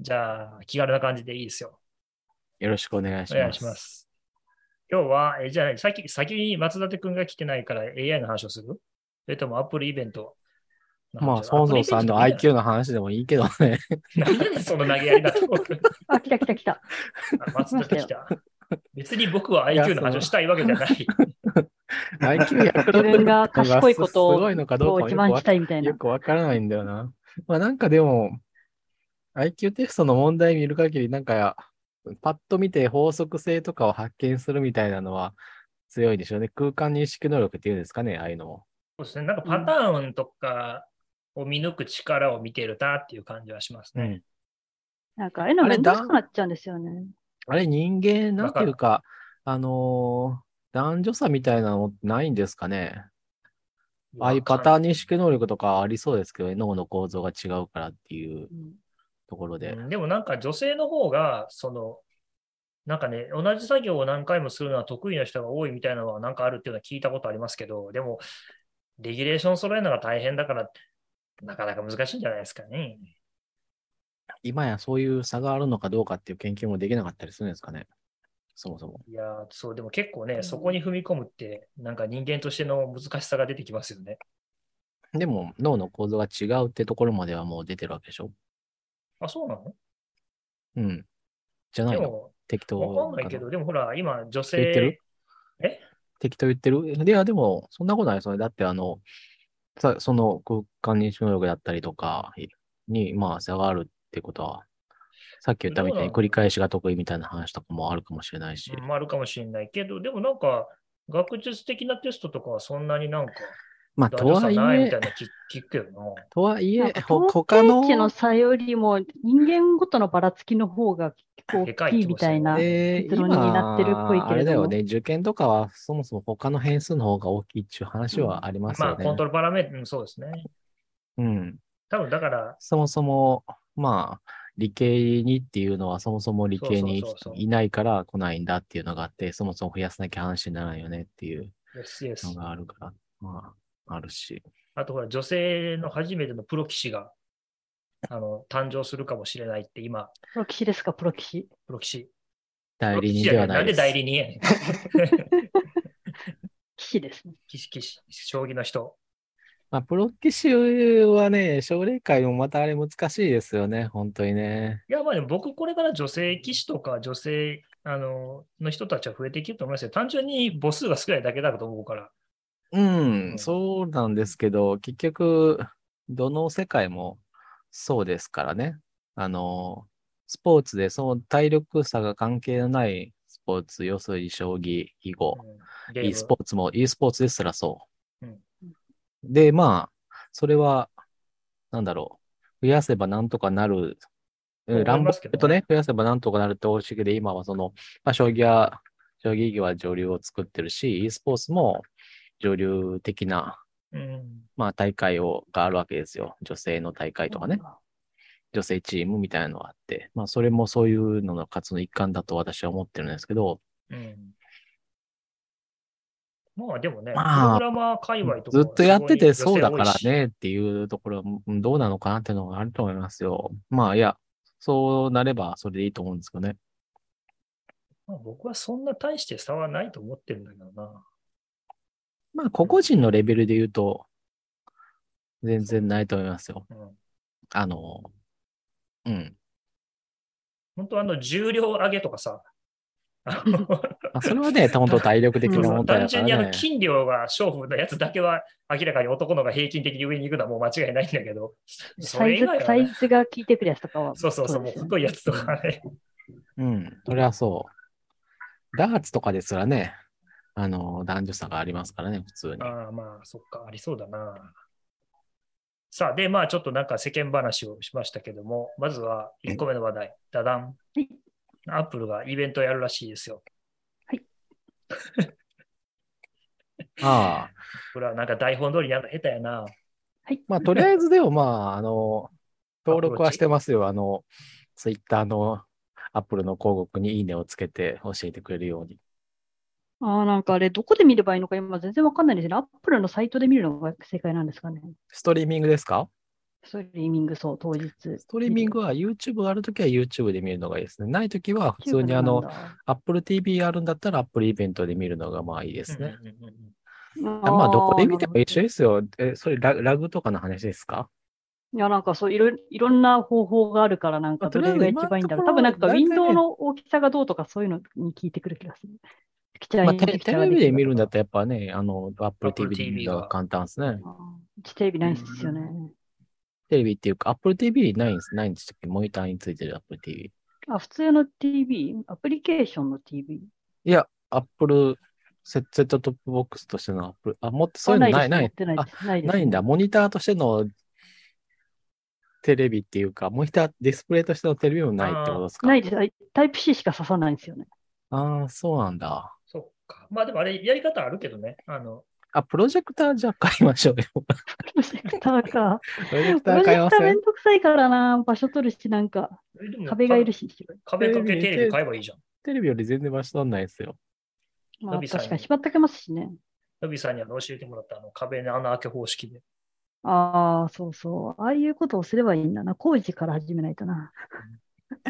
じゃあ、気軽な感じでいいですよ。よろしくお願いします。お願いします。今日は、えじゃあ、先先に松立君が来てないから AI の話をする？それとも Apple イベントまあ、ソンさんの IQ の話でもいいけどね。ない何やねんその投げやりなと？こ。あ、来た来た来た。あ松立来た。別に僕は IQ の話をしたいわけじゃない。IQ160 自分が賢いことを自慢したいみたいなよ。くわからないんだよな。まあなんかでも、IQ テストの問題見る限り、なんか、パッと見て法則性とかを発見するみたいなのは強いでしょうね。空間認識能力っていうんですかね、ああいうのも。そうですね。なんかパターンとかを見抜く力を見てるなっていう感じはしますね。うん。なんか、ああいうのあれめんどくさくなっちゃうんですよね。あれ人間、なんていうか、あのー男女差みたいなのないんですかね。ああいうパターン認識能力とかありそうですけどね、脳の構造が違うからっていううんところで。うんでもなんか女性の方が、その、なんかね、同じ作業を何回もするのは得意な人が多いみたいなのはなんかあるっていうのは聞いたことありますけど、でも、レギュレーション揃えるのが大変だから、なかなか難しいんじゃないですかね。今やそういう差があるのかどうかっていう研究もできなかったりするんですかね。そもそも。いやー、そう、でも結構ね、うんそこに踏み込むって、なんか人間としての難しさが出てきますよね。でも脳の構造が違うってところまではもう出てるわけでしょあ、そうなの？うん。じゃないの？適当わかんないけど、でもほら、今、女性、言ってる？え？適当言ってる？いや、でも、そんなことないですよね。だって、あの、さその空間認識能力だったりとかに、まあ、差があるってことは、さっき言ったみたいに繰り返しが得意みたいな話とかもあるかもしれないし。うんあるかもしれないけど、でもなんか、学術的なテストとかはそんなになんか、まあ、とはいえ差ないみたい、な聞聞くけどな。とはいえ、他の、計値の差よりも人間ごとのばらつきの方が結構大きいみたいなで結論になってるっぽい今けれども。あれだよね、受験とかはそもそも他の変数の方が大きいっていう話はありますまあ、よね。コントロールパラメータ、うんそうですね。うん。多分だから、そもそも、まあ、理系にっていうのはそもそも理系にいないから来ないんだっていうのがあって、そもそも増やさなきゃ話にならないよねっていうのがあるから、まあ、あるし。あとほら、女性の初めてのプロ棋士が、あの、誕生するかもしれないって今、プロ棋士ですか、プロ棋士。プロ棋士。代理人プロ棋士じゃなんでではないです。代理人やねん。棋士ですね。棋士、棋士、将棋の人。まあ、プロ棋士はね、奨励会もまたあれ難しいですよね、本当にね。いや、まあでも僕、これから女性棋士とか女性あのの人たちは増えていくと思いますよ。単純に母数が少ないだけだと思うから。うん、う。んそうなんですけど、結局、どの世界もそうですからね。あの、スポーツでその体力差が関係のないスポーツ、要するに将棋、囲碁、うん。e スポーツも e スポーツですらそう。うん。で、まあ、それは、なんだろう、増やせばなんとかなる。と思い乱暴とね、増やせばなんとかなるって方式で、今はその、まあ、将棋は、将棋技は上流を作ってるし、e スポーツも上流的な、うんまあ、大会をがあるわけですよ。女性の大会とかね。女性チームみたいなのがあって、まあ、それもそういうのの活動の一環だと私は思ってるんですけど、うんまあでもね、まあプログラマー界隈とかずっとやっててそうだから。ねっていうところはうんどうなのかなっていうのがあると思いますよ。まあいや、そうなればそれでいいと思うんですけどね。まあ僕はそんな大して差はないと思ってるんだけどな。まあ個々人のレベルで言うと、全然ないと思いますよ。うん、あの、うん。本当あの重量上げとかさ、あそれはね、本当体力的な問題だか単純にあらね。の筋量が勝負のやつだけは明らかに男のが平均的に上に行くのはもう間違いないんだけど、そサイズサイね、ズが効いてくるやつとかは。そうそうそう、もう太いやつとかね。うん。それはそう。ダーツとかですらね、あの、男女差がありますからね、普通に。ああ、まあ、そっか、ありそうだな。さあ、で、まあ、ちょっとなんか世間話をしましたけども、まずは1個目の話題、ダダン。はいアップルがイベントやるらしいですよ。ああ。これはなんか台本通りにやるの下手やな。まあ、とりあえずでも、まあ、あの、登録はしてますよ。あの、ツイッターのアップルの広告にいいねをつけて教えてくれるように。ああ、なんかあれ、どこで見ればいいのか今全然わかんないんですよね。アップルのサイトで見るのが正解なんですかね。ストリーミングですか？ストリーミング、そう、当日。ストリーミングは YouTube があるときは YouTube で見るのがいいですね。ないときは普通にあの、Apple TV あるんだったら Apple イベントで見るのがまあいいですね。うんうんうんうんまあどこで見ても一緒いですよ。え、それララグとかの話ですか？や、なんかそういろいろ、いろんな方法があるから、なんかどれが一番いいんだろう。多分なんか、ウィンドウの大きさがどうとかそういうのに聞いてくる気がする。まあ、テレビで見るんだったら。らやっぱね、あの、Apple Apple TV で見るのが簡単ですね。うちテレビないんですよね。テレビっていうか Apple TV ないんです、ないんでしたっけモニターについてる Apple TV。あ、普通の TV、アプリケーションの TV。いや、Apple セセットトップボックスとしての Apple、あ、もっとそういうのない、ないない。ない。ないんだ。。モニターとしてのテレビっていうか、モニター、ディスプレイとしてのテレビもないってことですか？ないです。あタイプ C しか刺さないんですよね。ああ、そうなんだ。か。まあでもあれ、やり方あるけどね。あの、あ、プロジェクターじゃあ買いましょうよ。プロジェクターか。プロジェクター買いません？ェクターめんどくさいからな。場所取るし、なんか壁がいるし。壁掛けテレビ買えばいいじゃん。テレビより全然場所取んないですよ。まあ、確かに縛ってけますしね。のびさんにあの教えてもらったあの壁の穴開け方式で。ああ、そうそう。ああいうことをすればいいんだな。工事から始めないとな。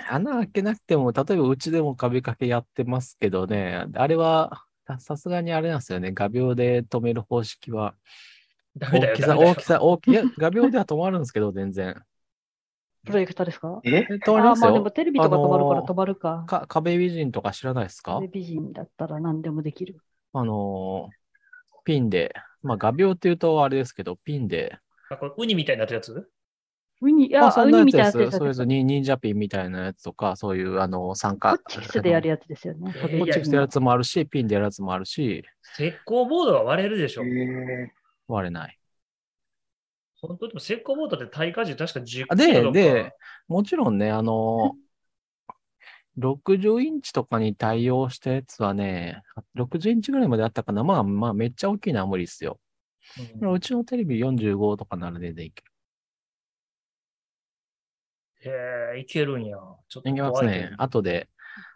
穴開けなくても、例えばうちでも壁掛けやってますけどね、あれは、ささすがにあれなんですよね。画鋲で止める方式は。大きさ、大きさ、大きい。いや、画鋲では止まるんですけど、全然。プロジェクターですか？え？え止まりああ、ますまあでもよ。テレビとか止まるからあのー止まるか。か壁美人とか知らないですか？テレビ人だったら何でもできる。あのーピンで、まあ画鋲っていうとあれですけど、ピンで、あこれウニみたいになったやつ？ウニ、いや、まあそんなやつでウニみたいなす。そういうやつに忍者ピンみたいなやつとか、そういうあの参加。ホッチキスでやるやつですよね。えーホッチキスでやるやつもあるし、ピンでやるやつもあるし、石膏ボードは割れるでしょ。え割れない。本当でも石膏ボードって耐荷重確か10キロあででもちろんね、あの、60インチとかに対応したやつはね、60インチぐらいまであったかな。まあまあ、めっちゃ大きいのは無理ですよ。うんうちのテレビ45とかなら全然いける。へえ、いけるんや。ちょっといけます。ね後で、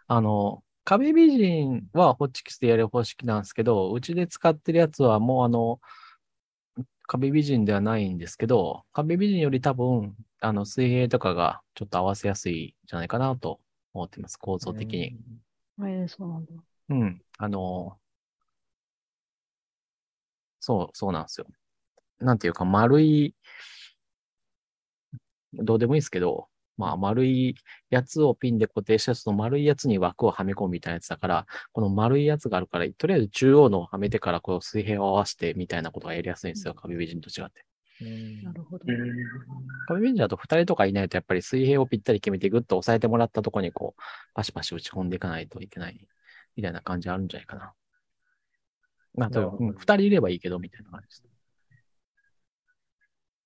あの、壁美人はホッチキスでやる方式なんですけど、うちで使ってるやつはもうあの、壁美人ではないんですけど、壁美人より多分、あの、水平とかがちょっと合わせやすいんじゃないかなと思ってます、構造的に。うん。えー、そうなんだ。うん。あの、そう、そうなんですよ。なんていうか、丸い、どうでもいいですけど、まあ、丸いやつをピンで固定したその丸いやつに枠をはめ込むみたいなやつだから、この丸いやつがあるから、とりあえず中央のをはめてから、こう水平を合わせてみたいなことがやりやすいんですよ、壁美人と違って。うんなるほど。壁美人だと二人とかいないと、やっぱり水平をぴったり決めてグッと押さえてもらったところに、こう、パシパシ打ち込んでいかないといけない、みたいな感じあるんじゃないかな。まあ、となるほどうん二人いればいいけど、みたいな感じです。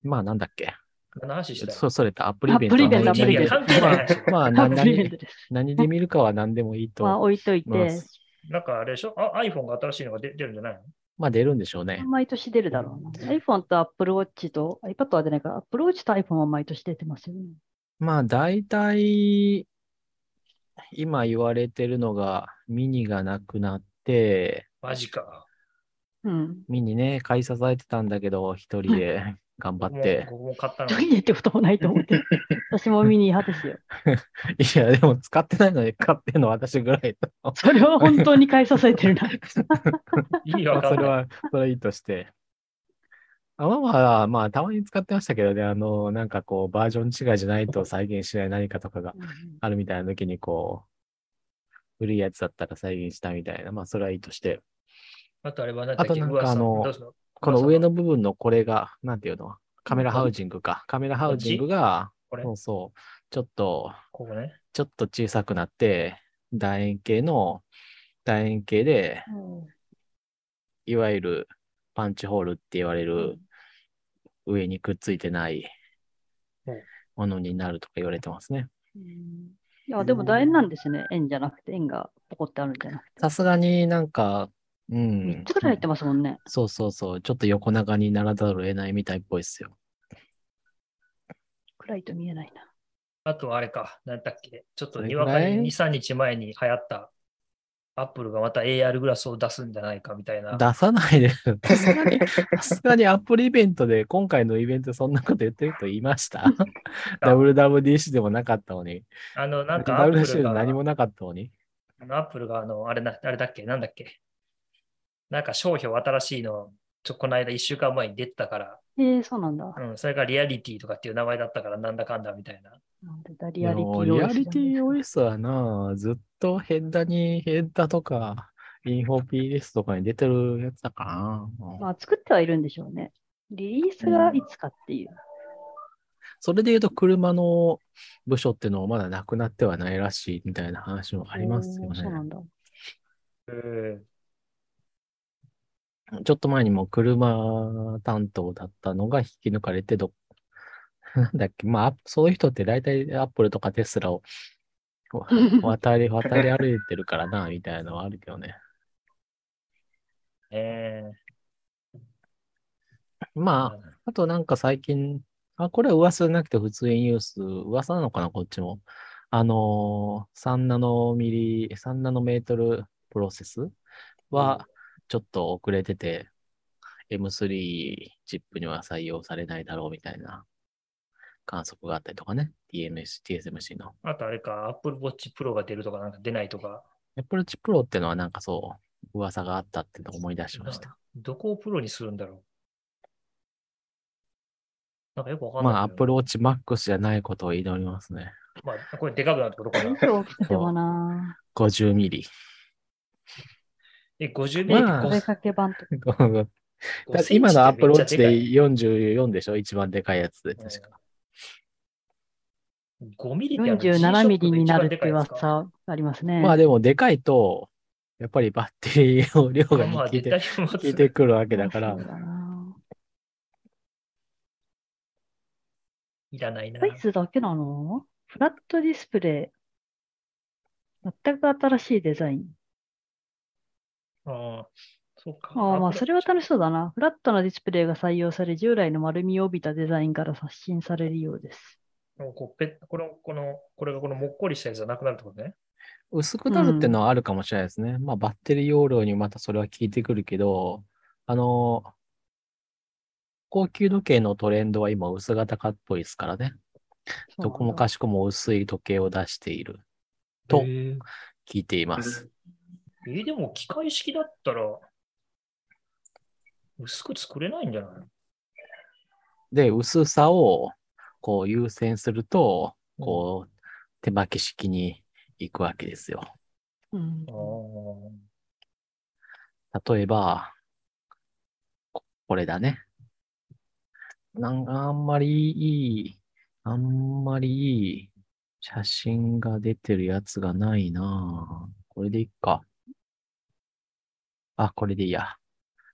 まあ、なんだっけ。何の話してたそそれとアプリイベントアプリイベントアプリイベント関係ない話。まあ、アなプリイベン何。何で見るかは何でもいいと。まあ置いといて、まあなんかあれでしょ？あ ?iPhone が新しいのが出出るんじゃないの？まあ、出るんでしょうね。毎年出るだろうな。iPhone と Apple Watch と iPad は出ないから、Apple Watch と iPhone は毎年出てますよね。まあ、大体、今言われてるのが、ミニがなくなって、マジか。うん。ミニね、買い支えてたんだけど、一人で頑張って。僕も買ったのトイレってこともないと思って。私もミニ派ですよ。いや、でも使ってないのに買ってんの私ぐらいだ。それは本当に買い支えてるな。意味まあわかんない。それは、それはいいとして。あまあまあ、まあ、たまに使ってましたけどね、あの、なんかこう、バージョン違いじゃないと再現しない何かとかがあるみたいな時に、こう、古いやつだったら再現したみたいな、まあ、それはいいとして、あとあれは何だっけあとなんかあの？この上の部分のこれが、なんていうの？カメラハウジングか。カメラハウジングが、そうそう、ちょっと、ここね。ちょっと小さくなって、楕円形の、楕円形で、いわゆるパンチホールって言われる上にくっついてないうんものになるとか言われてますね。うんいや、でも楕円なんですね。円じゃなくて、円がポコってあるんじゃなくて。さすがになんか、う3んつ。ぐらい入ってますもんね。そうそうそう。ちょっと横長にならざるを得ないみたいっぽいですよ。暗いと見えないな。あとあれか。何だっけちょっとにわかに2、3日前に流行ったアップルがまた AR グラスを出すんじゃないかみたいな。出さないです。さすがに、さすがにアップルイベントで、今回のイベントでそんなこと言ってる人いました ?WWDC でもなかったのに。あの、なんかアップ WWDC でルが、何もなかったのに。あのアップルがあの、あれな、あれだっけ？なんだっけ？なんか商標新しいの、ちょ、この間一週間前に出てたから、えー、そうなんだ。うん、それがリアリティとかっていう名前だったから、なんだかんだみたいな。なんでだリリアリティリアリ OS ティ OS はな、ずっとヘッダに、ヘッダとか、インフォ PS とかに出てるやつだからな。うんまあ、作ってはいるんでしょうね。リリースがいつかっていう。それで言うと、車の部署っていうのもまだなくなってはないらしいみたいな話もありますよね。そうなんだ。うん。ちょっと前にも車担当だったのが引き抜かれてど、なんだっけ、まあ、そういう人って大体アップルとかテスラをわ 渡り、渡り歩いてるからな、みたいなのはあるけどね。えまあ、あとなんか最近、あ、これは噂じゃなくて普通にニュース、噂なのかな、こっちも。あのー、3ナノミリ、3ナノメートルプロセスはちょっと遅れてて、M3 チップには採用されないだろうみたいな観測があったりとかね。TMS、TSMC の。あとあれか、Apple Watch Pro が出るとか、なんか出ないとか、Apple Watch Pro っていうのはなんかそう、噂があったっていうのを思い出しました。どこをプロにするんだろう。なんかよくわかんないまあ。Apple Watch Max じゃないことを祈りますね。まあ、これでかくなるってことかな。50ミリ。え、50ミリってまあお出5かけ版とか。5センチ今のって Apple めっ Watch ちゃでかでい44でしょ？一番でかいやつで、確か。5ミリってあの47ミリになるって噂ありますね。まあでも、でかいと、やっぱりバッテリーの量がまあ、効いて、てくるわけだから。いらないなサ。イズだけなの？フラットディスプレイ。全く新しいデザイン。ああ、そうか。ああ、まあ、それは楽楽しそうだな。フラットなディスプレイが採用され、従来の丸みを帯びたデザインから刷新されるようです。こうペこの、この、これがこのもっこりしたやつじゃなくなるってことね。薄くなるっていうのはあるかもしれないですね。まあ、バッテリー容量にまたそれは効いてくるけど、あの、高級時計のトレンドは今薄型化っぽいですからね。どこもかししこも薄い時計を出していると聞いています。えーでも機械式だったら、薄く作れないんじゃない？で、薄さをこう優先すると、こう、手巻き式に行くわけですよ。うん例えば、ここれだね。なんかあんまりいい、あんまりいい写真が出てるやつがないなぁこれでいいか。あ、これでいいや。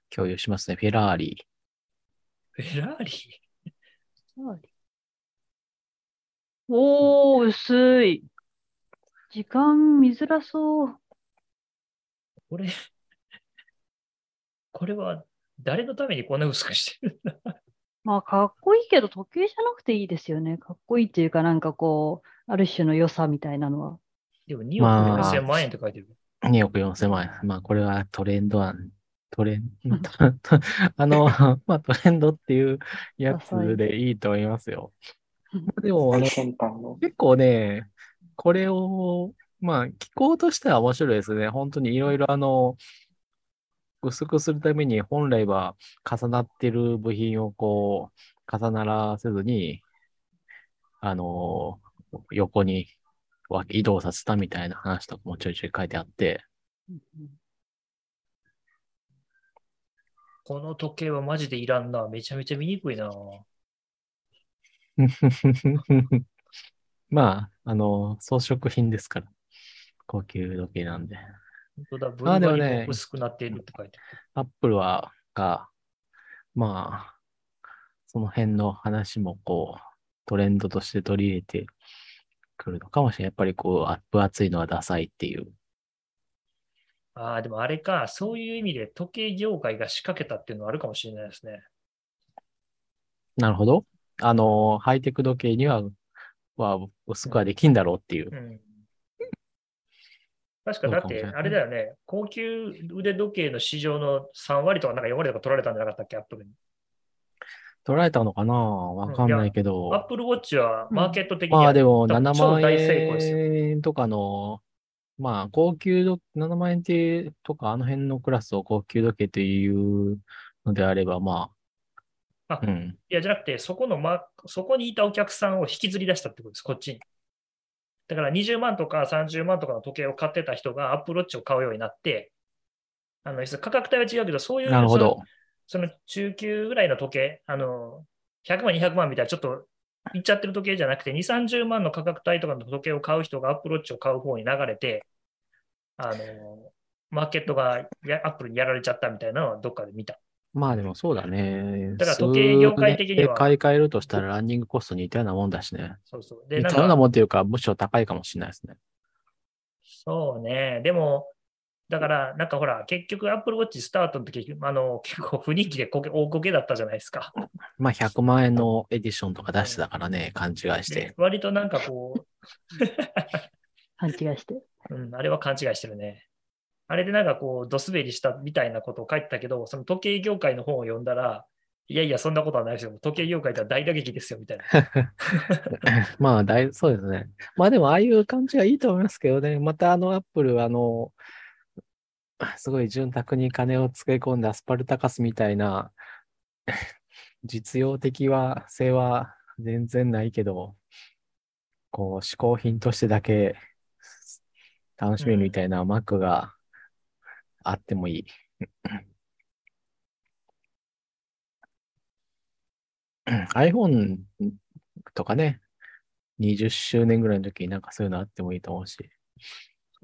共有しますね。フェラーリ。フェラーリ？おー、薄い。時間見づらそう。これ、これは誰のためにこんな薄くしてるんだ？まあ、かっこいいけど、時計じゃなくていいですよね。かっこいいっていうか、なんかこう、ある種の良さみたいなのは。でも2億まあ4000万円って書いてる。2億4千万円。まあ、これはトレンド案。トレン ド、あの、まあ、トレンドっていうやつでいいと思いますよ。でも、あの。結構ね、これを、まあ、機構としては面白いですね。本当にいろいろあの、薄くするために本来は重なってる部品をこう、重ならせずに、あの、横にわ移動させたみたいな話とかもちょいちょい書いてあって、この時計はマジでいらんな。めちゃめちゃ見にくいな。まあ、あの、装飾品ですから。高級時計なんで。本当だ、ブルあーバリでも薄くなっているって書いてアップルは、が、まあ、その辺の話もこう、トレンドとして取り入れてくるのかもしれない。やっぱりこう、あ分厚いのはダサいっていう。ある。ああ、でもあれか、そういう意味で時計業界が仕掛けたっていうのはあるかもしれないですね。なるほど。あの、ハイテク時計には、は薄くはできんだろうっていうう。ん。確かだって、あれだよね、高級腕時計の市場の3割とかなんか4割とか取られたんじゃなかったっけ、アップルに。取られたのかな？わかんないけど。アップルウォッチはマーケット的にはまあでも多分7万。円とかの、まあ高級度、7万円ってとかあの辺のクラスを高級時計というのであれば、まあ、あうん。いや、じゃなくて、そこの、ま、そこにいたお客さんを引きずり出したってことです、こっちに。だから20万とか30万とかの時計を買ってた人がアップルウォッチを買うようになって、あの価格帯は違うけど、そういうなるほど。その中級ぐらいの時計、あの100万、200万みたいな、ちょっといっちゃってる時計じゃなくて、2、30万の価格帯とかの時計を買う人がアップルウォッチを買う方に流れて、あのマーケットがやアップルにやられちゃったみたいなのはどっかで見た。まあでもそうだね。だから時計業界的には買い替えるとしたらランニングコスト似たようなもんだしね。そうそう。で、似たようなもんっていうか、むしろ高いかもしれないですね。そうね。でも、だから、なんかほら、結局、アップルウォッチスタートの時、あの、結構不人気でこけ大こけだったじゃないですか。まあ100万円のエディションとか出してたからね、勘違いしでて。割となんかこ 勘違いして。う、うん、あれは勘違いしてるね。あれでなんかこう、ドスベリしたみたいなことを書いてたけど、その時計業界の本を読んだら、いやいや、そんなことはないですよ。時計業界では大打撃ですよ、みたいな。まあ大、そうですね。まあでも、ああいう感じはいいと思いますけどね。またあのアップル、あの、すごい潤沢に金をつけ込んだスパルタカスみたいな、実用的は、性は全然ないけど、こう、嗜好品としてだけ楽しめるみたいな Mac があってもいい。iPhone とかね、20周年ぐらいの時になんかそういうのあってもいいと思うし、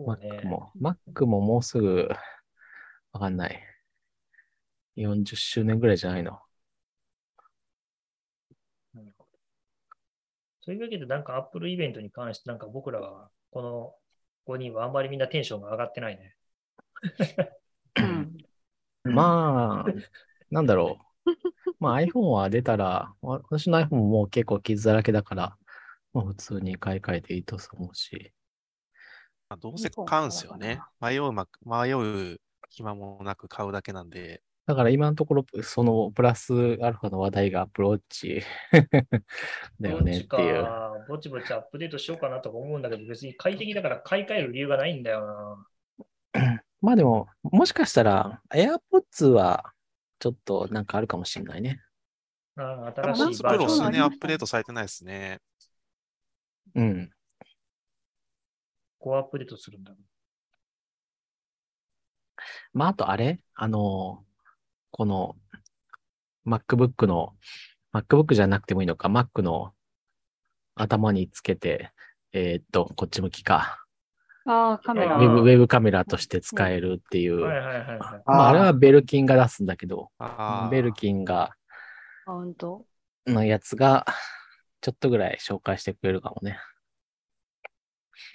そうね Mac も、Mac ももうすぐ、わかんない。40周年ぐらいじゃないの。なるほどそういうわけで、なんかアップルイベントに関して、なんか僕らは、この5人はあんまりみんなテンションが上がってないね。うん。まあ、なんだろう。まあ iPhone は出たら、わ私の iPhone ももう結構傷だらけだから、まあ普通に買い替えていいと思うし。まあ、どうせ買うんすよね。迷うま、迷う暇もなく買うだけなんで、だから今のところ、そのプラスアルファの話題がアプローチ だよねっていう。かぼちぼちアップデートしようかなとか思うんだけど、別に快適だから買い替える理由がないんだよ まあでも、もしかしたら AirPods はちょっとなんかあるかもしれないね。な。あ新しいバープロ数ジョンがそうなんだ年アップデートされてないですね。うん。こうアップデートするんだろまああとあれ？あの、この MacBook の、MacBook じゃなくてもいいのか、Mac の頭につけて、えーっと、こっち向きか。ああ、カメラ。ウェブ、ウェブカメラとして使えるっていう。う。はいはいはいはい。まあ、あれはベルキンが出すんだけど、ベルキンが、カウント。のやつが、ちょっとぐらい紹介してくれるかもね。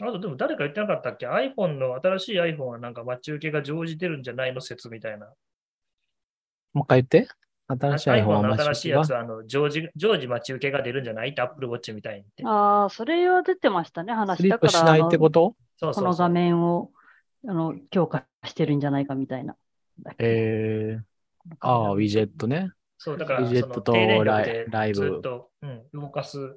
あとでも誰か言ってなかったっけ ?iPhone の新しい iPhone はなんか待ち受けが常時出るんじゃないの？説みたいな。もう一回言って。新しい iPhone の新しいやつはあの常時常時待ち受けが出るんじゃない？って Apple Watch みたいにって。ああ、それは出てましたね、ス話。だから、プしないってこと？そうそうこの画面をあの強化してるんじゃないかみたいな。えー、ああ、ウィジェットね。そう、だから、ウィジェットとライブずっと、うん、動かす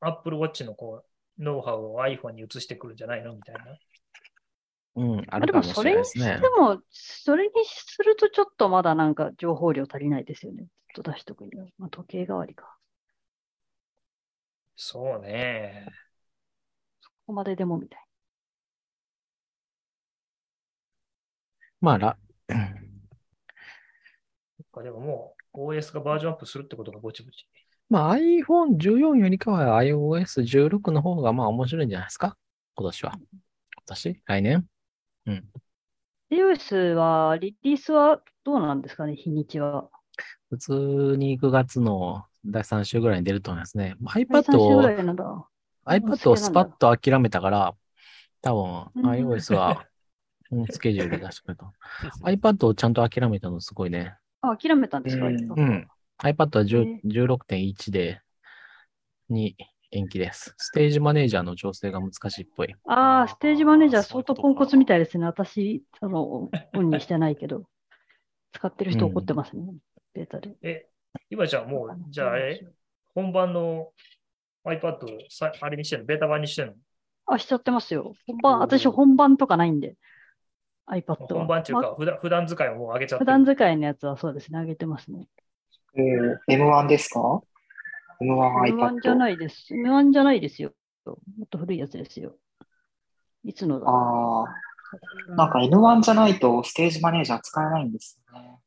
Apple Watch のこうノウハウを iPhone に移してくるんじゃないの？みたいな。うん、ああるかもしでもそれれないですねにして。も、それにするとちょっとまだなんか情報量足りないですよね。ずっと出しとくには。まあ、時計代わりか。そうね。ここまででもみたいまあ、ら、でももう OS がバージョンアップするってことがぼちぼち。まあ iPhone14 よりかは iOS16 の方がまあ面白いんじゃないですか？今年は。今年来年？な。iOS は、リリースはどうなんですかね、日にちは。普通に9月の第3週ぐらいに出ると思いますね。第 iPad 3週ぐを iPad をスパッと諦めたから、多分うん iOS は、うんスケジュールで出してくれた。iPad をちゃんと諦めたのすごいね。あ、諦めたんですか、うんうん。iPad は10ね16.1で、に延期です。ステージマネージャーの調整が難しいっぽい。ああ、ステージマネージャー相当ポンコツみたいですね。私、あの、オンにしてないけど、使ってる人怒ってますね。ベータで。え、今じゃあもう、じゃああれ、本番の iPad をさあれにしてんの？ベータ版にしてんの？あ、しちゃってますよ。本番、私本番とかないんで、iPad は。本番っていうまか、普段普段使いをもう上げちゃって普段使いのやつはそうですね、上げてますね。えー M1 ですか ?M1 M1 じゃ。ないです。M1 じゃないですよ。もっと古いやつですよ。いつのだああ、なんか N1 じゃないとステージマネージャー使えないんですよね。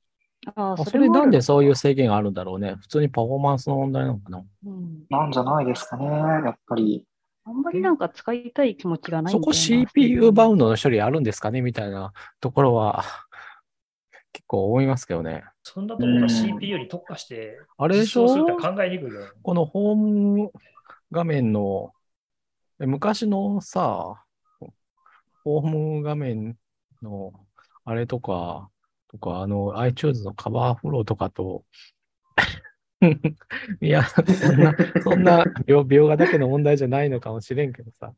あーそれなんでそういう制限があるんだろうね。普通にパフォーマンスの問題なのかな。うんなんじゃないですかね。やっぱり。あんまりなんか使いたい気持ちがないそこ CPU バウンドの処理あるんですかね？みたいなところは結構思いますけどね。そんなところが CPU に特化して、あれでしょ？考えにくいよ。このホーム画面の、え昔のさ、ホーム画面のあれとか、とか、あの iTunes のカバーフローとかと、いや、そんな、そんな描描画だけの問題じゃないのかもしれんけどさ。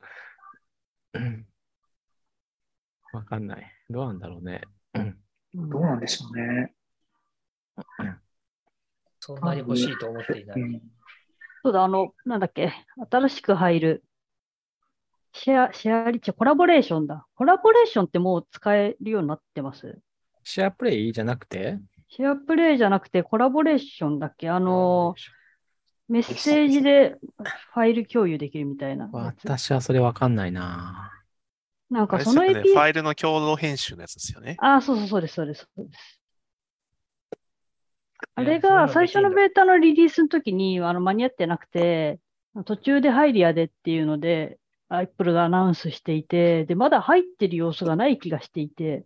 わかんない。どうなんだろうね。うんどうなんでしょうね。そんなに欲しいと思っていない。うん。そうだ、あの、なんだっけ、新しく入る、シェア、シェアリッチ、コラボレーションだ。コラボレーションってもう使えるようになってます？シェアプレイじゃなくて？シェアプレイじゃなくてコラボレーションだっけ？あの、メッセージでファイル共有できるみたいな。私はそれわかんないななんあかそのれですよね、API ファイルの共同編集のやつですよね。ああ、そうそうそうです、そうです、そうです。あれが最初のベータのリリースの時にあの間に合ってなくて、途中で入りやでっていうので、Apple がアナウンスしていて、で、まだ入ってる様子がない気がしていて、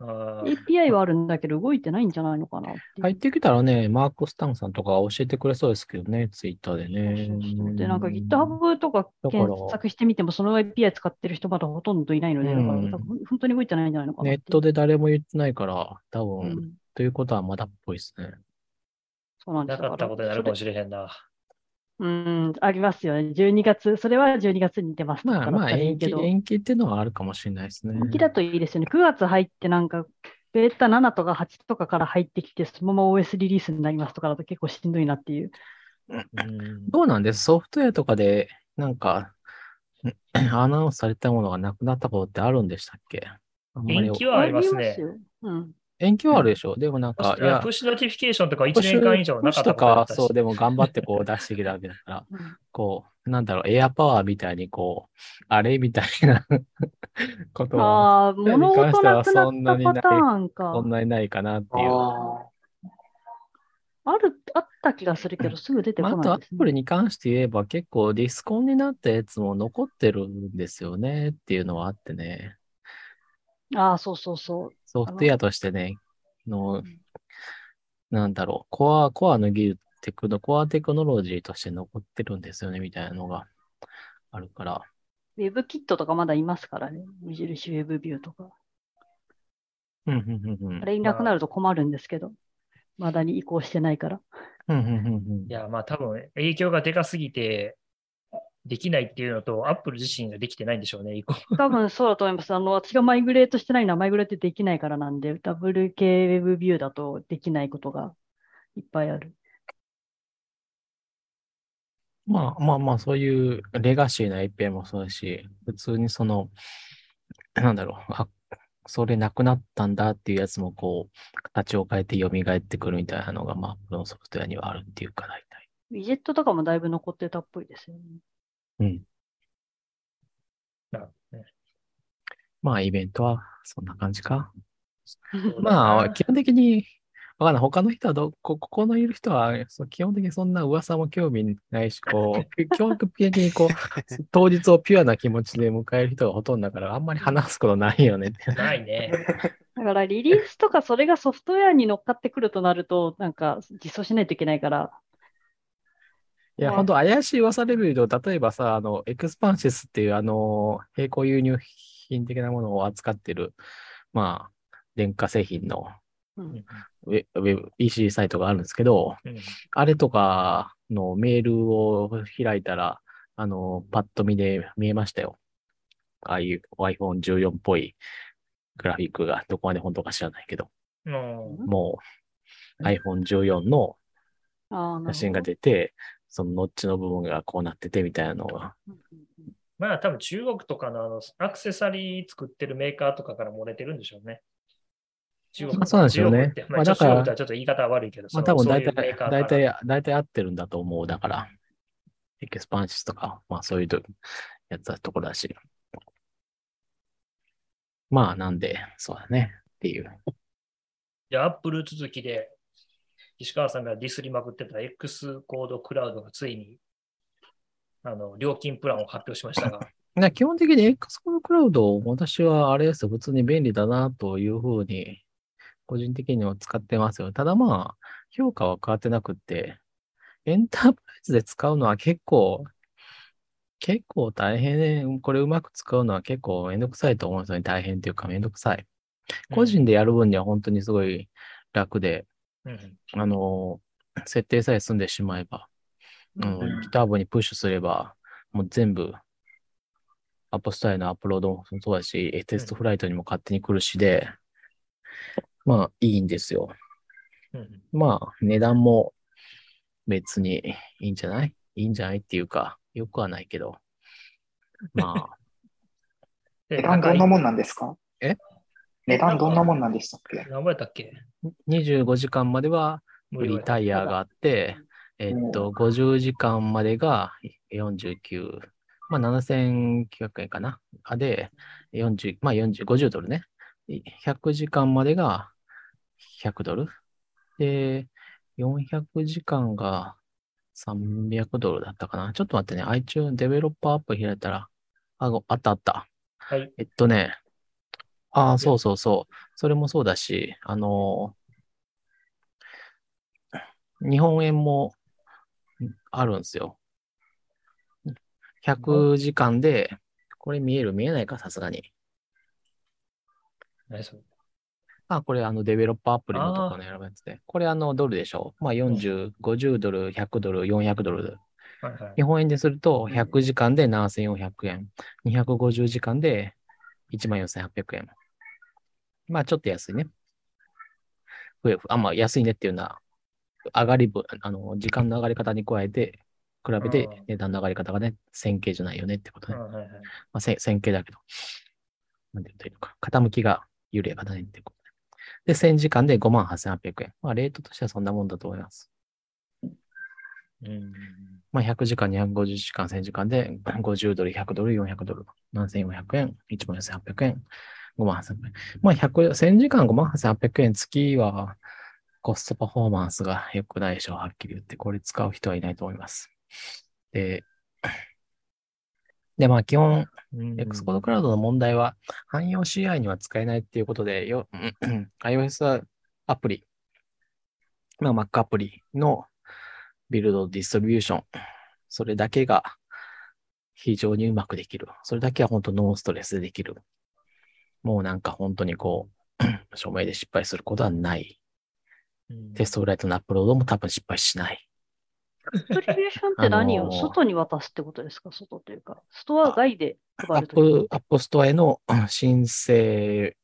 API はあるんだけど動いてないんじゃないのかな入ってきたらね、マーク・スタンさんとか教えてくれそうですけどね、ツイッターでね。そうそうそう。で、なんか GitHub とか検索してみても、その API 使ってる人まだほとんどいないので、本当に動いてないんじゃないのかなネットで誰も言ってないから、多分、うん。ということはまだっぽいですね。そうなんですよ。なかったことになるかもしれへんな。うん、ありますよね。12月、それは12月に出ますまあまあ延期、延期っていうのはあるかもしれないですね。延期だといいですよね。9月入ってなんか、ベータ7とか8とかから入ってきて、そのまま OS リリースになりますとかだと結構しんどいなっていう。うんどうなんです？ソフトウェアとかで、なんか、アナウンスされたものがなくなったことってあるんでしたっけ？あんまり延期はありますね。よ。うん。延期はあるでしょでもなんか、いやプッ、シュ notification とか1プッシュ年間以上なかったことかはそう、でも頑張ってこう出してきたわけだから、うんこう、なんだろう、エアパワーみたいにこう、あれみたいな ことは、ああ、物音なくなったパターンか。そんなにないかなっていう。あある、あった気がするけど、すぐ出てこまあ、あとアないですね。プリに関して言えば結構ディスコンになったやつも残ってるんですよねっていうのはあってね。ああ、そうそうそう。ソフトウェアとしてね、の、なんだろう、コア、コアの技術、テクノ、コアテクノロジーとして残ってるんですよね、みたいなのがあるから。WebKit とかまだいますからね。無印 WebView とか。うん、うん、うん、うんあ。れいなくなると困るんですけど、まだに移行してないから。うん、うん、うんうんい。や、まあ多分影響がでかすぎて、できないっていうのと、アップル自身ができてないんでしょうね、以降。多分そうだと思います。あの、私がマイグレートしてないのはマイグレートできないからなんで、WK WebView だとできないことがいっぱいある。まあまあまあ、そういうレガシーな API もそうだし、普通にその、なんだろう、あ、それなくなったんだっていうやつもこう、形を変えて蘇ってくるみたいなのが、まあ、このソフトウェアにはあるっていうか、大体。ウィジェットとかもだいぶ残ってたっぽいですよね。うん。なるほどねまあ、イベントはそんな感じか。まあ、な基本的に、わかんない。他の人はど、こ、ここのいる人は、そう基本的にそんな噂も興味ないし、こう、教育的にこう、当日をピュアな気持ちで迎える人がほとんどだから、あんまり話すことないよねって。ないね。だからリリースとかそれがソフトウェアに乗っかってくるとなると、なんか実装しないといけないから、いや、まあ本当怪しい噂レベルと、例えばさ、あの、エクスパンシスっていう、あの、並行輸入品的なものを扱ってる、まあ、電化製品のうん。ウェウェブ EC サイトがあるんですけど、うん。あれとかのメールを開いたら、あの、パッと見で見えましたよ。ああいう iPhone14 っぽいグラフィックがどこまで本当か知らないけど、うんもう iPhone14 の写真が出て、そのノッチの部分がこうなっててみたいなのが、まあ多分中国とかのあのアクセサリー作ってるメーカーとかから漏れてるんでしょうね。中国まあそうなんですよねまあ、まあだからちょっと言い方は悪いけど、まあ多分大体、大体、大体合ってるんだと思う。だから、 Expansys とか、まあそういうとやつだところだし。まあなんで、そうだね。っていう。じゃあ、アップル続きで、岸川さんがディスりまくってた X コードクラウドがついに、あの、料金プランを発表しましたが、な 基本的に X コードクラウド、私はあれですよ、普通に便利だなというふうに、個人的には使ってますよ。ただまあ、評価は変わってなくって、エンタープライズで使うのは結構、結構大変ね。これうまく使うのは結構めんどくさいと思うんですよね。大変っていうかめんどくさい。個人でやる分には本当にすごい楽で、あの、設定さえ済んでしまえば、うん、GitHub にプッシュすれば、もう全部、アップスタイルのアップロードもそうだし、えテストフライトにも勝手に来るしで、まあいいんですよ。うん。まあ値段も別にいいんじゃない？いいんじゃないっていうか、よくはないけど。まあ、で値段どんなもんなんですか？え値段どんなもんなんでしたっけ？何ぼやったっけ？25時間まではフリータイヤがあって、えっと、50時間までが49、まあ7900円かな。あで、40、まあ40、50ドルね。100時間までが100ドル。で、400時間が300ドルだったかな。ちょっと待ってね。iTunes デベロッパーアップ開いたら、あ、ごあったあった。はい。えっとね、ああ、そうそうそう。それもそうだし、あのー日本円もんあるんですよ。100時間で、これ見える見えないか、さすがに。何それ？あ、これあのデベロッパーアプリのところの選ぶやつで。これあのドルでしょ？まあ40、50ドル、100ドル、400ドル。はいはい日本円ですると、100時間で7400円。250時間で14800円。まあ、ちょっと安いね。増えあ、まあ、安いねっていうのは、上がり分、あの、時間の上がり方に加えて、比べてうん値段の上がり方がね、線形じゃないよねってことね。はいはいあ、線線形だけど。なんて言ったらいいのか。傾きが緩やかだねってことで。で、1000時間で58,800円。まあ、レートとしてはそんなもんだと思います。うんまあ、100時間、250時間、1000時間で50ドル、100ドル、400ドル、7400円、14800円、5万8 0 0円。まあ、100、1000時間5万8800円、月はコストパフォーマンスが良くないでしょう、はっきり言って。これ使う人はいないと思います。で、で、まあ、基本、うん X コードクラウドの問題は、汎用 CI には使えないっていうことで、よ iOS アプリ、まあ、Mac アプリのビルド、 distribution、それだけが非常にうまくできる。それだけは本当ノーストレスでできる。もうなんか本当にこう、署名で失敗することはない。うん TestFlight のアップロードも多分失敗しない。 distribution って何を、あのー外に渡すってことですか？外というか？ストア外でアッ配るとき。プ、 App Store への申請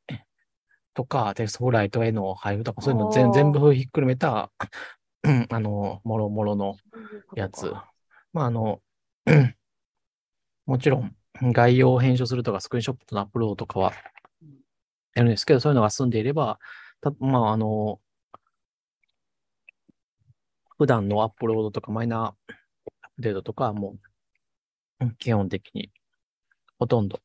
とか、テストフライトへの配布とか、そういうの全全部ひっくるめた、うんあの、もろもろのそういうことかやつ。まあ、あの、うんもちろん、概要を編集するとか、スクリーンショットのアップロードとかはやるんですけど、そういうのが済んでいれば、たまあ、あの、普段のアップロードとか、マイナーアップデートとかはも基本的に、ほとんど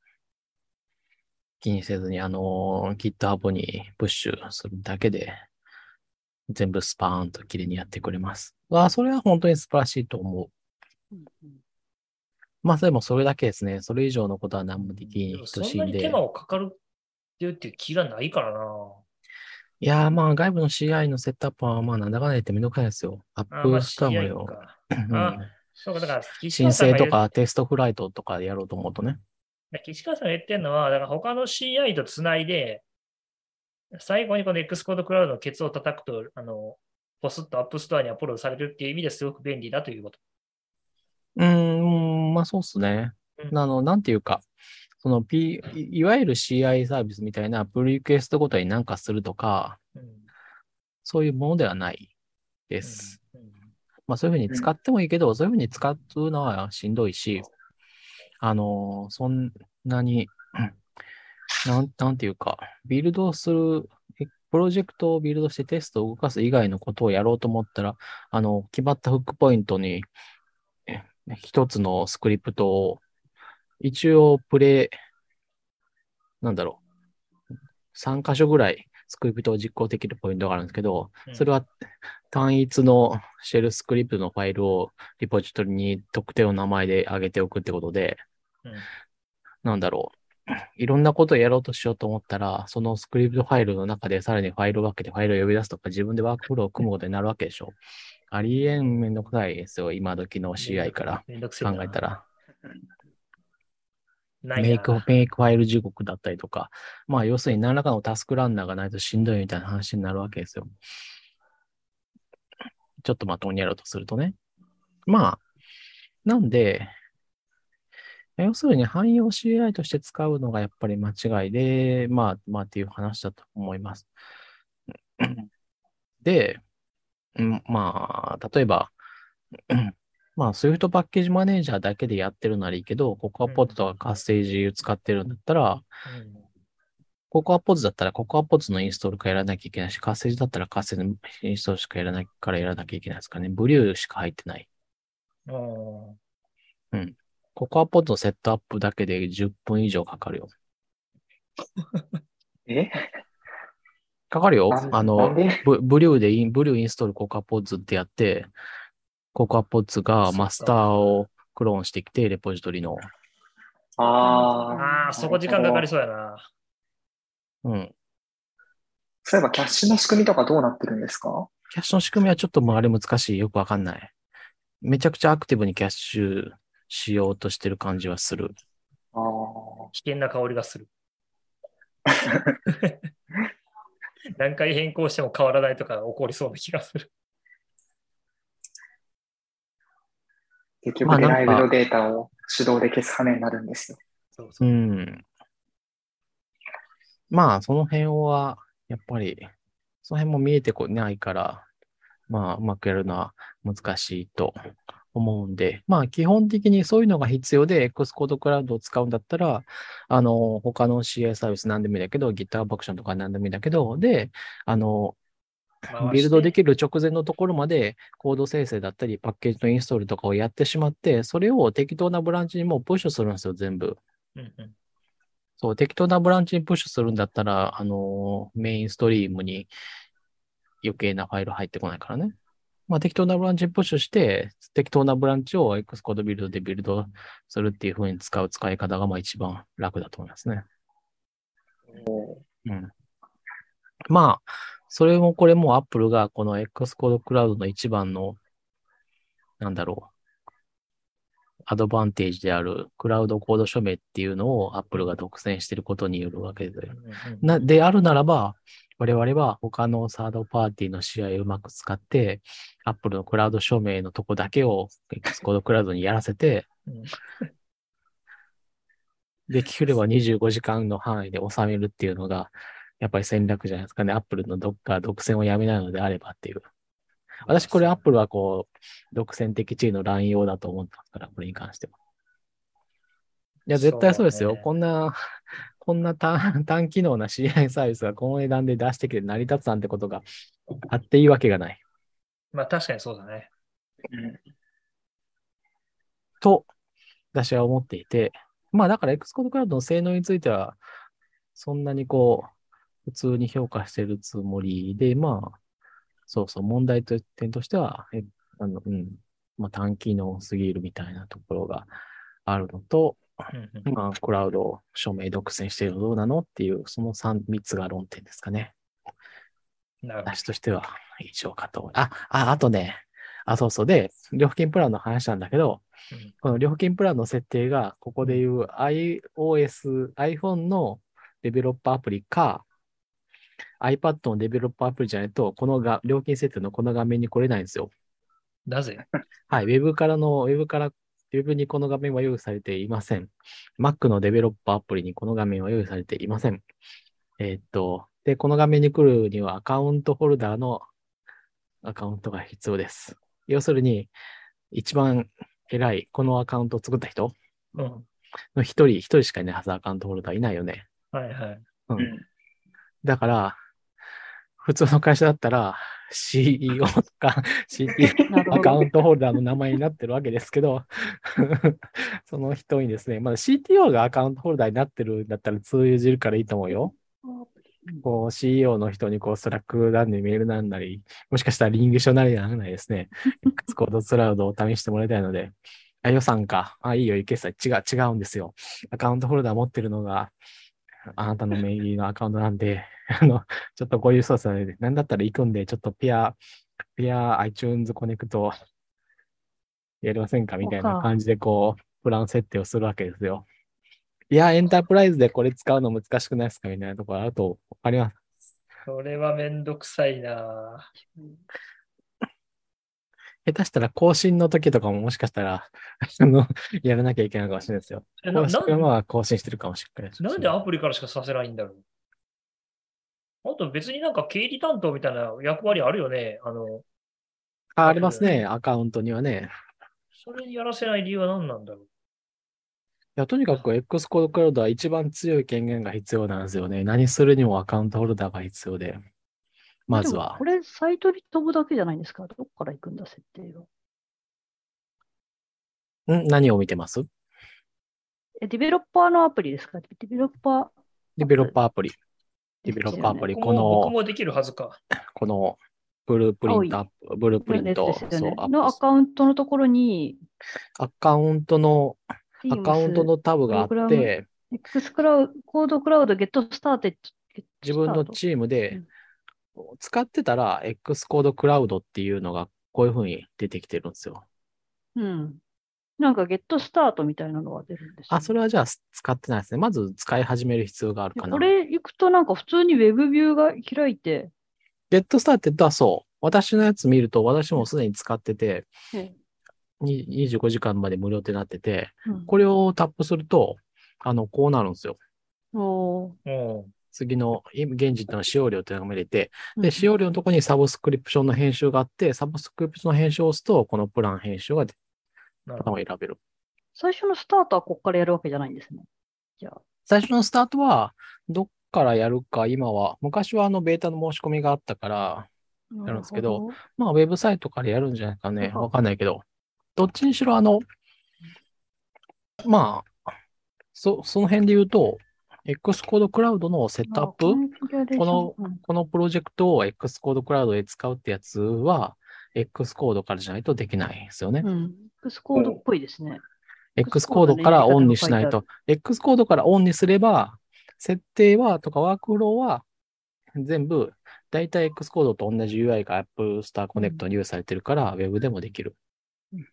気にせずに、あの、GitHub にプッシュするだけで、全部スパーンと綺麗にやってくれます。わあ、それは本当に素晴らしいと思う。うんうんまあ、でもそれだけですね。それ以上のことは何もできないに等しいで。そんなに手間をかかるっていうっていう気がないからな。いやー、まあ、外部の CI のセットアップは、まあ、なんだかんだ言ってめんどくさいですよ。 App Store もよ。かうんあそうか、だから、申請とか TestFlight とかでやろうと思うとね。岸川さんが言ってるのは、だから他の CI とつないで、最後にこの X コードクラウドのケツを叩くと、あの、ポスッと App Store にアップロードされるっていう意味ですごく便利だということ。うーん、まあそうっすね。うんあの、なんていうか、その P、いわゆる CI サービスみたいな pull request ごとに何かするとか、そういうものではないです。まあそういうふうに使ってもいいけど、そういうふうに使うのはしんどいし、あの、そんなに、なん、なんていうか、ビルドする、プロジェクトをビルドしてテストを動かす以外のことをやろうと思ったら、あの、決まったフックポイントに、一つのスクリプトを、一応プレイ、なんだろう、3箇所ぐらいスクリプトを実行できるポイントがあるんですけど、うんそれは単一のシェルスクリプトのファイルをリポジトリに特定の名前で上げておくってことで、うんなんだろう。いろんなことをやろうとしようと思ったら、そのスクリプトファイルの中でさらにファイルを分けてファイルを呼び出すとか自分でワークフローを組むことになるわけでしょ。ありえんめんどくさいですよ。今時の CI から考えたら。ないメイク、メイクファイル時刻だったりとか、まあ要するに何らかのタスクランナーがないとしんどいみたいな話になるわけですよ。ちょっとまともにやろうとするとね。まあ、なんで、要するに汎用 CI として使うのがやっぱり間違いで、まあ、まあっていう話だと思います。で、まあ、例えば、まあ、Swift パッケージマネージャーだけでやってるならいいけど、ココアポッドとかカッセージ使ってるんだったら、うん。ココアポッズだったらココアポッズのインストールかやらなきゃいけないし、カッセージだったらカッセージのインストールしかやらないからやらなきゃいけないですかね。ブリューしか入ってない。うん。ココアポッドのセットアップだけで10分以上かかるよ。え？かかるよ。あのブ brew でイン、 brew install CocoaPods ってやって、 CocoaPods がマスターをクローンしてきて、レポジトリの。ああ。ああ、そこ時間かかりそうやな。うん。そういえばキャッシュの仕組みとかどうなってるんですか？キャッシュの仕組みはちょっともうあれ難しい。よくわかんない。めちゃくちゃアクティブにキャッシュしようとしてる感じはする。ああ。危険な香りがする。何回変更しても変わらないとか起こりそうな気がする。結局デライブのデータを手動で消す羽目になるんですよ。そうそうう。ん。まあ、その辺は、やっぱり、その辺も見えてこないから、まあ、うまくやるのは難しいと思うんで、まあ、基本的にそういうのが必要で、X コードクラウドを使うんだったら、あの、他の CI サービス何でもいいんだけど、GitHub Action とか何でもいいんだけど、で、あの、ビルドでききる直前のところまでコード生成だったり、パッケージのインストールとかをやってしまって、それを適当なブランチにもうプッシュするんですよ、全部。うんうんそう、適当なブランチにプッシュするんだったら、あのーメインストリームに余計なファイル入ってこないからね。まあ、適当なブランチにプッシュして、適当なブランチを Xcode ビルドでビルドするっていう風に使う使い方が、まあ一番楽だと思いますね。うん。まあ、それもこれも Apple がこの Xcode Cloud の一番の、なんだろう、アドバンテージであるクラウドコード署名っていうのを Apple が独占していることによるわけで。な、であるならば、我々は他のサードパーティーの試合をうまく使って、Apple のクラウド署名のとこだけを Xcode クラウドにやらせて、うんできれば25時間の範囲で収めるっていうのが、やっぱり戦略じゃないですかね。Apple のどっか独占をやめないのであればっていう。私これ Apple はこう、独占的地位の乱用だと思ってますから、これに関しては。いや、絶対そうですよ。ねこんな、こんな単単機能な CI サービスがこの値段で出してきて成り立つなんてことがあっていいわけがない。まあ確かにそうだね。うんと、私は思っていて、まあだから Xcode クラウドの性能については、そんなにこう、普通に評価してるつもりで、まあ、そうそう、問題と点としては、えあの、うん、まあ短機能すぎるみたいなところがあるのと、まあ、クラウドを署名独占しているのどうなのっていう、その3、3つが論点ですかね。私としては以上かと。あ、あ、あとね、あ、そうそう。で、料金プランの話なんだけど、うんこの料金プランの設定が、ここでいう iOS、iPhone のデベロッパーアプリか、iPad のデベロッパーアプリじゃないと、このが料金設定のこの画面に来れないんですよ。なぜ？はい、ウェブからの、ウェブから、ウェブにこの画面は用意されていません。Mac のデベロッパーアプリにこの画面は用意されていません。えーっと、で、この画面に来るにはアカウントホルダーのアカウントが必要です。要するに、一番偉い、このアカウントを作った人うん。の一人、一人しかいないはず、アカウントホルダーいないよね。はいはい。ううんん。だから、普通の会社だったら CEO とか CTO。アカウントホルダーの名前になってるわけですけど、その人にですね、まだ CTO がアカウントホルダーになってるんだったら通じるからいいと思うよ。こう CEO の人にこう Slack なんでメールなんなり、もしかしたら稟議書なりなんなりですね、X コードクラウドを試してもらいたいので、あ、予算か。あ、いいよ、いけさ。違う、違うんですよ。アカウントホルダー持ってるのが、あなたの名義のアカウントなんで、あの、ちょっとこういう操作で、なんだったら行くんで、ちょっとペア、ペア iTunes コネクトやりませんかみたいな感じで、こう、プラン設定をするわけですよ。いや、エンタープライズでこれ使うの難しくないですかみたいなところあるとわかります。それはめんどくさいな下手したら更新の時とかももしかしたら、あの、やらなきゃいけないかもしれないですよ。えな公式は更新してるかもしれないし。なんでアプリからしかさせないんだろうあと別になんか経理担当みたいな役割あるよね。あの、あ、ありますね。アカウントにはね。それやらせない理由は何なんだろういや、とにかく X コードクラウドは一番強い権限が必要なんですよね。何するにもアカウントホルダーが必要で。まずはこ。れ、サイトに飛ぶだけじゃないんですか？どっから行くんだ、設定が。ん？何を見てます？え、ディベロッパーのアプリですか？ディベロッパー。ディベロッパーアプリ。ディベロッパーアプリ。この僕、もできるはずか。この、ブループリントアップ、ブループリント、ね、のアカウントのところに、アカウントの、アカウントのタブがあって、X クラウド、 Code Cloud、get started。自分のチームで使ってたら X コードクラウドっていうのがこういうふうに出てきてるんですよ。うん。なんか get start みたいなのが出るんですよあ、それはじゃあ使ってないですね。まず使い始める必要があるかな。でこれ行くとなんか普通にウェブビューが開いて、 get started はそう。私のやつ見ると、私もすでに使ってて、えに25時間まで無料ってなってて、うんこれをタップすると、あの、こうなるんですよ。おーうん。次の、今現時点の使用量というのが見れて、うんで、使用量のところにサブスクリプションの編集があって、サブスクリプションの編集を押すと、このプラン編集がを選べる。最初のスタートはここからやるわけじゃないんですね。じゃあ、最初のスタートは、どっからやるか、今は、昔はあの、ベータの申し込みがあったから、やるんですけど、まあ、ウェブサイトからやるんじゃないかね。わかんないけど。どっちにしろ、あの、まあ、そ、その辺で言うと、X コードクラウドのセットアップ、このこのプロジェクトを X コードクラウドで使うってやつは、X コードからじゃないとできないですよね。うん。X コードっぽいですね。X コードからオンにしないと。X コードからオンにすれば、設定はとかワークフローは全部、だいたい X コードと同じ UI が Apple Star Connect に用意されてるから、Web でもできるうん。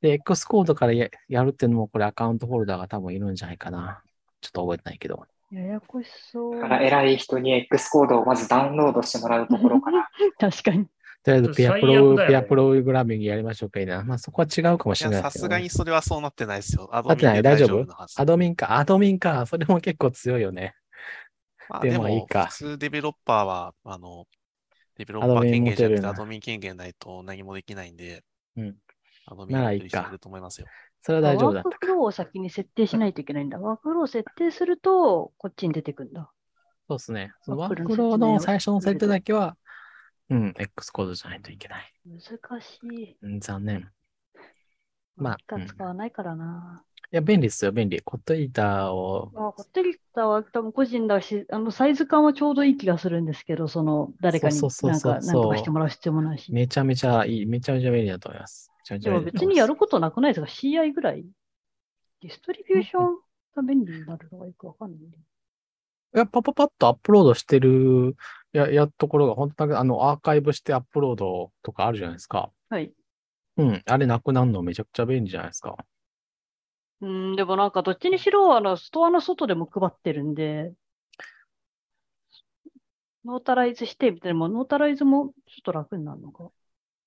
で、X コードからややるっていうのも、これアカウントホルダーが多分いるんじゃないかな。ちょっと覚えてないけど。ややこしそうだ。から偉い人に X コードをまずダウンロードしてもらうところから。確かに。とりあえずペアプロ、ねペアプログラミングやりましょうかいいな。まあそこは違うかもしれないねさすがにそれはそうなってないですよ。アドなってない？大丈夫アドミンか、アドミンか。それも結構強いよね。でまあでも、もいいか普通デベロッパーは、あの、デベロッパー権限じゃなくてアドミン権限ないと何もできないんで、うんアドミンならいいかと一緒にいると思いますよ。それは大丈夫だったか。ワークフローを先に設定しないといけないんだ。ワークフローを設定すると、こっちに出てくるんだ。そうですね。そのワークフローの最初の設定だけは、うん、X コードじゃないといけない。難しい。うん、残念。まあまあ、使わないからな。いや、便利ですよ、便利。コットエディターを、あ、ホテルタは多分個人だし、あの、サイズ感はちょうどいい気がするんですけど、その、誰かになんか、そうそうなんとかしてもらう必要もないし。めちゃめちゃいい、めちゃめちゃ便利だと思います。ゃめちでもゃ別にやることなくないですか ?CI ぐらい？ディストリビューションが便利になるのがよくわかんない。いや、パパパッとアップロードしてる、や、やところが、本当だけあの、アーカイブしてアップロードとかあるじゃないですか。はい。うん、あれなくなるのめちゃくちゃ便利じゃないですか。うん、でもなんかどっちにしろ、あの、ストアの外でも配ってるんで、 notarize してみたいな、 notarize もちょっと楽になるのか。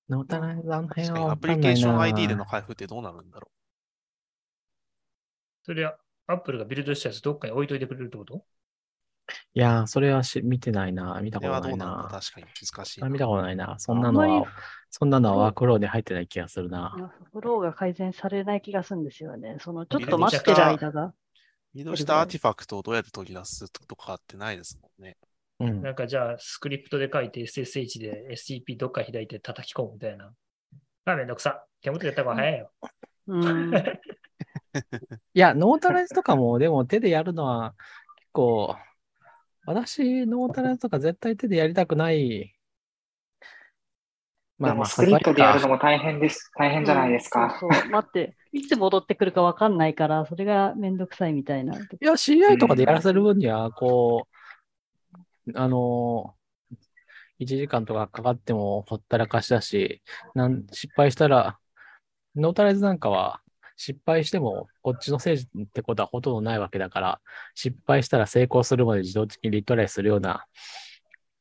notarize あの辺はわかんないプリケーションな ID での配布ってどうなるんだろそれは、 Apple がビルドしたやつどっかに置いといてくれるってこと？いやー、それはし見てないな。見たう。ことないなな。確かに難しい見たことないな。そんなのあんまりは、そんなのはワークフローで入ってない気がするな。フローが改善されない気がするんですよね。そのちょっめと待ってる間が。移動したアーティファクトをどうやって取り出すとかってないですもんね。うん。なんかじゃあ、スクリプトで書いて SSH で SCP どっか開いて叩き込むみたいな。あ、めんどくさ。手元でやった方が早いよ。うん。いや、ノータライズとかも、でも手でやるのは結構、私、ノータライズとか絶対手でやりたくない。まあまあ、スクリプトでやるのも。も大変です。大変じゃないですか。そうそう待って、いつ戻ってくるかわかんないから、それがめんどくさいみたいな。いや、CI とかでやらせる分には、こう、あの、1時間とかかかってもほったらかしだし、なん失敗したら、ノータライズなんかは失敗してもこっちのせいってことはほとんどないわけだから、失敗したら成功するまで自動的にリトライするような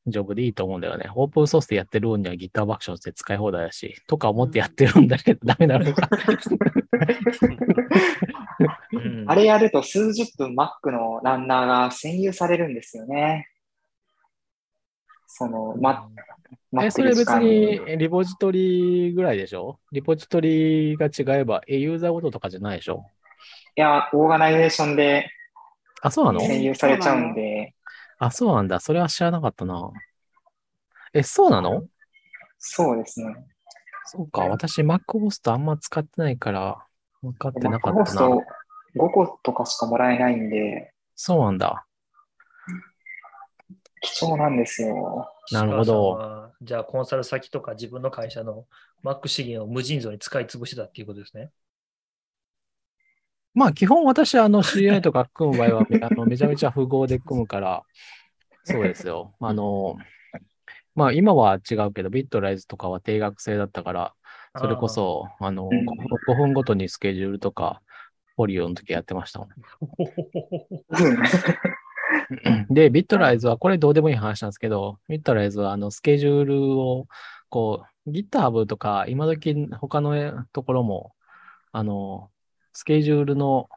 ジョブでいいと思うんだよね。オープンソースでやってる分には GitHub Actions で使い放題だし、とか思ってやってるんだけどダメなのか。うんあれやると数十分 Mac のランナーが占有されるんですよね。その、ま、待え、それ別に。にリポジトリぐらいでしょ？リポジトリが違えば、え、ユーザーごととかじゃないでしょ？いや、オーガナイゼーションであ、そうなの？占有されちゃうんで、あ、そうなんだ。それは知らなかったな。え、そうなの？そうですね。そうか。私、MacOS あんま使ってないから、分かってなかったな。5個とかしかもらえないんで、そうなんだ。貴重なんですよ。なるほどじゃあ、コンサル先とか自分の会社の Mac 資源を無尽蔵に使い潰してたっていうことですね。まあ、基本私、あの、CI とか組む場合はめ あのめちゃめちゃ符号で組むから、そうですよ。あの、まあ、今は違うけど、ビットライズとかは定額制だったから、それこそ、あの、うん5分ごとにスケジュールとか、フォリオの時やってましたもん。で、ビットライズは、これどうでもいい話なんですけど、ビットライズは、あの、スケジュールを、こう、GitHub とか、今時他のところも、あの、スケジュールの、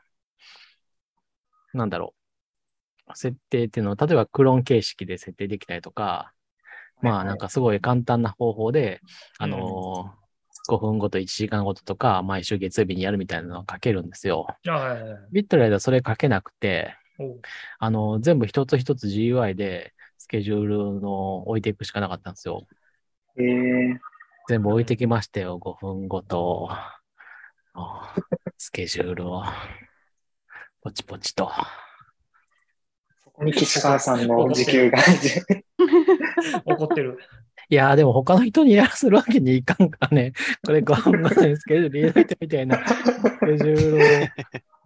なんだろう、設定っていうのを、例えばクローン形式で設定できたりとか、まあ、なんかすごい簡単な方法で、あの、5分ごと1時間ごととか、毎週月曜日にやるみたいなのを書けるんですよ。ビットライズはそれ書けなくて、あの、全部一つ一つ GUI でスケジュールの置いていくしかなかったんですよ。えー、全部置いてきましたよ、5分ごと。あスケジュールを、ポチポチと。そこに岸川さんの時給が。怒ってる。いやーでも他の人にやらせるわけにいかんからね、これ5分ごとにスケジュール入れといてみたいな、スケジュールを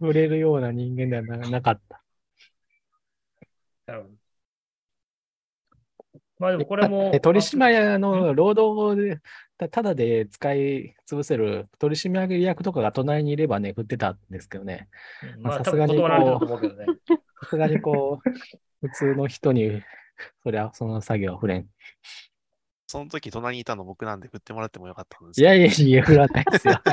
触れるような人間ではななかった。なるほど。まあでもこれもで。取締役の労働で、たただで使い潰せる取締役とかが隣にいればね、振ってたんですけどね。さすがに分断られてると思う。さすがにこう、普通の人に、そりゃその作業は触れん。その時隣にいたの僕なんで振ってもらってもよかったんですいやいやいや、振らないですよ。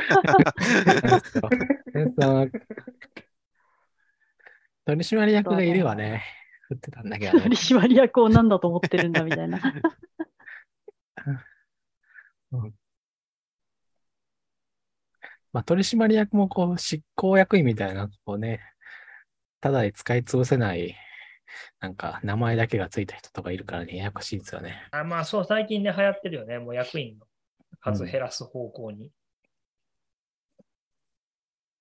取締役がいればね、振ってたんだけど取ね。締役を何だと思ってるんだみたいな。まあ、取締役もこう、執行役員みたいな、こうね、ただで使い潰せない、なんか名前だけがついた人とかいるからね、ややこしいですよね。あまあそう、最近ね、流行ってるよね。もう役員の数減らす方向に。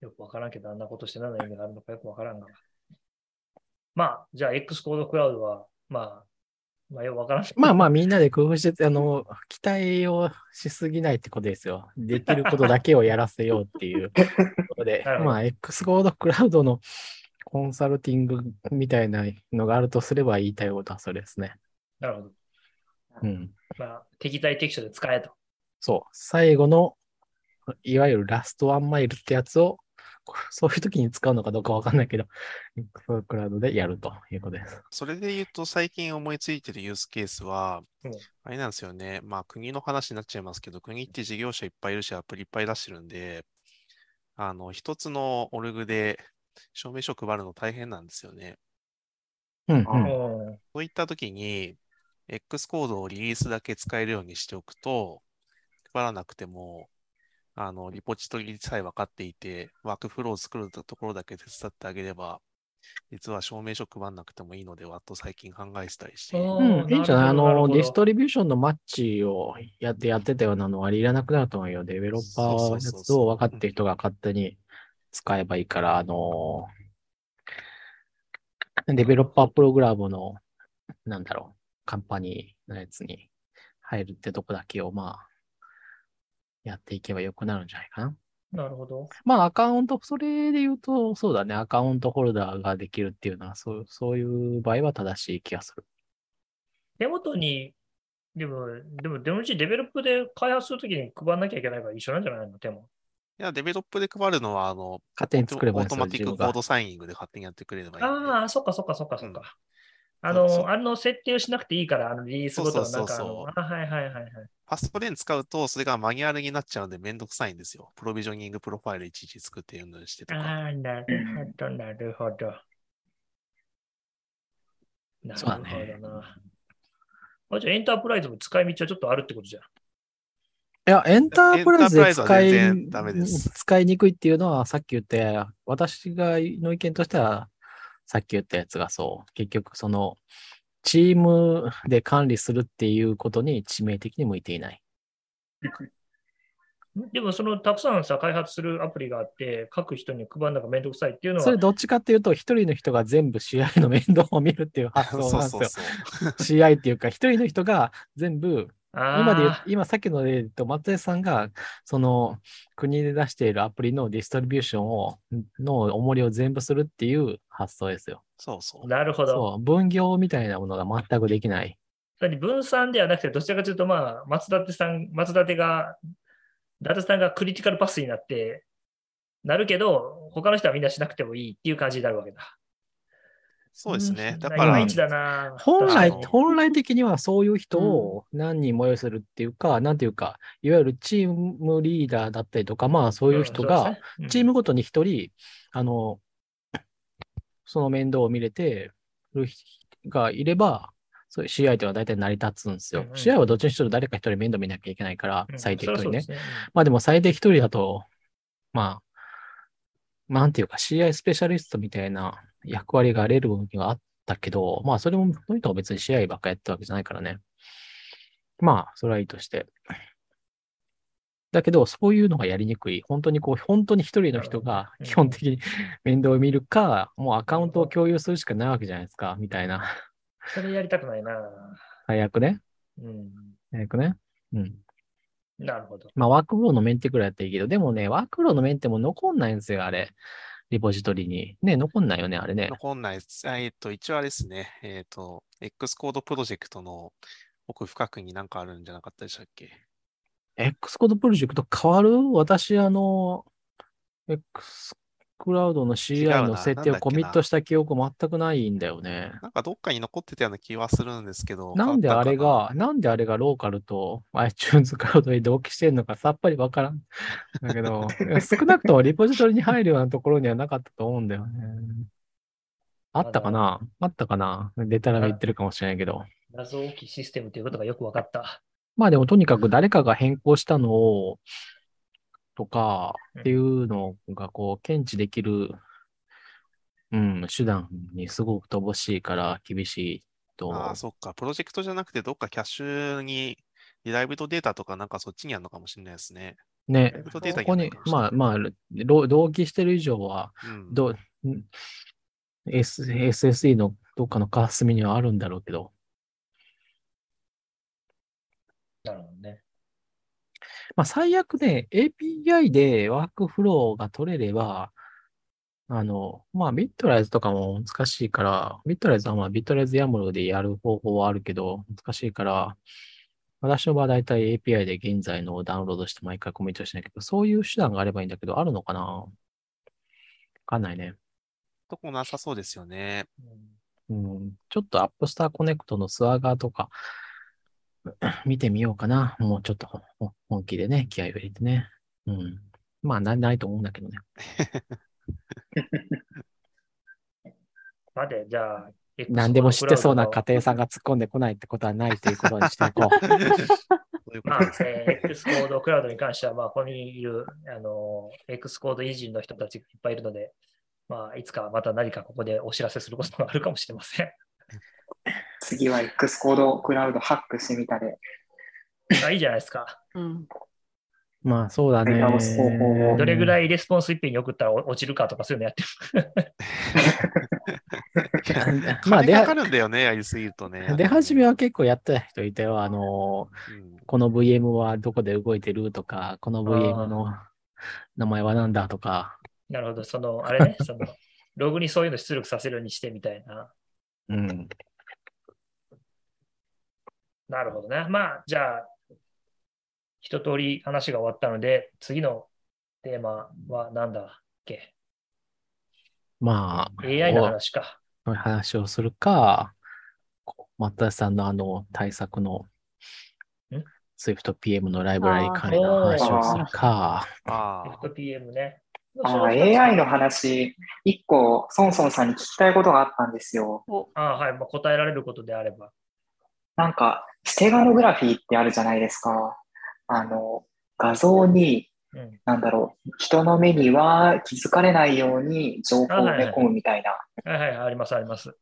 よくわからんけど、あんなことして何の意味があるのかよくわからんが。まあ、じゃあ X コードクラウドは、まあ、まあよくわから。まあまあみんなで工夫して、あの、期待をしすぎないってことですよ。できることだけをやらせようっていうことで まあ X コードクラウドのコンサルティングみたいなのがあるとすれば言いたいことはそれですね。なるほど。うん。まあ、適材適所で使えと。そう。最後の、いわゆるラストワンマイルってやつを そういう時に使うのかどうかわかんないけど、クラウドでやるということです。それで言うと、最近思いついてるユースケースはうん、あれなんですよね。まあ、国の話になっちゃいますけど、国って事業者いっぱいいるし、アプリいっぱい出してるんで、あの、一つのオルグで証明書配るの大変なんですよね。うん、あうん。うんそういった時に、X コードをリリースだけ使えるようにしておくと、配らなくても、あの、リポジトリさえ分かっていて、ワークフローを作るところだけ手伝ってあげれば、実は証明書配らなくてもいいのではと最近考えてたりして。うん、ーいいんじゃない？あの、ディストリビューションのマッチをやってやってたようなのはいらなくなると思うよ。デベロッパーそうそうそうそうを分かってる人が勝手に使えばいいから、あの、デベロッパープログラムの、なんだろう、カンパニーのやつに入るってとこだけを、まあ、やっていけばよくなるんじゃないかな。なるほど。まあ、アカウント、それで言うと、そうだね、アカウントホルダーができるっていうのは、そうそういう場合は正しい気がする。手元に、でも、でも、でもうちデベロップで開発するときに配らなきゃいけないから一緒なんじゃないの？手も。いや、デベロップで配るのは、あの、勝手に作ればいい automatic code signing で勝手にやってくれればいい。ああ、そっかそっかそっかそっか。うんあの、あの設定をしなくていいから、あのリリースごとのなんかあそうそうそうの、あはいはいはいはい。ファストレーン使うと、それがマニュアルになっちゃうんでめんどくさいんですよ。 provisioning profile いちいち作っていうのにしてとか。ああ、なるほど、なるほど。なるほどそうだねな。あじゃあ、エンタープライズも使い道はちょっとあるってことじゃん。いや、エンタープライズで使い使いにくいっていうのは、さっき言って、私がの意見としては、さっき言ったやつがそう、結局その、チームで管理するっていうことに致命的に向いていない。でも、そのたくさんさ、開発するアプリがあって、書く人に配るのがめんどくさいっていうのはそれ、どっちかっていうと、一人の人が全部 CI の面倒を見るっていう発そう想なんですよ。そうそう。CI っていうか、一人の人が全部今で今さっきの例で言うと、松江さんが、その国で出しているアプリのディストリビューションを、の重りを全部するっていう発想ですよ。そうそう。なるほど。そう、分業みたいなものが全くできない。つまり分散ではなくて、どちらかというと、まあ、松立さん、松立が、伊達さんがクリティカルパスになって、なるけど、他の人はみんなしなくてもいいっていう感じになるわけだ。そうですね。んだからいまい、ちだな。本来、本来的にはそういう人を何人も用意するっていうか、なんていうか、いわゆるチームリーダーだったりとか、まあそういう人が、うんチームごとに一人、あの、その面倒を見れてる人がいれば、そういう試合というのは大体成り立つんですよ。うんうん試合はどっちにしろ誰か一人面倒見なきゃいけないから、うん最低一人ね。そりゃそうですまあでも最低一人だと、まあ、なんていうか CI スペシャリストみたいな役割があれる部分があったけど、まあそれも、その人は別に試合ばっかやってたわけじゃないからね。まあ、それはいいとして。だけど、そういうのがやりにくい。本当にこう、本当に一人の人がうん基本的に面倒を見るか、もうアカウントを共有するしかないわけじゃないですか、みたいな。それやりたくないな。最悪ね？うん。最悪ね？うん。なるほど。まあ、ワークフローのメンテくらいやったらいいけど、でもね、ワークフローのメンテも残んないんですよ、あれ。リポジトリに。ね、残んないよね、あれね。残んないです。あえっと、一応あれですね。えっと、X コードプロジェクトの奥深くになんかあるんじゃなかったでしたっけ？X コードプロジェクト変わる？私、あの、X クラウドの CI なの設定をコミットした記憶全くないんだよね。なんかどっかに残ってたような気はするんですけど。なんであれが、なんであれがローカルと iTunes クラウドに同期してるのかさっぱりわからん。だけど、少なくともリポジトリに入るようなところにはなかったと思うんだよね。あったかな？あったかな？デタラメ言ってるかもしれないけど。謎置きシステムということがよく分かった。まあでもとにかく誰かが変更したのを、とかっていうのがこう検知できる、うん、手段にすごく乏しいから厳しいとああ、。そっか。プロジェクトじゃなくて、どっかキャッシュに、リライブドデータとかなんかそっちにあるのかもしれないですね。ねここにまあまあ、ろ同期してる以上は、うん S、SSE のどっかの片隅にはあるんだろうけど、なるほどね。まあ最悪ね、API でワークフローが取れれば、あの、まあビットライズとかも難しいから、ビットライズはまあビットライズ YAML でやる方法はあるけど、難しいから、私の場合はだいたい API で現在のをダウンロードして毎回コミットしないけど、そういう手段があればいいんだけど、あるのかな？わかんないね。とこなさそうですよね。うんうん。ちょっと App Store Connect の Swagger とか、見てみようかな。もうちょっと本気でね、気合を入れてね。うん。まあ、ないないと思うんだけどね。まで、じゃあ、何でも知ってそうな家家庭さんが突っ込んでこないってことはないということにしていこう。そういうこまあ。えー X コードクラウドに関しては、まあ、ここにいる、あの、X コード偉人の人たちがいっぱいいるので、まあ、いつかまた何かここでお知らせすることがあるかもしれません。次は X コードクラウドハックしてみたで。あいいじゃないですか。うん。まあ、そうだね。直す方法をどれぐらいいレスポンス一品に送ったら落ちるかとかそういうのやってる。まあ、出金かかはるんだよね、やりすぎるとね。出始めは結構やってた人いたよ。あの、うんこの VM はどこで動いてるとか、この VM の名前は何だとか。なるほど、その、あれね、その、ログにそういうの出力させるようにしてみたいな。うん。なるほどね。まあ、じゃあ、一通り話が終わったので、次のテーマは何だっけ？まあ、?AI の話か。こういう話をするか、松田さんのあの対策のん？SwiftPM のライブラリ関連の話をするか、ああ、FTPM ね。あ AI の話、一個、ソンソンさんに聞きたいことがあったんですよ。お、あはい、まあ、答えられることであれば。なんか、ステガノグラフィーってあるじゃないですか。あの、画像に、うん。なんだろう、人の目には気づかれないように情報を埋め込むみたいな。はいはい、あります、あります。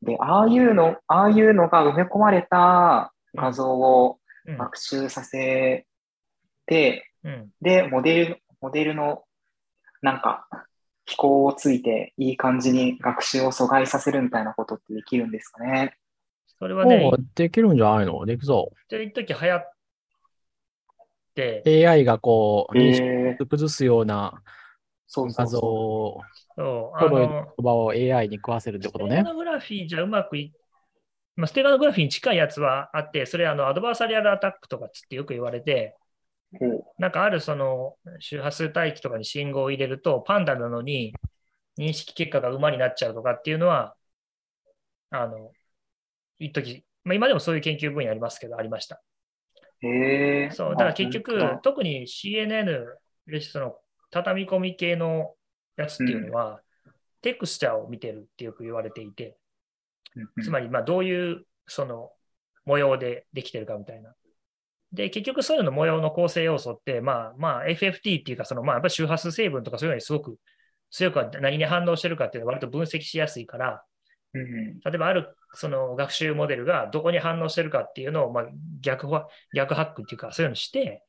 で、ああいうの、ああいうのが埋め込まれた画像をうん。学習させて、うん。で、モデル、モデルの、なんか、飛行をついて、いい感じに学習を阻害させるみたいなことってできるんですかね。それはね、もうできるんじゃないの？できそ一時流行って、う。AI がこう、認識えー、崩すような画像そうそうそを、そう、あのの、言葉を AI に食わせるってことねステガ。ノグラフィーじゃうまくいまあ、ステガノグラフィーに近いやつはあって、それあのアドバーサリアルアタックとかつってよく言われて、う。ほうなんかあるその周波数帯域とかに信号を入れると、パンダなのに認識結果が馬になっちゃうとかっていうのは、あの、一時、まあ、今でもそういう研究分野ありますけど、ありました。へえ。そう、だから結局特に CNN、その畳み込み系のやつっていうのは、テクスチャーを見てるってよく言われていて、つまり、まあ、どういう、その、模様でできてるかみたいな。で、結局そういうの模様の構成要素って、まあ、まあ、FFT っていうか、その、まあ、やっぱり周波数成分とかそういうのにすごく強くは何に反応してるかっていうのは割と分析しやすいから、うんうん例えばあるその学習モデルがどこに反応してるかっていうのを、まあ、逆は逆ハックっていうか、そういうのにして、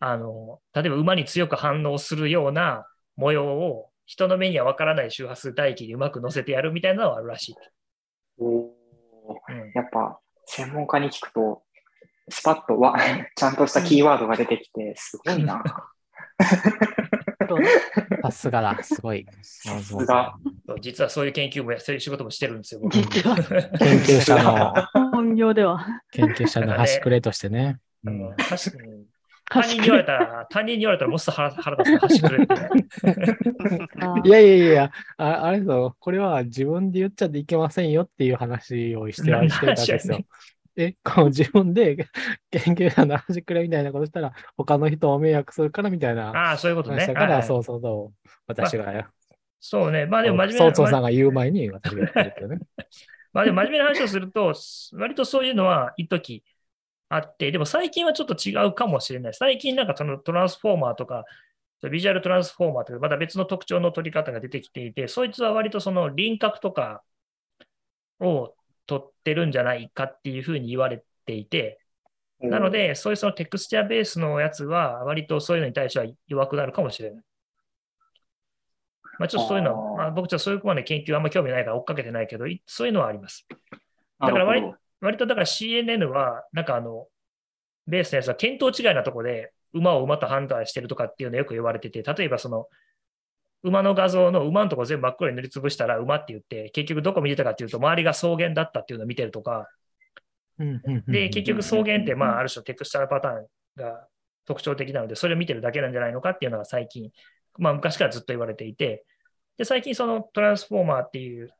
あの、例えば馬に強く反応するような模様を人の目にはわからない周波数帯域にうまく乗せてやるみたいなのはあるらしい。おーうん、やっぱ、専門家に聞くと、スパッとわ、ちゃんとしたキーワードが出てきて、すごいな。ど さすがだ、すごい。さすがそう実はそういう研究もや、そういう仕事もしてるんですよ、僕。実は 研究者の、本業では。研究者の端くれとしてね。あうんの端うん他人に言われたら、他人に言われたらもっと腹腹立つな、端くれって。あ いやいやいや、ああれぞ、これは自分で言っちゃいけませんよっていう話をして何のしてたんですよ話。え、こう自分で 研究者の話くれみたいなことしたら、他の人を迷惑するからみたいなああ、そういうことね。話だから、そうそうそう。私が、そうね。まあでも真面目なそうそうさんが言う前に私が言ってるけどね。まあでも真面目な話をすると、割とそういうのは一時あって、でも最近はちょっと違うかもしれない。最近なんかそのトランスフォーマーとか、ビジュアルトランスフォーマーとか、また別の特徴の取り方が出てきていて、そいつは割とその輪郭とかを取ってるんじゃないかっていうふうに言われていて、なので、そういうそのテクスチャーベースのやつは、割とそういうのに対しては弱くなるかもしれない。まあ、ちょっとそういうのは、まあ、僕ちょっとそういうまで研究あんま興味ないから追っかけてないけど、いそういうのはあります。だから割割とだから CNN は、なんかあの、ベースのやつは見当違いなとこで馬を馬と判断してるとかっていうのよく言われてて、例えばその、馬の画像の馬のとこ全部真っ黒に塗りつぶしたら馬って言って、結局どこ見てたかっていうと、周りが草原だったっていうのを見てるとか、で、結局草原って、まあ、ある種テクスチャルパターンが特徴的なので、それを見てるだけなんじゃないのかっていうのが最近、まあ、昔からずっと言われていて、で、最近そのトランスフォーマーっていう、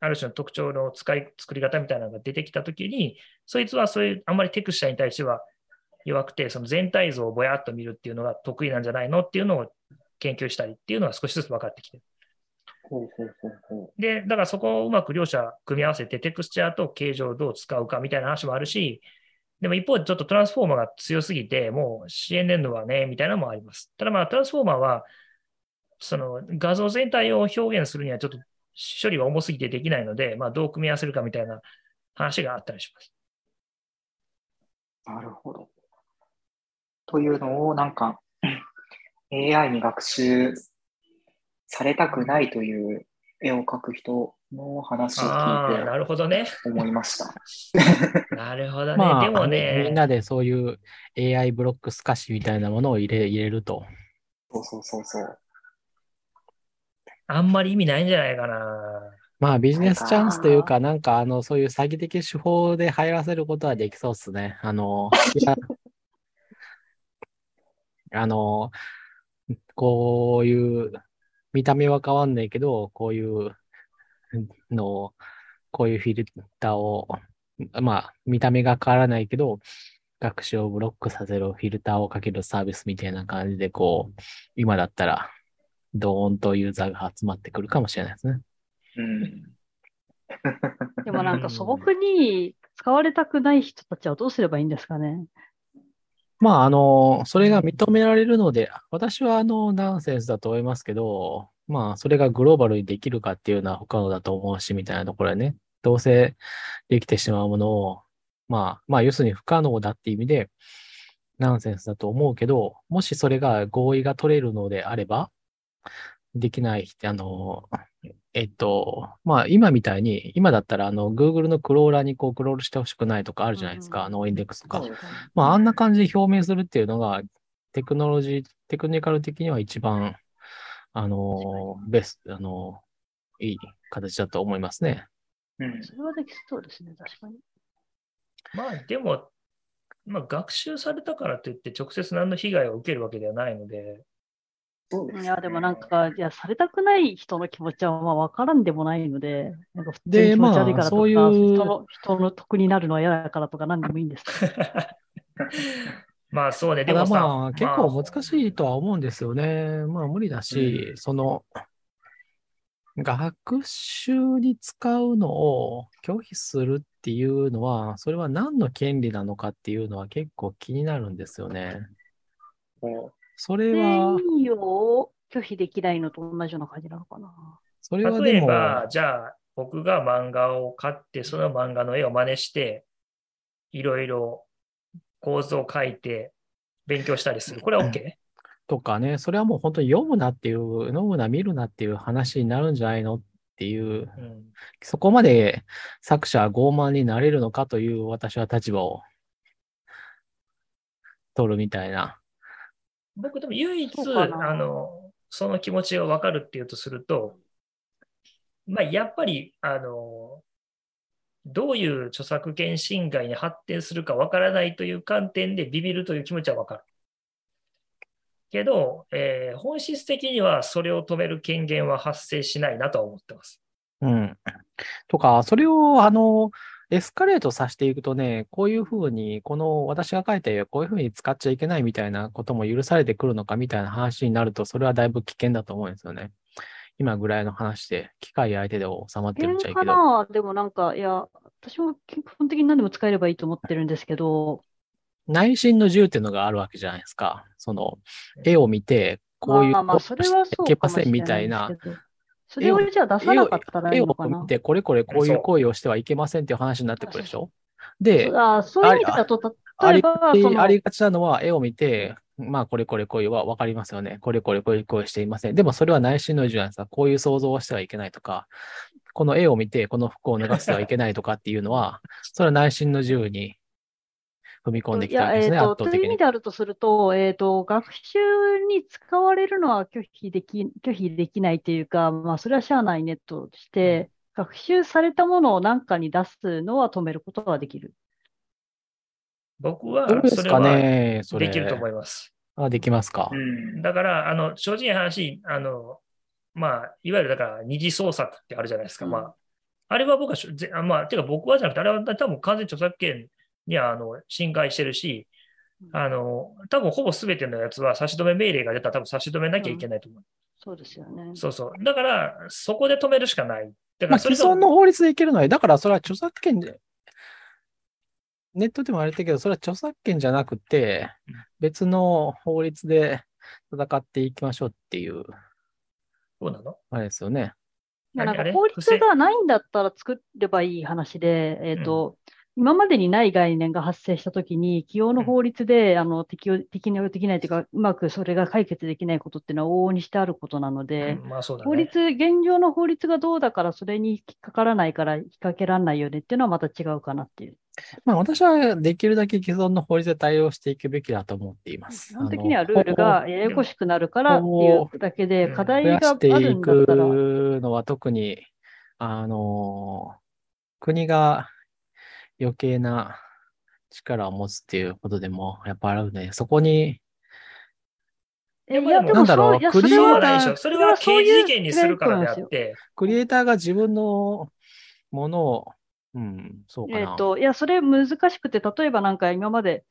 ある種の特徴の使い、作り方みたいなのが出てきたときに、そいつはそういう、あんまりテクスチャに対しては弱くて、その全体像をぼやっと見るっていうのが得意なんじゃないのっていうのを研究したりっていうのは少しずつ分かってきてる。で、だからそこをうまく両者組み合わせて、テクスチャーと形状をどう使うかみたいな話もあるし、でも一方でちょっとトランスフォーマーが強すぎて、もう CNN はね、みたいなのもあります。ただまあトランスフォーマーは、その画像全体を表現するにはちょっと処理が重すぎてできないので、まあどう組み合わせるかみたいな話があったりします。う。なるほど。というのを、なんか、AI に学習されたくないという絵を描く人の話をああ、な聞いるほどね。て思いました。なるほどね。まあ、でもみみんね、なでそういう AI ブロックス可視みたいなものを入れ入れると。そうそうそうそう。あんまり意味ないんじゃないかな。まあビジネスチャンスというか、なんかあの、そういう詐欺的手法で入らせることはできそうですね。あの、あの、こういう、見た目は変わんないけど、こういうのを、こういうフィルターを、まあ、見た目が変わらないけど、学習をブロックさせるフィルターをかけるサービスみたいな感じで、こう、今だったら、ドーンとユーザーが集まってくるかもしれないですね。うん。でもなんか素朴に使われたくない人たちはどうすればいいんですかね。まあ、あの、それが認められるので、私はあの、ナンセンスだと思いますけど、まあ、それがグローバルにできるかっていうのは不可能だと思うし、みたいなところはね、どうせできてしまうものを、まあ、まあ、要するに不可能だって意味で、ナンセンスだと思うけど、もしそれが合意が取れるのであれば、できない、あの、えっと、まあ、今みたいに、今だったら、あの、Google のクローラーにこう、クロールしてほしくないとかあるじゃないですか、うんあの、インデックスとかまあ、あんな感じで表明するっていうのが、テクノロジー、テクニカル的には一番、あの、ベスト、あの、いい形だと思いますね。うん。それはできそうですね、確かに。まあでも、まあ、学習されたからといって直接何の被害を受けるわけではないので、そうですねいや、でもなんか、いや、されたくない人の気持ちはまあ分からんでもないので、なんか普通にで気持ち悪いからとか、まあそういう人の、人の得になるのは嫌だからとか何でもいいんです。まあそうね、でもさ、まあ、結構難しいとは思うんですよね。まあ、無理だし、うんその、学習に使うのを拒否するっていうのは、それは何の権利なのかっていうのは結構気になるんですよね。もそれは、善意を拒否できないのと同じような感じなのかな？それはでも、例えば、じゃあ僕が漫画を買って、その漫画の絵を真似して、いろいろ構図を描いて勉強したりする。これは OK? とかね、それはもう本当に読むなっていう、読むな、見るなっていう話になるんじゃないのっていう、うん、そこまで作者は傲慢になれるのかという私は立場を取るみたいな。僕でも唯一あのその気持ちが分かるっていうとすると、まあ、やっぱりあのどういう著作権侵害に発展するか分からないという観点でビビるという気持ちは分かる。けど、えー本質的にはそれを止める権限は発生しないなとは思ってます。うん。とか、それを、あの、エスカレートさせていくとね、こういうふうに、この私が書いた絵をこういうふうに使っちゃいけないみたいなことも許されてくるのかみたいな話になると、それはだいぶ危険だと思うんですよね。今ぐらいの話で、機械相手で収まってるっちゃいいかけど。な？でもなんか、いや、私も基本的に何でも使えればいいと思ってるんですけど、内心の自由っていうのがあるわけじゃないですか。その、絵を見て、こういうまあまあ、そみたいなそれをじゃあ出さなかったらい絵をいのかな？見。て、これこれこういう行為をしてはいけませんっていう話になってくるでしょ？で、あそういう意味だと、あり例えば、ありがちなのは、絵を見て、まあ、これこれこういうは分かりますよね。これこれこういう行為していません。でも、それは内心の自由なんですか。こういう想像をしてはいけないとか、この絵を見て、この服を脱がせてはいけないとかっていうのは、それは内心の自由に踏み込んできいや、たですね、えっと、圧倒的にという意味で。あるとすると、えっと、学習に使われるのは拒否でき、拒否できないというか、まあ、それはしゃあないねとして、学習されたものを何かに出すのは止めることはできる。僕はそれは。できると思います。あ、できますか？う。ん。だから、あの正直な話、あのまあ、いわゆるだから二次創作ってあるじゃないですか。うんまあ、あれは僕はしょ、ぜあまあ、てか僕はじゃなくて、あれは多分完全に著作権にはあの侵害してるし、あの、多分ほぼ全てのやつは差し止め命令が出たら多分差し止めなきゃいけないと思う。そうですよね。そうそう。だから、そこで止めるしかない。だかまあ、らそれと既存の法律でいけるのは、だからそれは著作権で、ネットでもあれだけど、それは著作権じゃなくてうん、別の法律で戦っていきましょうっていう、どうなの？あれですよね。なんか法律がないんだったら作ればいい話で、えっと、今までにない概念が発生したときに、既往の法律で、あの適用適用できないというか、うまくそれが解決できないことっていうのは往々にしてあることなので、うんまあね。法律、現状の法律がどうだから、それに引っかからないから、引っ掛けられないよねっていうのはまた違うかなっていう。まあ私はできるだけ既存の法律で対応していくべきだと思っています。基本的にはルールがややこしくなるからっていうだけで、うん課題があしているんだったら、くのは特に、あの、国が余計な力を持つっていうことでもやっぱあるので、そこに、えだろうクリエイターそれは刑事事件にするからであって、クリエイターが自分のものを、うん、そうかな。えっと、いや、それ難しくて、例えばなんか今まで、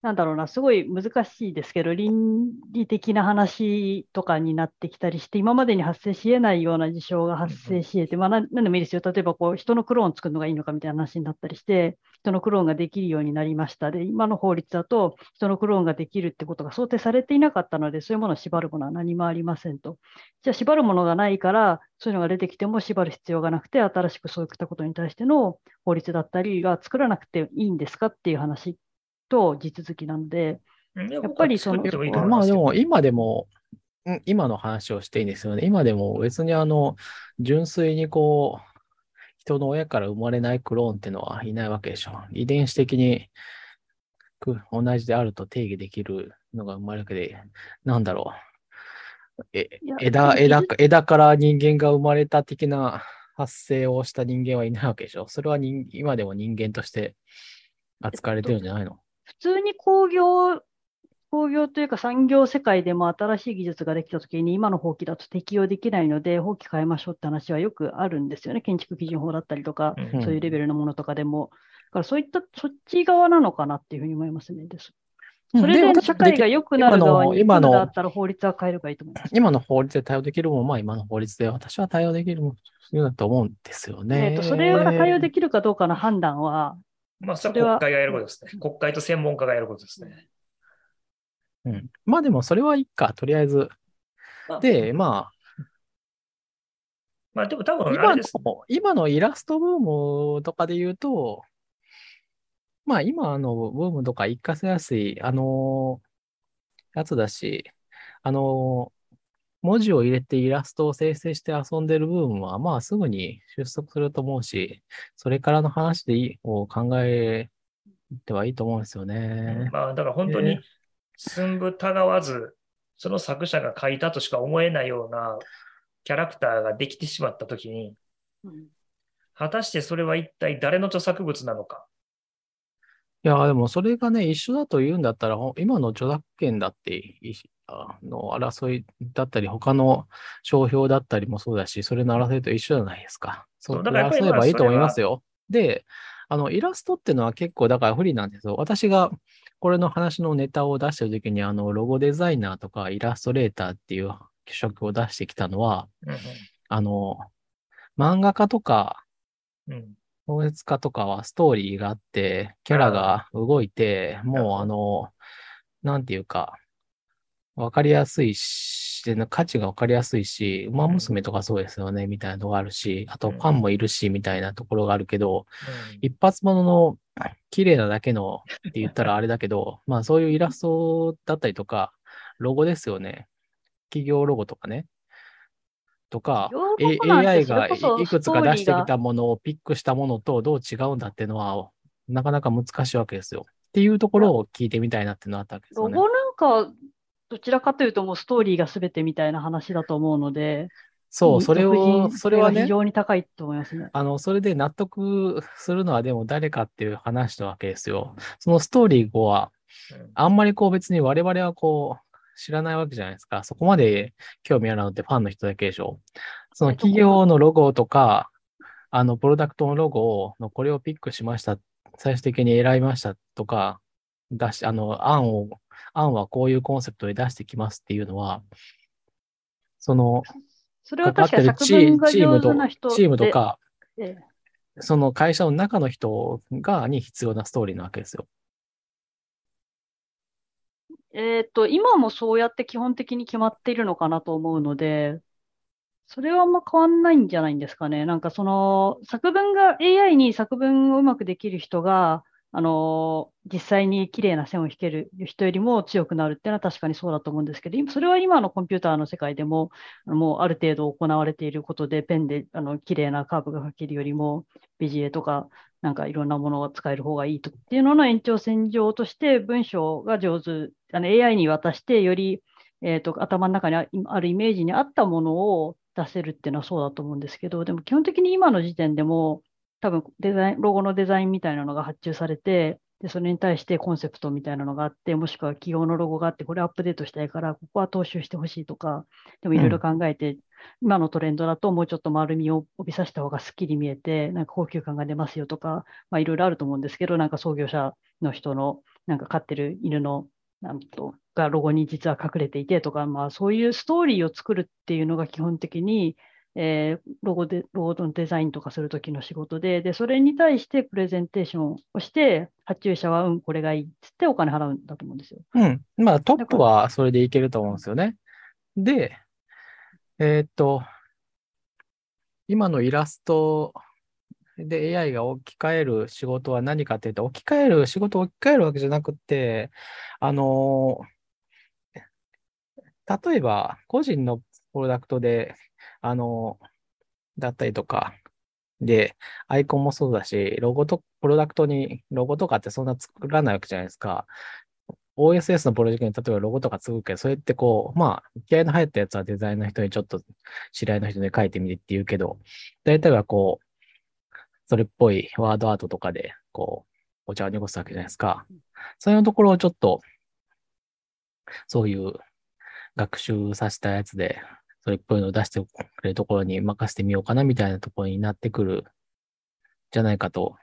なんだろうな、すごい難しいですけど、倫理的な話とかになってきたりして、今までに発生し得ないような事象が発生し得て、まあ、なんでもいいですよ。例えば、こう、人のクローン作るのがいいのかみたいな話になったりして、人のクローンができるようになりました。で、今の法律だと、人のクローンができるってことが想定されていなかったので、そういうものを縛るものは何もありませんと。じゃあ、縛るものがないから、そういうのが出てきても縛る必要がなくて、新しくそういったことに対しての法律だったりが作らなくていいんですかっていう話と地続きなので、ややっぱりそのまあでも、今でも、うん今の話をしていいんですよね。今でも別にあの、純粋にこう、人の親から生まれないクローンっていうのはいないわけでしょ。遺伝子的にく同じであると定義できるのが生まれるわけで、なんだろう。え枝、枝、枝から人間が生まれた的な発生をした人間はいないわけでしょ。それは人今でも人間として扱われてるんじゃないの、普通に工業、工業というか産業世界でも新しい技術ができたときに今の法規だと適用できないので、法規変えましょうって話はよくあるんですよね。建築基準法だったりとか、うんそういうレベルのものとかでも。だからそういった、そっち側なのかなっていうふうに思いますね。ですそれで社会が良くなる側に今ののだったら法律は変えればいいと思います。今の法律で対応できるもん、まあ今の法律で私は対応できるもんだと思うんですよね。えーとそれが対応できるかどうかの判断は、まあ、そそれは国会がやることですね。国会と専門家がやることですね。うん。まあでもそれはいいか、とりあえず。で、ままあでも多あ、分あ今の今のイラストブームとかで言うと、まあ今あのブームとか一過せやすい、あのやつだし、あの文字を入れてイラストを生成して遊んでる部分は、まあすぐに収束すると思うし、それからの話でいいを考えてはいいと思うんですよね。まあだから本当えに寸分たがわず、その作者が書いたとしか思えないようなキャラクターができてしまったときに、うん果たしてそれは一体誰の著作物なのか？いや、でもそれがね、一緒だと言うんだったら、ほ今の著作権だっての争いだったり、他の商標だったりもそうだし、それの争いと一緒じゃないですか。そそううだから争えばいいと思いますよ。で、あの、イラストっていうのは結構、だから不利なんですよ。私がこれの話のネタを出してるときに、あの、ロゴデザイナーとかイラストレーターっていう職を出してきたのは、うんあの、漫画家とか、うんうん小説家とかはストーリーがあって、キャラが動いて、もうあの、なんていうか、わかりやすいし、価値がわかりやすいし、馬娘とかそうですよね、みたいなとこあるし、あとうんファンもいるし、みたいなところがあるけど、うん一発物の綺麗なだけのって言ったらあれだけど、まあそういうイラストだったりとか、ロゴですよね。企業ロゴとかね。とか、AI がいいくつか出してきたものをピックしたものとどう違うんだっていうのは、なかなか難しいわけですよ。っていうところを聞いてみたいなっていうのがあったわけですよね。ロゴなんか、どちらかというともうストーリーが全てみたいな話だと思うので、そう、それ俗を、人それはね非、常に高いと思いますね。あの、それで納得するのはでも誰かっていう話なわけですよ。そのストーリー後は、うんあんまりこう別に我々はこう、知らないわけじゃないですか。そこまで興味あるのってファンの人だけでしょ。そのえっと企業のロゴとか、あの、プロダクトのロゴのこれをピックしました。最終的に選びましたとか、出し、あの、案を、案はこういうコンセプトで出してきますっていうのは、その、それは確か作チー文が上チームと手な人、チームとか、で、えその会社の中の人が、に必要なストーリーなわけですよ。えっと、今もそうやって基本的に決まっているのかなと思うので、それはあんま変わんないんじゃないんですかね。なんかその作文が AI に作文をうまくできる人が、あの実際に綺麗な線を引ける人よりも強くなるっていうのは確かにそうだと思うんですけど、それは今のコンピューターの世界でも、もうある程度行われていることで、ペンであの綺麗なカーブが描けるよりも、ビジエとか、なんかいろんなものを使える方がいいとっていうのの延長線上として、文章が上手、AI に渡して、より、えーと頭の中にああるイメージに合ったものを出せるっていうのはそうだと思うんですけど、でも基本的に今の時点でも、多分デザイン、ロゴのデザインみたいなのが発注されて、で、それに対してコンセプトみたいなのがあって、もしくは企業のロゴがあって、これアップデートしたいから、ここは踏襲してほしいとか、でもいろいろ考えて、今のトレンドだともうちょっと丸みを帯びさせた方がすっきり見えて、なんか高級感が出ますよとか、まあいろいろあると思うんですけど、なんか創業者の人の、なんか飼ってる犬の、なんと、がロゴに実は隠れていてとか、まあそういうストーリーを作るっていうのが基本的に、えーロゴで、ロゴのデザインとかするときの仕事で、で、それに対してプレゼンテーションをして、発注者は、うん、これがいいっつってお金払うんだと思うんですよ。うん。まあ、トップはそれでいけると思うんですよね。で、えーっと、今のイラストで AI が置き換える仕事は何かっていうと、置き換える、仕事を置き換えるわけじゃなくて、あの例えば、個人のプロダクトで、あのだったりとか、で、アイコンもそうだし、ロゴと、プロダクトに、ロゴとかってそんな作らないわけじゃないですか。OSS のプロジェクトに例えばロゴとか作るけど、それってこう、まあ、気合の入ったやつはデザインの人にちょっと知り合いの人に書いてみてって言うけど、大体はこう、それっぽいワードアートとかで、こう、お茶を濁すわけじゃないですか。そういうところをちょっと、そういう学習させたやつで、それっぽいのを出してくれるところに任せてみようかなみたいなところになってくるじゃないかと。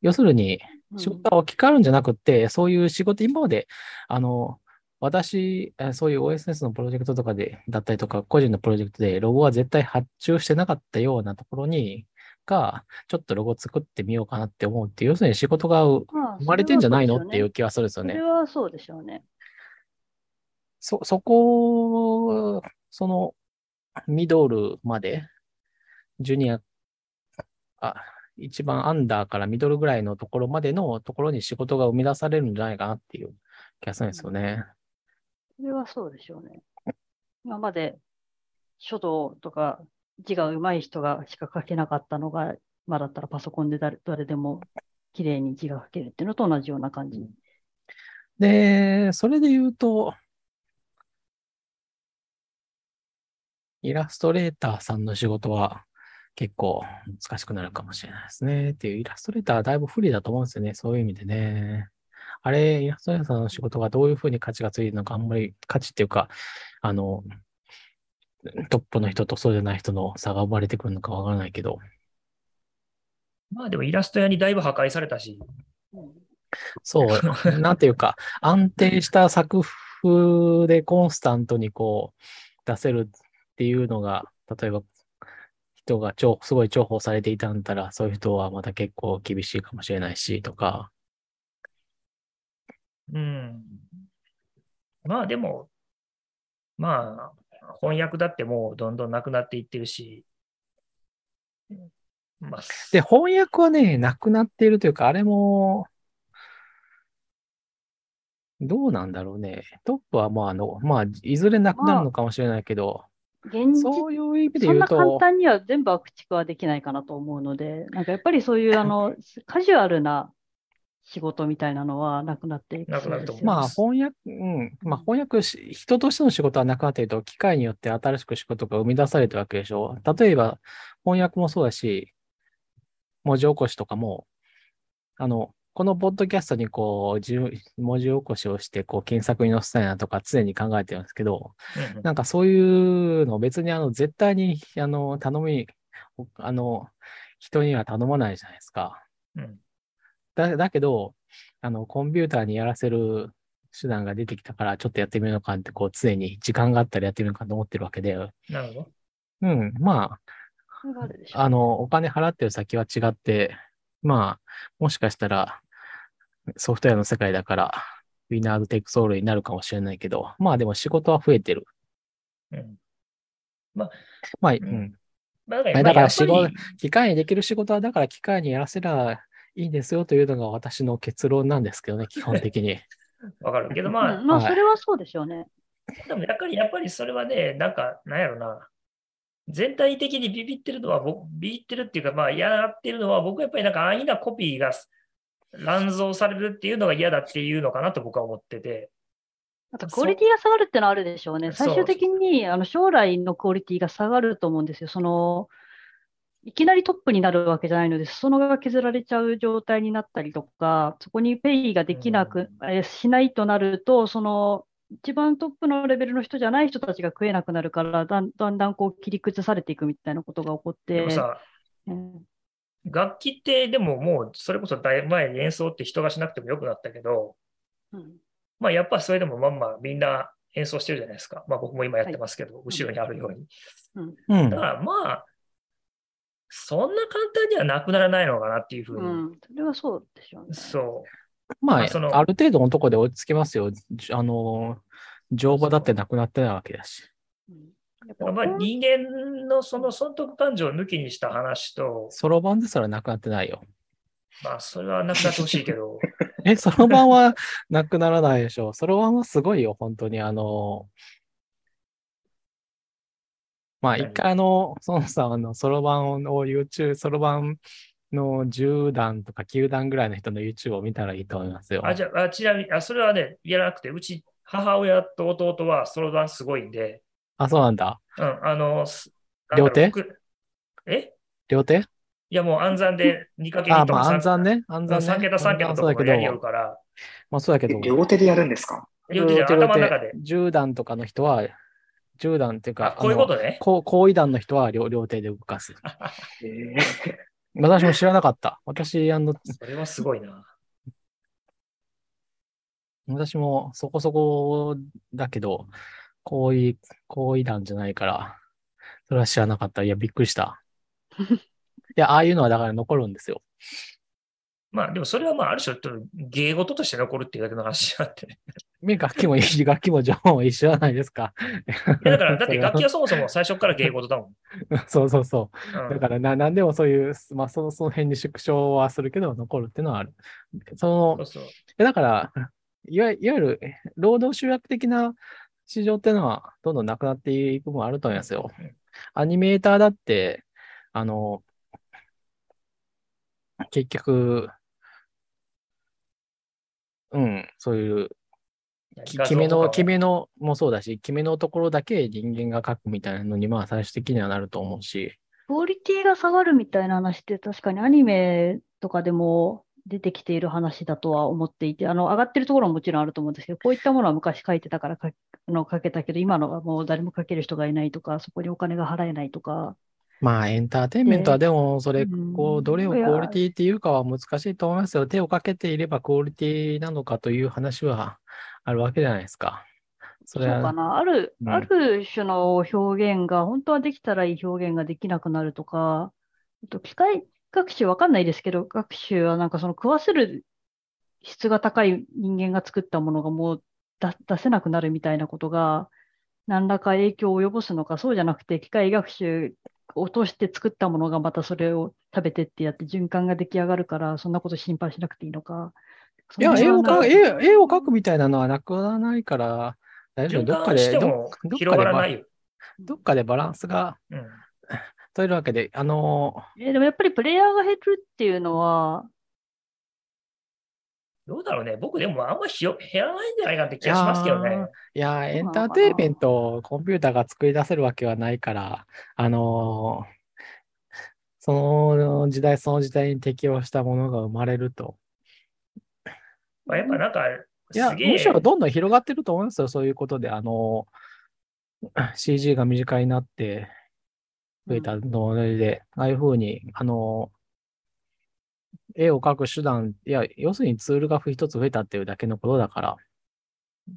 要するに、仕事が置き換わるんじゃなくて、そういう仕事、今まで、あの、私、えそういう OSS のプロジェクトとかで、だったりとか、個人のプロジェクトでロゴは絶対発注してなかったようなところに、が、ちょっとロゴ作ってみようかなって思うって要するに仕事が生まれてんじゃないのっていう気はするんですよねそれ。はそうでしょうね。そ、そこ、その、ミドルまで、ジュニア、あ、一番アンダーからミドルぐらいのところまでのところに仕事が生み出されるんじゃないかなっていう気がするんですよね。それはそうでしょうね。今まで書道とか字が上手い人がしか書けなかったのが、今だったらパソコンで誰誰でも綺麗に字が書けるっていうのと同じような感じ。で、それで言うと、イラストレーターさんの仕事は結構難しくなるかもしれないですね。っていう、イラストレーターはだいぶ不利だと思うんですよね。そういう意味でね。あれ、イラストレーターさんの仕事がどういうふうに価値がついてるのか、あんまり価値っていうか、あの、トップの人とそうじゃない人の差が生まれてくるのかわからないけど、まあでもイラスト屋にだいぶ破壊されたし、うんそう、なんていうか、安定した作風でコンスタントにこう出せるっていうのが、例えば人が重すごい重宝されていたんだったら、そういう人はまた結構厳しいかもしれないし、とか。うん。まあでも、まあ、翻訳だってもうどんどんなくなっていってるし、まあ、で、翻訳はね、なくなっているというか、あれも、どうなんだろうね。トップはまあ、あの、まあ、いずれなくなるのかもしれないけど、現実そういう意味でそん言うと、な簡単には全部悪畜はできないかなと思うので、なんかやっぱりそういうあのカジュアルな仕事みたいなのはなくなっていくなくなるねまあ、翻訳、うん。まあ、翻訳し、人としての仕事はなくなっていると、機械によって新しく仕事が生み出されてるわけでしょ。例えば、翻訳もそうだし、文字起こしとかも、あの、このポッドキャストにこう、じゅ文字起こしをして、こう、検索に載せたいなとか常に考えてるんですけど、うんうん。なんかそういうの別にあの、絶対に、あの、頼み、あの、人には頼まないじゃないですか。うん。だだけど、あの、コンピューターにやらせる手段が出てきたから、ちょっとやってみようかって、こう、常に時間があったらやってみようかと思ってるわけで、なるほど。うん、まあ、あの、お金払ってる先は違って、まあ、もしかしたら、ソフトウェアの世界だから、ウィナーズテイクソールになるかもしれないけど、まあでも仕事は増えてる。うん。まあ、ううんん。まあ、だだから仕事機械にできる仕事は、だから機械にやらせりゃいいですよというのが私の結論なんですけどね、基本的に。わかるけど、まあ、うんまあ、はいそれはそうでしょうね。でもやっぱり、やっぱりそれはね、なんか、なんやろな。全体的にビビってるのは、僕ビビってるっていうか、まあ、やってるのは、僕はやっぱりなんか安易なコピーが乱造されるっていうのが嫌だっていうのかなと僕は思ってて。あと、クオリティが下がるってのはあるでしょうね。最終的にあの将来のクオリティが下がると思うんですよ。その、いきなりトップになるわけじゃないので、裾野が削られちゃう状態になったりとか、そこにペイができなく、えしないとなると、その、一番トップのレベルの人じゃない人たちが食えなくなるから、だんだんだんこう切り崩されていくみたいなことが起こって、でもさ、うん楽器ってでももうそれこそだいぶ前に演奏って人がしなくてもよくなったけど、うんまあやっぱそれでもまんまみんな演奏してるじゃないですか。まあ僕も今やってますけど、後ろにあるように。うんだか。らまあ、そんな簡単にはなくならないのかなっていうふうに。うん、それはそうでしょうね。そまあ、まあそのある程度のところで落ち着きますよ。じあの、乗馬だってなくなってないわけだし。まあ人間のその損得感情を抜きにした話と、そろばんですらなくなってないよ。まあそれはなくなってほしいけど、え、そろばんはなくならないでしょ。そろばんはすごいよ、本当に。あの、まあ、何？一回あの、そのさ、あの、そろばんを YouTube、そろばんの10段とか9段ぐらいの人の YouTube を見たらいいと思いますよ。あ、じゃあ、あちなみに、あ、それはね、やらなくて、うち母親と弟はそろばんすごいんで、あ、そうなんだ。うん、あの、両手僕え？両手いやもう暗算で2かけあ、2とかまあ、暗3算ね。暗算ね。3桁3桁のとこそうだけろやりよから、まあ、そうだけどえ、両手でやるんですか？両手で頭の中で。10段とかの人は、10段っていうあか、こういうことね。こう高位段の人は両両手で動かす。えー私も知らなかった。私、あの、それはすごいな。私もそこそこだけど、高位、高位段じゃないから、それは知らなかった。いや、びっくりした。いや、ああいうのはだから残るんですよ。まあでもそれはまあある種、芸事として残るっていうだけの話であってね。ね楽器もいい、楽器も上も一緒じゃないですか。いやだから、だって楽器はそもそも最初から芸事だもん。そうそうそう。うんだからな、なんでもそういう、まあ、その、その辺に縮小はするけど、残るっていうのはある。そのそう、そう。えだから、いわいわゆる、労働集約的な市場っていうのは、どんどんなくなっていく部分あると思いますよ。アニメーターだって、あの、結局、うん、そういう、決めの、決めのもそうだし、決めのところだけ人間が書くみたいなのに、まあ最終的にはなると思うし、クオリティが下がるみたいな話って確かにアニメとかでも出てきている話だとは思っていて、あの上がってるところももちろんあると思うんですけど、こういったものは昔書いてたからかあの書けたけど、今のはもう誰も書ける人がいないとか、そこにお金が払えないとか、まあエンターテインメントはでも、それ、うん。こう、どれをクオリティっていうかは難しいと思いますよ。手をかけていればクオリティなのかという話はあるわけじゃないですか。そそうかな、ある、うん。ある種の表現が、本当はできたらいい表現ができなくなるとか、機械学習わかんないですけど、学習はなんかその食わせる質が高い人間が作ったものがもう出出せなくなるみたいなことが、何らか影響を及ぼすのか、そうじゃなくて、機械学習を通して作ったものがまたそれを食べてってやって循環が出来上がるから、そんなこと心配しなくていいのか。いや、絵を描く、そんな絵絵を描くみたいなのはなくならないから、大丈夫。循どっかで。どっかでバランスがうん。取れるわけで、あのえーでもやっぱりプレイヤーが減るっていうのは、どうだろうね。僕でもあんまひよ減らないんじゃないかって気がしますけどね。いやー、エンターテインメントをコンピューターが作り出せるわけはないから、あのーその時代その時代に適応したものが生まれるとまあ、やっぱなんか、いや、すげえむしろどんどん広がってると思いますよ、そういうことで。あの、CG が短いなって増えたのと同じで、ああいうふうに、あの、絵を描く手段、いや、要するにツールが一つ増えたっていうだけのことだから。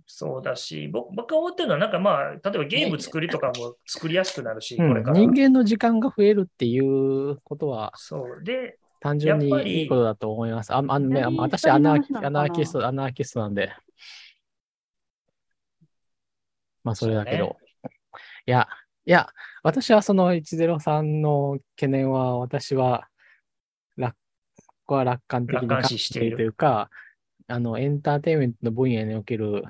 そうだし、僕僕が思ってるのは、なんかまあ、例えばゲーム作りとかも作りやすくなるし、うんこれから。人間の時間が増えるっていうことはそう。で、単純にいいことだと思います。ああのね、何私アナーキスト、アナーキストなんで。まあ、それだけど。いや、いや、私はその103の懸念は、私は楽、ここは楽観的に楽観考えてい視しているるというか、あの、エンターテインメントの分野における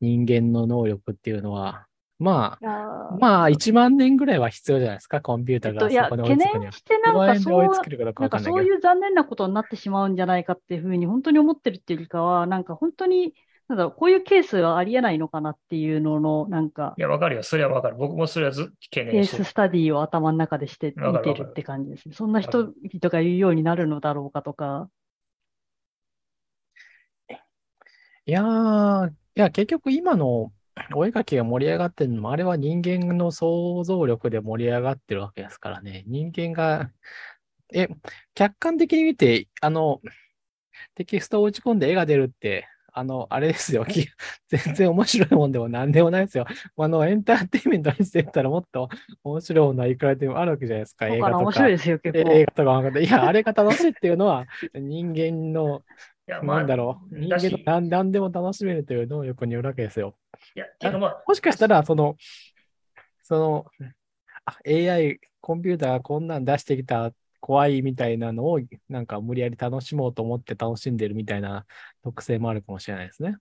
人間の能力っていうのは、まあ、ーまあ、1万年ぐらいは必要じゃないですか、コンピューターがそこに追懸いつくには。念してなん1万円でかそうなんか。そういう残念なことになってしまうんじゃないかっていうふうに本当に思ってるっていうよりかは、なんか本当に、なんだこういうケースはありえないのかなっていうのの、なんかい、や、わかるよ。それはわかる。僕もそれはず懸ケー念してる。ススタディを頭の中でして見てるって感じですね。そんなわ人々が言うようになるのだろうかとか、いやー、いや、結局今のお絵描きが盛り上がってるのも、あれは人間の想像力で盛り上がってるわけですからね。人間が、え、客観的に見て、あの、テキストを打ち込んで絵が出るって、あの、あれですよ。き 全然面白いもんでも何でもないですよ。あの、エンターテインメントにしてったらもっと面白いものはいくらでもあるわけじゃないですか。映画とか。面白いですよ、結え構。映画とか漫画で。いや、あれが楽しいっていうのは、人間のなんだろう。人間の何何でも楽しめるという能力によるわけですよ。いや、まあ、もしかしたら、その、その、あ AI、コンピューターがこんなん出してきた怖いみたいなのを、なんか無理やり楽しもうと思って楽しんでるみたいな特性もあるかもしれないですね。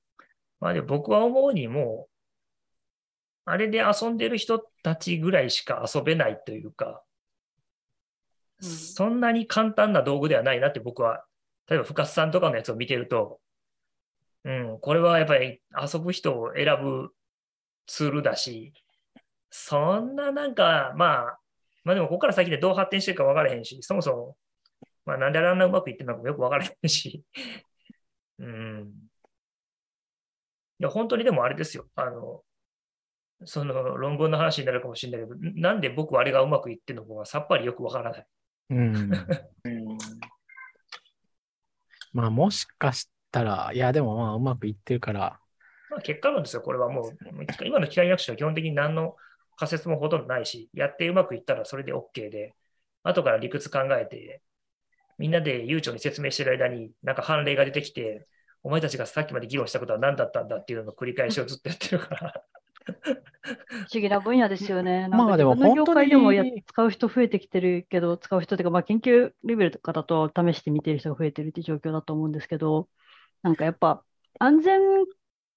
まあで僕は思うにもう、あれで遊んでる人たちぐらいしか遊べないというか、うんそんなに簡単な道具ではないなって僕は、例えば深津さんとかのやつを見てると、うん、これはやっぱり遊ぶ人を選ぶツールだし、そんななんか、まあ、まあでもここから先でどう発展してるか分からへんし、そもそも、まあなんであんなうまくいってるのかもよく分からへんし、うん。いや、本当にでもあれですよ。あの、その論文の話になるかもしれないけど、なんで僕はあれがうまくいってるのかがさっぱりよくわからない。うん。う んまあ、もしかしたら、いや、でもまあ、うまくいってるから、まあ、結果論ですよ、これはもう、今の機械学習は基本的に何の仮説もほとんどないし、やってうまくいったらそれで OK で、後から理屈考えて、みんなで悠長に説明してる間に、なんか判例が出てきて、お前たちがさっきまで議論したことは何だったんだっていうのの繰り返しをずっとやってるから。不思議な分野ですよね。なんかまあでも自分の業界でもや使う人増えてきてるけど、使う人というか、まあ、研究レベルとかだと試してみてる人が増えてるっていう状況だと思うんですけど、なんかやっぱ安全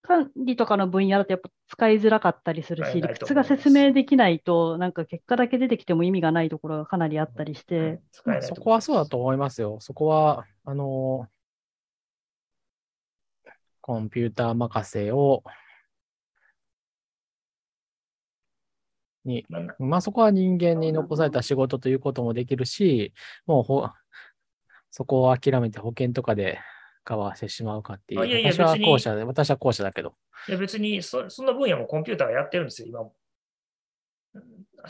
管理とかの分野だとやっぱ使いづらかったりするし、理屈が説明できないと、なんか結果だけ出てきても意味がないところがかなりあったりして、使えないそこはそうだと思思いますよ。そこは、あの、コンピューター任せを、に。まあそこは人間に残された仕事ということもできるし、もうほ、そこを諦めて保険とかでカバーしてしまうかっていう。あいやいや私は後者で、私は後者だけど。いや別にそそんな分野もコンピューターがやってるんですよ、今も。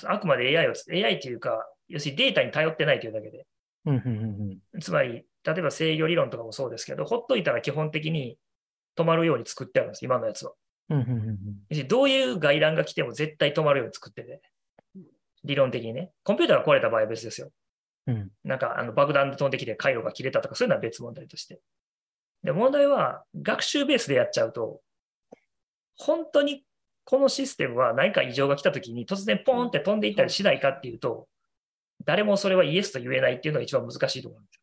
あくまで AI を、AI っていうか、要するにデータに頼ってないというだけで。うん、うん、うんうん。つまり、例えば制御理論とかもそうですけど、ほっといたら基本的に止まるように作ってあるんです、今のやつは。うん、うん、うんうん。どういう外乱が来ても絶対止まるように作ってて、理論的にね。コンピューターが壊れた場合は別ですよ。うんなんかあの爆弾で飛んできて回路が切れたとか、そういうのは別問題として。で、問題は学習ベースでやっちゃうと、本当にこのシステムは何か異常が来たときに突然ポーンって飛んでいったりしないかっていうと、誰もそれはイエスと言えないっていうのが一番難しいところなんですよ。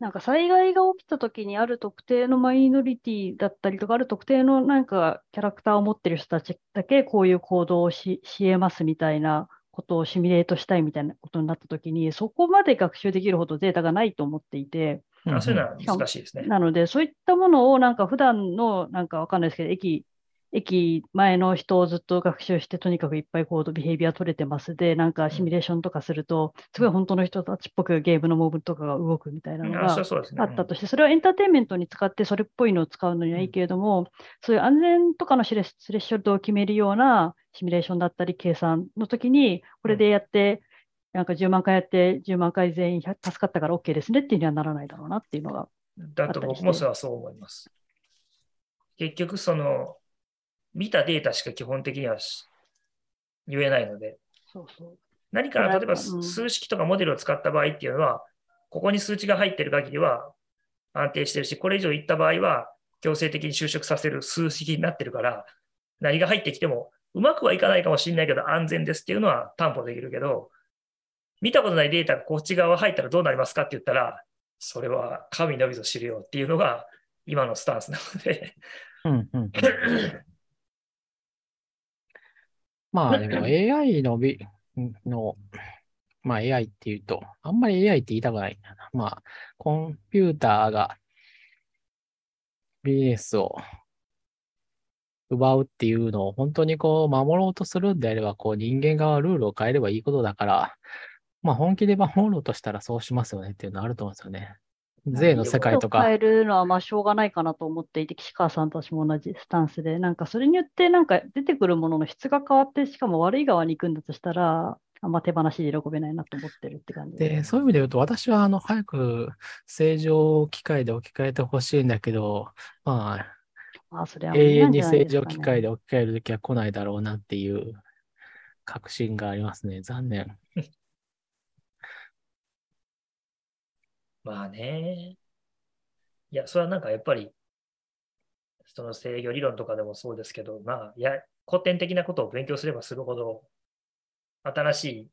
なんか災害が起きたときにある特定のマイノリティだったりとか、ある特定のなんかキャラクターを持ってる人たちだけこういう行動をしし得ますみたいなことをシミュレートしたいみたいなことになったときに、そこまで学習できるほどデータがないと思っていて、あそういうのは難しいですね。なので、そういったものをなんか普段のなんかわかんないですけど、駅駅前の人をずっと学習して、とにかくいっぱいコード、ビヘイビア取れてますで、なんかシミュレーションとかすると、すごい本当の人たちっぽくゲームのモブとかが動くみたいなのあが。あったとして、それはエンターテインメントに使って、それっぽいのを使うのにはいいけれども、そういう安全とかのスレスレッショルドを決めるようなシミュレーションだったり、計算の時に、これでやって、なんか10万回やって、10万回全員助かったから OK ですねっていうにはならないだろうなっていうのが。だと僕もそれはそう思います。結局、その、見たデータしか基本的にはし言えないので、そうそう。何か例えばうん数式とかモデルを使った場合っていうのは、ここに数値が入ってる限りは安定してるし、これ以上いった場合は強制的に就職させる数式になってるから、何が入ってきてもうまくはいかないかもしれないけど安全ですっていうのは担保できるけど、見たことないデータがこっち側入ったらどうなりますかって言ったら、それは神のみぞ知るよっていうのが今のスタンスなので、うんうんうん。まあでも AI のびの、まあ AI っていうと、あんまり AI って言いたくない。まあ、コンピューターがビジネスを奪うっていうのを本当にこう守ろうとするんであれば、こう人間側はルールを変えればいいことだから、まあ本気で守ろうとしたらそうしますよねっていうのはあると思うんですよね。税の世界とか変。えるのはまあしょうがないかなと思っていて、岸川さんと私も同じスタンスで、なんかそれによってなんか出てくるものの質が変わって、しかも悪い側に行くんだとしたら、あんま手放しで喜べないなと思ってるって感じで、そういう意味で言うと、私は、あの、早く正常機械で置き換えてほしいんだけど、まあ、まあそれは無理永遠に正常機械で置き換えるときは来ないだろうなっていう確信がありますね。残念。まあね。いや、それはなんかやっぱり、その制御理論とかでもそうですけど、まあ、いや、古典的なことを勉強すればするほど、新しい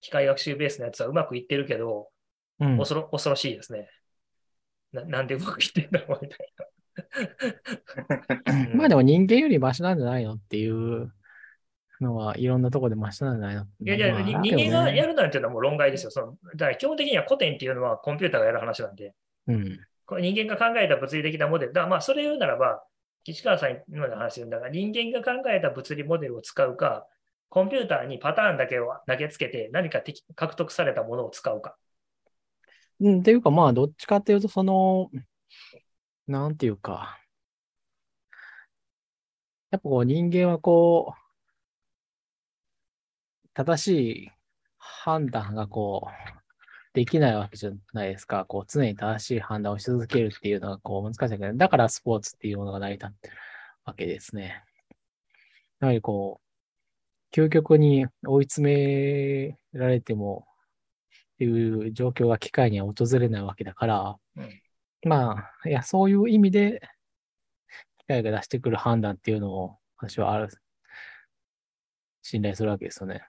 機械学習ベースのやつはうまくいってるけど、うん。恐ろ恐ろしいですね。ななんでうまくいってんだろうみたいな。まあでも人間よりマシなんじゃないのっていうのはいろんなところでんじゃないのいやいや、まあ人間がやるなんていうのはもう論外ですよ。そのだから基本的には古典っていうのはコンピューターがやる話なんで、うん。これ人間が考えた物理的なモデル。だまあそれ言うならば、岸川さんのような話だが、人間が考えた物理モデルを使うか、コンピューターにパターンだけを投げつけて何か敵獲得されたものを使うか。うん、っていうかまあどっちかっていうと、その、なんていうか、やっぱこう人間はこう、正しい判断がこう、できないわけじゃないですか。こう、常に正しい判断をし続けるっていうのがこう難しいわけで、だからスポーツっていうものが成り立ってるわけですね。やはりこう、究極に追い詰められてもっていう状況が機械には訪れないわけだから、うんまあ、いや、そういう意味で、機械が出してくる判断っていうのを私はある、信頼するわけですよね。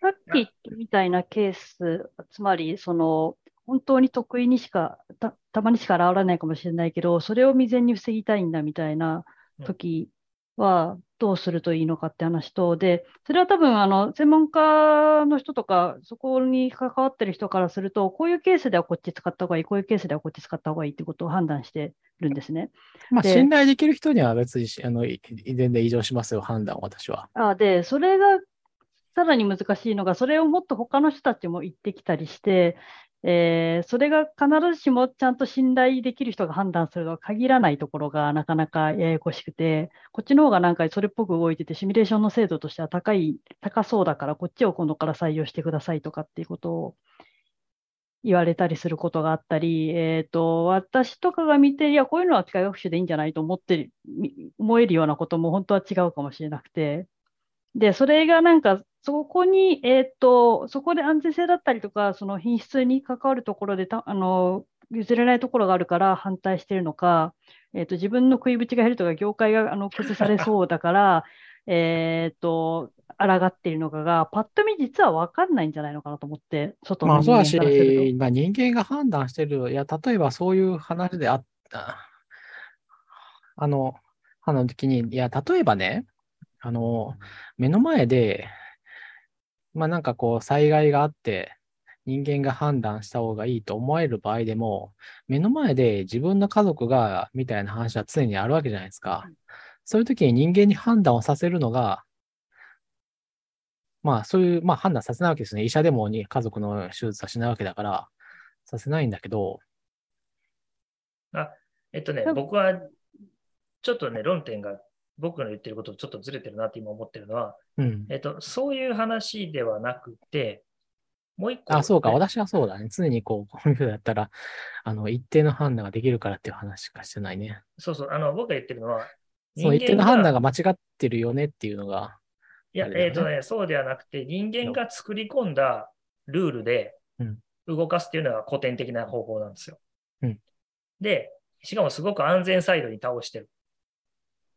さっきみたいなケース、つまり、その、本当に得意にしか、た、たまにしか現れないかもしれないけど、それを未然に防ぎたいんだみたいな時は、どうするといいのかって話と、で、それは多分、あの、専門家の人とか、そこに関わってる人からすると、こういうケースではこっち使った方がいい、こういうケースではこっち使った方がいいってことを判断してるんですね。まあ、で信頼できる人には別にし、あの、い全然異常しますよ、判断を私は。あで、それがさらに難しいのが、それをもっと他の人たちも言ってきたりして、えーそれが必ずしもちゃんと信頼できる人が判断するとは限らないところがなかなかややこしくて、こっちの方がなんかそれっぽく動いてて、シミュレーションの精度としては高い、高そうだから、こっちを今度から採用してくださいとかっていうことを言われたりすることがあったり、えっと、私とかが見て、いや、こういうのは機械学習でいいんじゃないと思って、み思えるようなことも本当は違うかもしれなくて、で、それがなんか、そこに、えっと、そこで安全性だったりとか、その品質に関わるところでた、あの、譲れないところがあるから反対してるのか、えっと、自分の食いぶちが減るとか、業界があの崩されそうだから、えっと、抗っているのかが、パッと見実は分かんないんじゃないのかなと思って、外の人まあそうだ間からすると。し、まあ人間が判断してる、いや、例えばそういう話であった、あの、あの時に、いや、例えばね、あの、目の前で、まあなんかこう災害があって、人間が判断した方がいいと思える場合でも、目の前で自分の家族が、みたいな話は常にあるわけじゃないですか。そういう時に人間に判断をさせるのが、まあそういう、まあ判断させないわけですね。医者でもに家族の手術はしないわけだから、させないんだけど、えっとね僕は、ちょっとね、論点が僕の言ってることとちょっとずれてるなって今思ってるのは、うん。えっと、そういう話ではなくて、もう一個、あ、そうか。ね私はそうだね。常にこう、こういうふうだったら、あの、一定の判断ができるからっていう話しかしてないね。そうそう、あの、僕が言ってるのは、その一定の判断がが間違ってるよねっていうのが、いやえっ、とね、そうではなくて、人間が作り込んだルールでうん動かすっていうのが古典的な方法なんですよ。うんで、しかもすごく安全サイドに倒してる。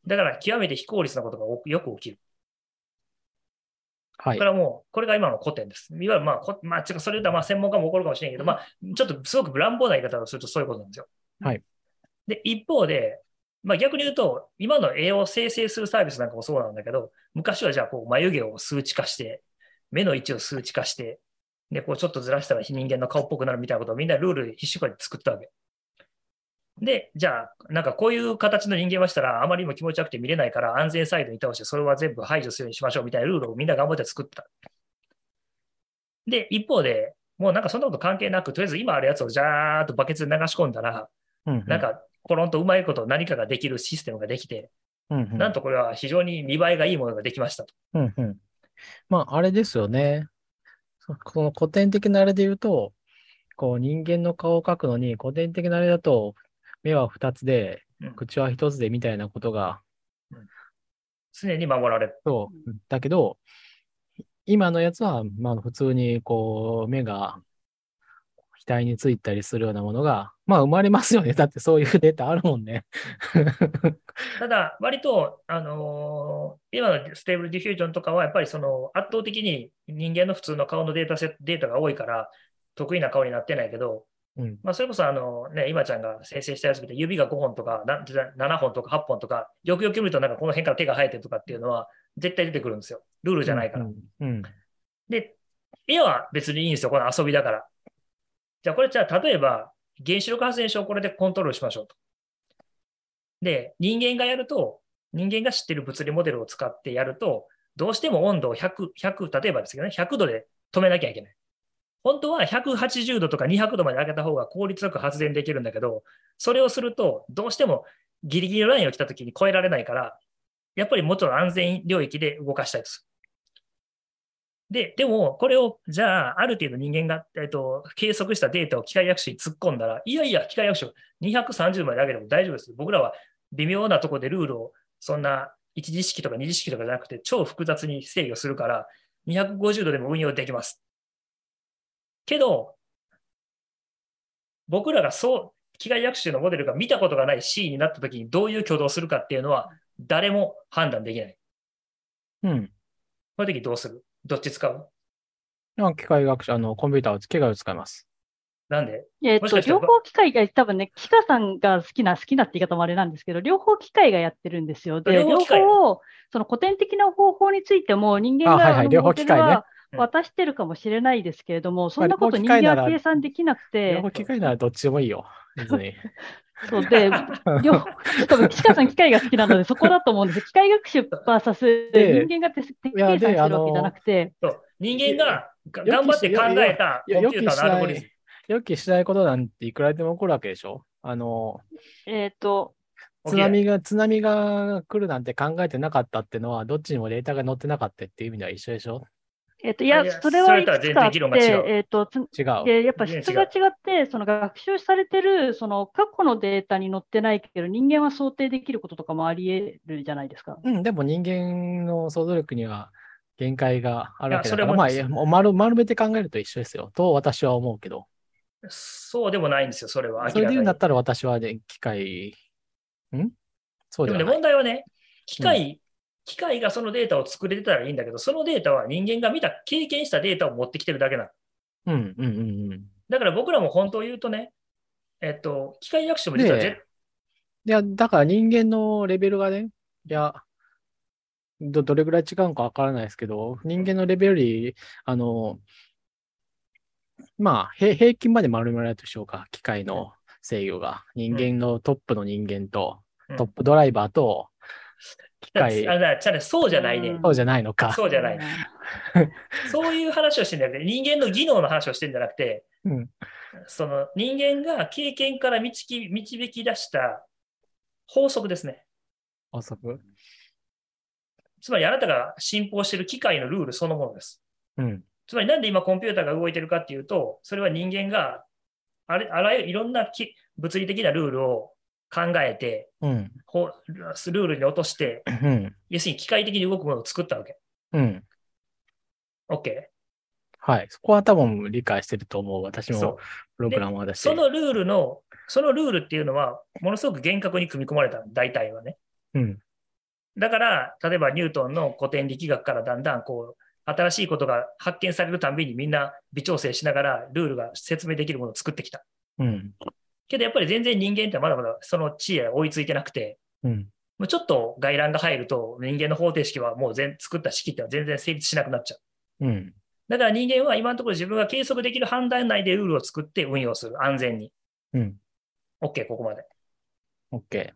だから、極めて非効率なことがよく起きる。はいこれ。はもう、これが今の古典です。いわゆる、まあ、こまあ、それ言ったら、まあ、専門家も怒るかもしれないけど、まあ、ちょっとすごく乱暴な言い方をするとそういうことなんですよ。はい。で、一方で、まあ逆に言うと、今の絵を生成するサービスなんかもそうなんだけど、昔はじゃあこう眉毛を数値化して、目の位置を数値化して、で、こうちょっとずらしたら人間の顔っぽくなるみたいなことをみんなルール必死こいで作ったわけ。で、じゃあ、なんかこういう形の人間はしたらあまりにも気持ち悪くて見れないから安全サイドに倒してそれは全部排除するようにしましょうみたいなルールをみんな頑張って作った。で、一方で、もうなんかそんなこと関係なく、とりあえず今あるやつをジャーっとバケツで流し込んだら、うんうんなんか、コロンとうまいこと何かができるシステムができて、うんうんなんとこれは非常に見栄えがいいものができましたと。うんうん。まあ、あれですよね。そこの古典的なあれで言うと、こう人間の顔を描くのに、古典的なあれだと、目は二つでうん、口は一つでみたいなことが、常に守られる。そう。だけど、今のやつは、まあ、普通に、こう、目が額についたりするようなものが、まあ、生まれますよね。だってそういうデータあるもんね。ただ、割と、あのー今の Stable Diffusion とかは、やっぱりその圧倒的に人間の普通の顔のデータセットデータが多いから、特異な顔になってないけど、うん。まあ、それこそあの、ね、今ちゃんが生成したやつ見て、指が5本とか、な7本とか8本とか、よくよく見ると、なんかこの辺から手が生えてるとかっていうのは、絶対出てくるんですよ。ルールじゃないから。うん。うん。で、絵は別にいいんですよ、この遊びだから。じゃあ、これじゃあ、例えば、原子力発電所をこれでコントロールしましょうと。で、人間がやると、人間が知ってる物理モデルを使ってやると、どうしても温度を100、100、例えばですけどね、100度で止めなきゃいけない。本当は180度とか200度まで上げた方が効率よく発電できるんだけど、それをすると、どうしてもギリギリのラインを来た時に超えられないから、やっぱりもっと安全領域で動かしたいです。で、でも、これを、じゃあ、ある程度人間が、えっと、計測したデータを機械学習に突っ込んだら、いやいや、機械学習230まで上げても大丈夫です。僕らは微妙なところでルールを、そんな一次式とか二次式とかじゃなくて、超複雑に制御するから、250度でも運用できます。けど、僕らがそう、機械学習のモデルが見たことがない C になったときにどういう挙動をするかっていうのは、誰も判断できない。うん。この時どうする？どっち使う？まあ機械学習、あの、コンピューターを、機械を使います。なんで？えっと、両方機械が、多分ね、キカさんが好きな、好きなって言い方もあれなんですけど、両方機械がやってるんですよ。で、両両方機械方を、その古典的な方法についても、人間あはいはいがあの両方機械ねモデルはうん渡してるかもしれないですけれども、そんなこと人間は計算できなく両て方、機械ならどっちでもいいよ。別に。そうで、両方、多分、キカさん機械が好きなので、そこだと思うんですよ。機械学習 VS で人間が手手計や算してるわけじゃなくて、そう人間が頑張って考えたいやコンピューターのアルゴリズム。予期しないことなんていくらでも起こるわけでしょ？あの、えっと、津波が、津波が来るなんて考えてなかったってのは、どっちにもデータが載ってなかったっていう意味では一緒でしょ？えっと、いやそれはいくつかあって、えっと、つ違う。で、やっぱ全質が違って、その学習されてる、その過去のデータに載ってないけど、人間は想定できることとかもあり得るじゃないですか。うん、でも人間の想像力には限界があるわけだから、いやそれもまあいや、もう丸丸めて考えると一緒ですよ。と私は思うけど。そうでもないんですよ、それは。それで言うんだったら私はね、機械、ん？そうにでもね。問題はね、機械、機械がそのデータを作れてたらいいんだけど、そのデータは人間が見た、経験したデータを持ってきてるだけなの。うん、うん、うんうん。だから僕らも本当を言うとね、えっと、機械学習も実はねえぜいや、だから人間のレベルがね、いや、ど、どれぐらい違うのかわからないですけど、人間のレベルより、あの、まあ、平平均まで丸められるとしようか、機械の制御が。人間のトップの人間と、うんトップドライバーと、機械あだじゃそうじゃないね。うんそうじゃないのか。そうじゃない。そう いう話をしてんじゃなくて、人間の技能の話をしてんじゃなくて、うん。その人間が経験から導き導き出した法則ですね。法則？つまりあなたが信奉している機械のルールそのものです。うん。つまりなんで今コンピューターが動いてるかっていうと、それは人間があれあらゆるいろんなき物理的なルールを考えて、うん。ほルールに落として、うん。要するに機械的に動くものを作ったわけ。うん。OK? はい。そこは多分理解してると思う。私もプログラマーだし。そのルールの、そのルールっていうのは、ものすごく厳格に組み込まれた、大体はね。うん。だから、例えばニュートンの古典力学からだんだんこう、新しいことが発見されるたびにみんな微調整しながらルールが説明できるものを作ってきた。うん。けどやっぱり全然人間ってまだまだその知恵追いついてなくて、うん。もうちょっと外乱が入ると人間の方程式はもう全作った式ってのは全然成立しなくなっちゃう。うん。だから人間は今のところ自分が計測できる範囲内でルールを作って運用する。安全に。うん。OK、ここまで。OK。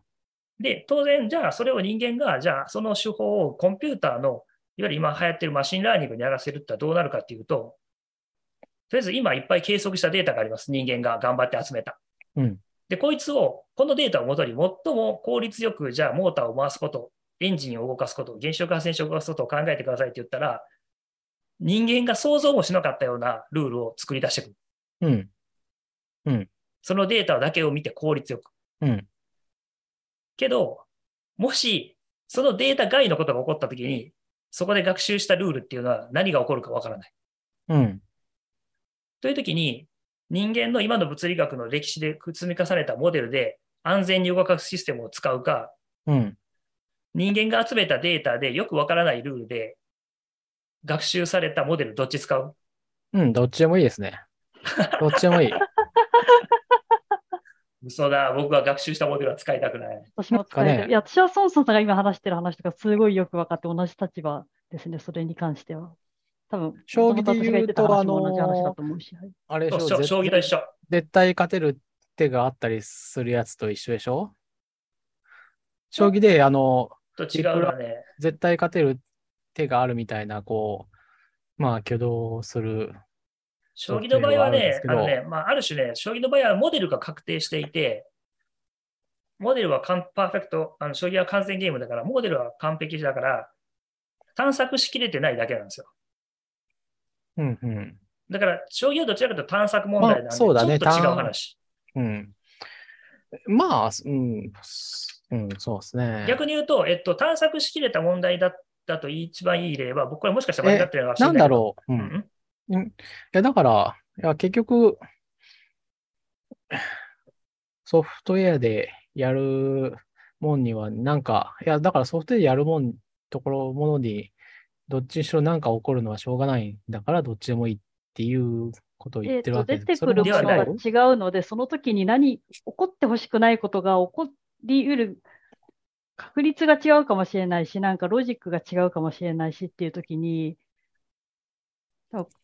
で、当然、じゃあそれを人間が、じゃあその手法をコンピューターの、いわゆる今流行ってる machine learning にやらせるってどうなるかっていうと、とりあえず今いっぱい計測したデータがあります。人間が頑張って集めた。うん。で、こいつを、このデータをもとに最も効率よく、じゃあモーターを回すこと、エンジンを動かすこと、原子力発電所を動かすことを考えてくださいって言ったら、人間が想像もしなかったようなルールを作り出してくる。うん。そのデータだけを見て効率よく。うん。けど、もし、そのデータ外のことが起こったときに、そこで学習したルールっていうのは何が起こるかわからない。うん。というときに、人間の今の物理学の歴史で積み重ねたモデルで安全に動かすシステムを使うか、うん。人間が集めたデータでよくわからないルールで学習されたモデルどっち使う？うん。どっちでもいいですね。どっちでもいい。嘘だ、僕は学習したモデルは使いたくない。私も使える。なんかねいや、私は孫さんが今話してる話とかすごいよく分かって同じ立場ですね、それに関しては。多分、将棋で言うとあのあれでしょ？そう将将棋と一緒。絶対勝てる手があったりするやつと一緒でしょ？将棋で、あの、と違うのはね、絶対勝てる手があるみたいな、こう、まあ、挙動する。将棋の場合はね、あのね、まあ、ある種ね、将棋の場合はモデルが確定していて、モデルはパーフェクト、あの将棋は完全ゲームだから、モデルは完璧だから、探索しきれてないだけなんですよ。うんうん。だから、将棋はどちらかというと探索問題なんで、まあそうだねちょっと違う話。うん。まあ、うん、うん、そうですね。逆に言うと、えっと、探索しきれた問題だったと一番いい例は、僕これもしかしたら間違ってるのかもしれなんないけど。だろう。う。うんんいや、だから、いや、結局、ソフトウェアでやるもんには、なんか、いや、だからソフトウェアでやるもん、ところ、ものに、どっちにしろなんか起こるのはしょうがないんだから、どっちでもいいっていうことを言ってるわけ出てくるものが違違うので、その時に何、起こってほしくないことが起こりうる確率が違うかもしれないし、なんかロジックが違うかもしれないしっていう時に、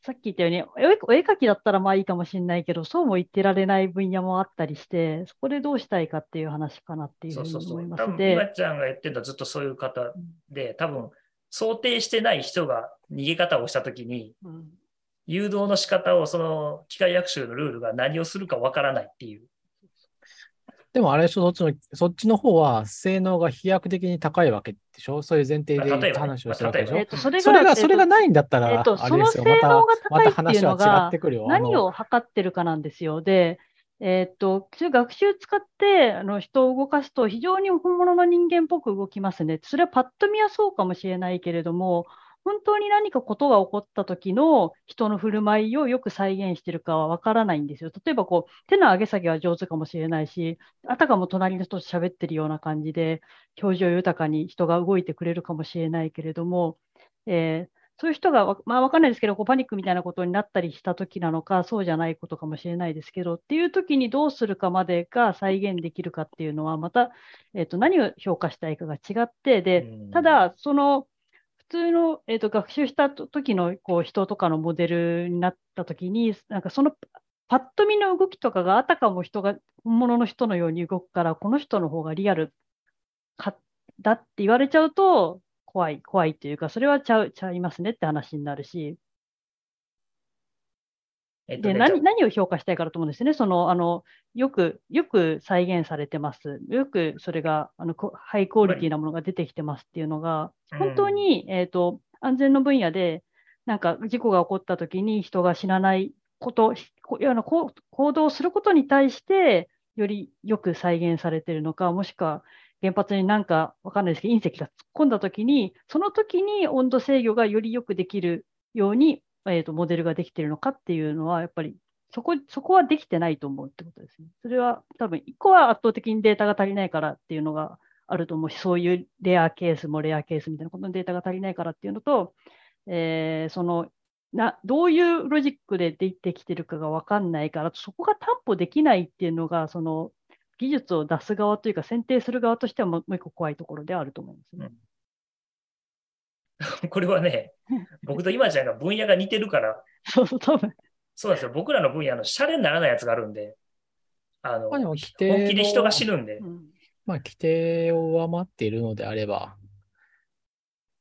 さっき言ったように、お絵描きだったらまあいいかもしれないけど、そうも言ってられない分野もあったりして、そこでどうしたいかっていう話かなっていうふそううそうそう。に思いま多分、ちゃんが言ってるのはずっとそういう方で、多分、想定してない人が逃げ方をしたときに、うん誘導の仕方を、その機械学習のルールが何をするかわからないっていう。でもあれでしょ、そっちの、そっちの方は性能が飛躍的に高いわけでしょ？そういう前提で話をしてるわけでしょ？まあえっと、それが、それが、ないんだったら、えっとあれですよ。また、その性能が高いっていう話はのが違ってくるよ。あの何を測ってるかなんですよ。で、えーっと、そういう学習使ってあの人を動かすと非常に本物の人間っぽく動きますね。それはパッと見はそうかもしれないけれども、本当に何かことが起こった時の人の振る舞いをよく再現しているかはわからないんですよ。例えばこう手の上げ下げは上手かもしれないし、あたかも隣の人と喋ってるような感じで表情豊かに人が動いてくれるかもしれないけれども、えーそういう人がわ、まあ、わかんないですけど、こうパニックみたいなことになったりした時なのか、そうじゃないことかもしれないですけど、っていう時にどうするかまでが再現できるかっていうのは、また、えっと何を評価したいかが違って、でうん、ただ、その普通の、えっと学習した時のこう人とかのモデルになった時に、なんかそのパッと見の動きとかがあたかも人が本物の人のように動くから、この人の方がリアルかだって言われちゃうと、怖い、怖いというか、それはちゃう、ちゃいますねって話になるし、で、えっとね、何、何を評価したいかだと思うんですよね。その、あの、よく、よく再現されてます。よくそれが、あの、こハイクオリティなものが出てきてますっていうのが、うん本当に、えっと、安全の分野で、なんか事故が起こった時に人が死なないこと、こいやあのこう行動することに対して、よりよく再現されているのか、もしくは原発になんかわかんないですけど、隕石が突っ込んだ時に、その時に温度制御がよりよくできるように、えー、とモデルができているのかっていうのは、やっぱりそこそこはできてないと思うってことですね。それは多分、1個は圧倒的にデータが足りないからっていうのがあると思うし、そういうレアケースもレアケースみたいなことのデータが足りないからっていうのと、えーそのなどういうロジックで出てきてるかが分かんないから、そこが担保できないっていうのが、その技術を出す側というか、選定する側としてはもうもう一個怖いところであると思うんですね。これはね、僕と今ちゃんが分野が似てるから、そうそう、多分そうなんですよ。僕らの分野のシャレにならないやつがあるんで、あの、本気で人が死ぬんでう、んまあ、規定を上回っているのであれば、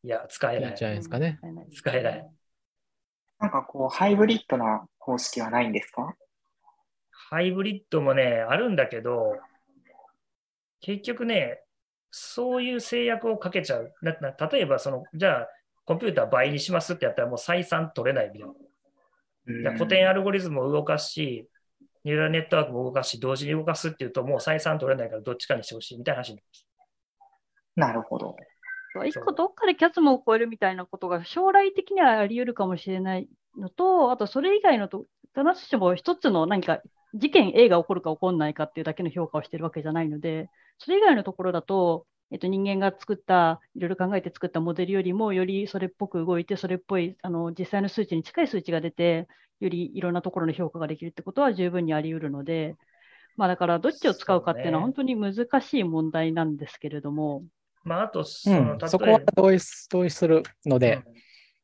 いや、使えないいいんじ。ゃないですかね。使えない。なんかこう、ハイブリッドな方式はないんですか？ハイブリッドもね、あるんだけど、結局ね、そういう制約をかけちゃう。なな例えば、その、じゃあ、コンピューター倍にしますってやったらもう採算取れないみたいな。古典アルゴリズムを動かすし、ニューラルネットワークも動かすし、同時に動かすっていうと、もう採算取れないからどっちかにしてほしいみたいな話になります。なるほど。一個どっかでキャツムを超えるみたいなことが将来的にはあり得るかもしれないのと、あとそれ以外のと、必ずしも一つの何か事件 A が起こるか起こらないかっていうだけの評価をしてるわけじゃないので、それ以外のところだと、えっと、人間が作った、いろいろ考えて作ったモデルよりも、よりそれっぽく動いて、それっぽいあの実際の数値に近い数値が出て、よりいろんなところの評価ができるってことは十分にあり得るので、まあ、だからどっちを使うかっていうのは本当に難しい問題なんですけれども、まあ、あと、そうんの、例えそこは同意す同意するので、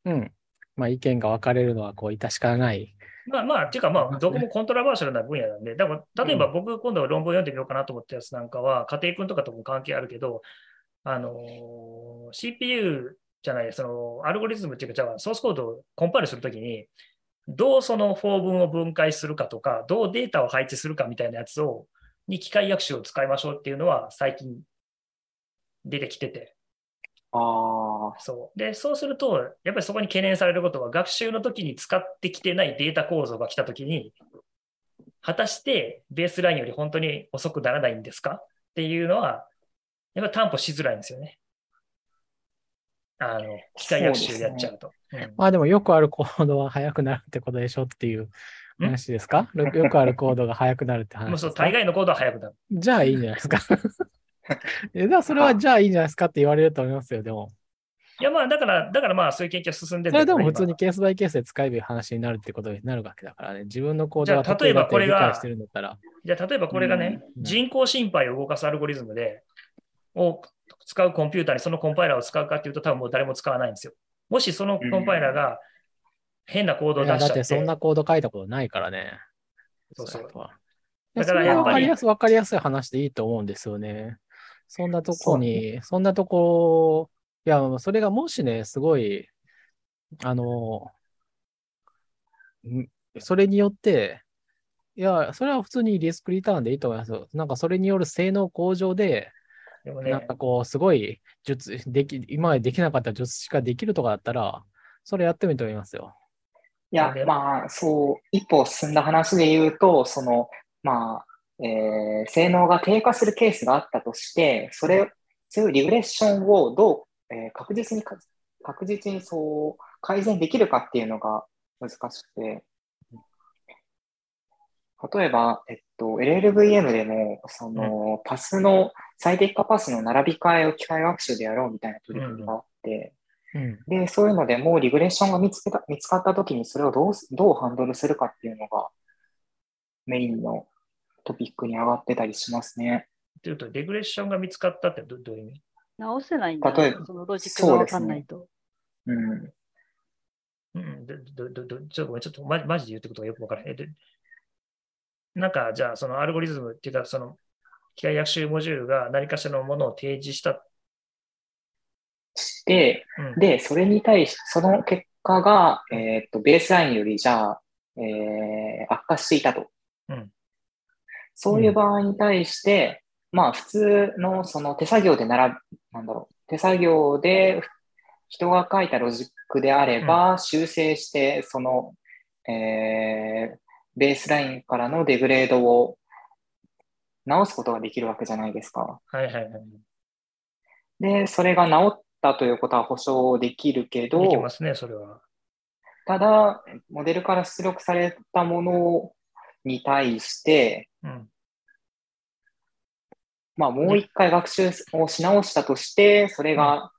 うん。まあ、意見が分かれるのは、こう、致し方ない。まあまあ、っていうかまあ、どこもコントラバーシャルな分野なんで、だから例えば僕、今度論文読んでみようかなと思ったやつなんかは、家庭君とかとも関係あるけど、あのー CPU じゃない、そのアルゴリズムっていうか、じゃあソースコードをコンパイルするときに、どうその4分を分解するかとか、どうデータを配置するかみたいなやつを、に機械学習を使いましょうっていうのは最近出てきてて、ああ、そう。で、そうすると、やっぱりそこに懸念されることは、学習の時に使ってきてないデータ構造が来た時に、果たしてベースラインより本当に遅くならないんですか？っていうのは、やっぱ担保しづらいんですよね。あの、機械学習でやっちゃうと。うんまあ、でも、よくあるコードは速くなるってことでしょっていう話ですか？よよくあるコードが速くなるって話もうそう、大概のコードは速くなる。じゃあいいんじゃないですか。えでもそれはじゃあいいんじゃないですかって言われると思いますよ、でも。いや、まあ、だから、だからまあ、そういう研究は進んでるそれでも今普通にケースバイケースで使える話になるってことになるわけだからね。自分のコーじゃあドが例えばこれが理解してるんだったら。じゃあ、例えばこれがね、うん人工心肺を動かすアルゴリズムで、を使うコンピューターにそのコンパイラーを使うかっていうと、多分もう誰も使わないんですよ。もしそのコンパイラーが変なコードを出しちゃってて、そんなコード書いたことないからね。そうそうだからやっぱり分かりやすい話でいいと思うんですよね。そんなとこに、そんなとこ、いや、それがもしね、すごい、あの、んそれによって、いや、それは普通にリスクリターンでいいと思いますよ。なんかそれによる性能向上で、でもねなんか、こう、すごい術、でき、今までできなかった術式ができるとかだったら、それやってもいいと思いますよ。いやで、まあ、そう、一歩進んだ話で言うと、その、まあ、えー性能が低下するケースがあったとして、それ、そういうリグレッションをどう、えー確実にか、確実にそう改善できるかっていうのが難しくて、例えば、えっと、LLVM でも、その、パスの、最適化パスの並び替えを機械学習でやろうみたいな取り組みがあって、うん。で、そういうのでもうリグレッションが見つけた、見つかったときにそれをどうす、どうハンドルするかっていうのがメインのトピックに上がってたりしますね。というと、レグレッションが見つかったってどどういう意味？直せないんだ例えばそのロジックがわかんないと。うん。うん、どどどどちょっとごめん、ちょっとマジマジで言ってことがよくわからない。なんか、じゃあ、そのアルゴリズムっていうか、その機械学習モジュールが何かしらのものを提示したして、うんで、それに対し、その結果が、えーっと、ベースラインよりじゃあ、えー悪化していたと。うんそういう場合に対して、まあ普通のその手作業でなら、なんだろう、手作業で人が書いたロジックであれば、修正して、その、えーベースラインからのデグレードを直すことができるわけじゃないですか。はいはいはい。で、それが治ったということは保証できるけできどま、すね、それは。ただ、モデルから出力されたものに対して、うん。まあ、もう一回学習をし直したとして、それが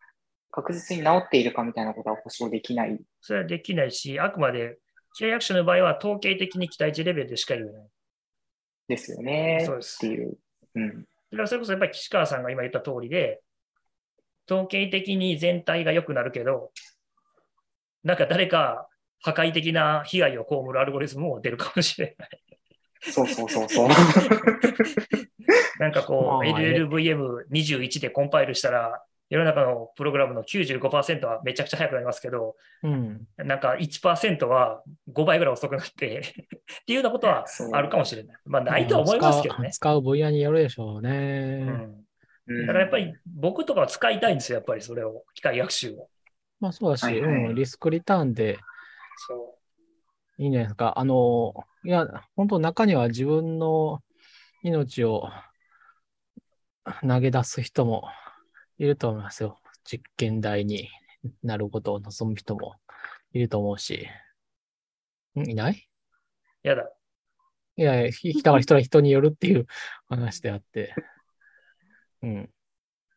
確実に治っているかみたいなことは保証できない。それはできないし、あくまで契約者の場合は統計的に期待値レベルでしか言えない。ですよね。そうですっていう。うん。だからそれこそやっぱり岸川さんが今言った通りで、統計的に全体が良くなるけど、なんか誰か破壊的な被害を被るアルゴリズムも出るかもしれない。そうそうそうそう。なんかこう、まあ LLVM21 でコンパイルしたら、世の中のプログラムの95%はめちゃくちゃ速くなりますけど、うん。なんか1%は5倍ぐらい遅くなって っていうようなことはあるかもしれない。まあ、ないとは思いますけどね。使う使う分野によるでしょううね。ん。うんだからやっぱり僕とかは使いたいんですよ、やっぱりそれを、機械学習を。まあそうだし、はいはいうん、リスクリターンでそいいんじゃないですか。あの、いや、本当中には自分の命を投げ出す人もいると思いますよ。実験台になることを望む人もいると思うし。ん？いない？うやだ。いやいや、ひだから人は人によるっていう話であって。うん。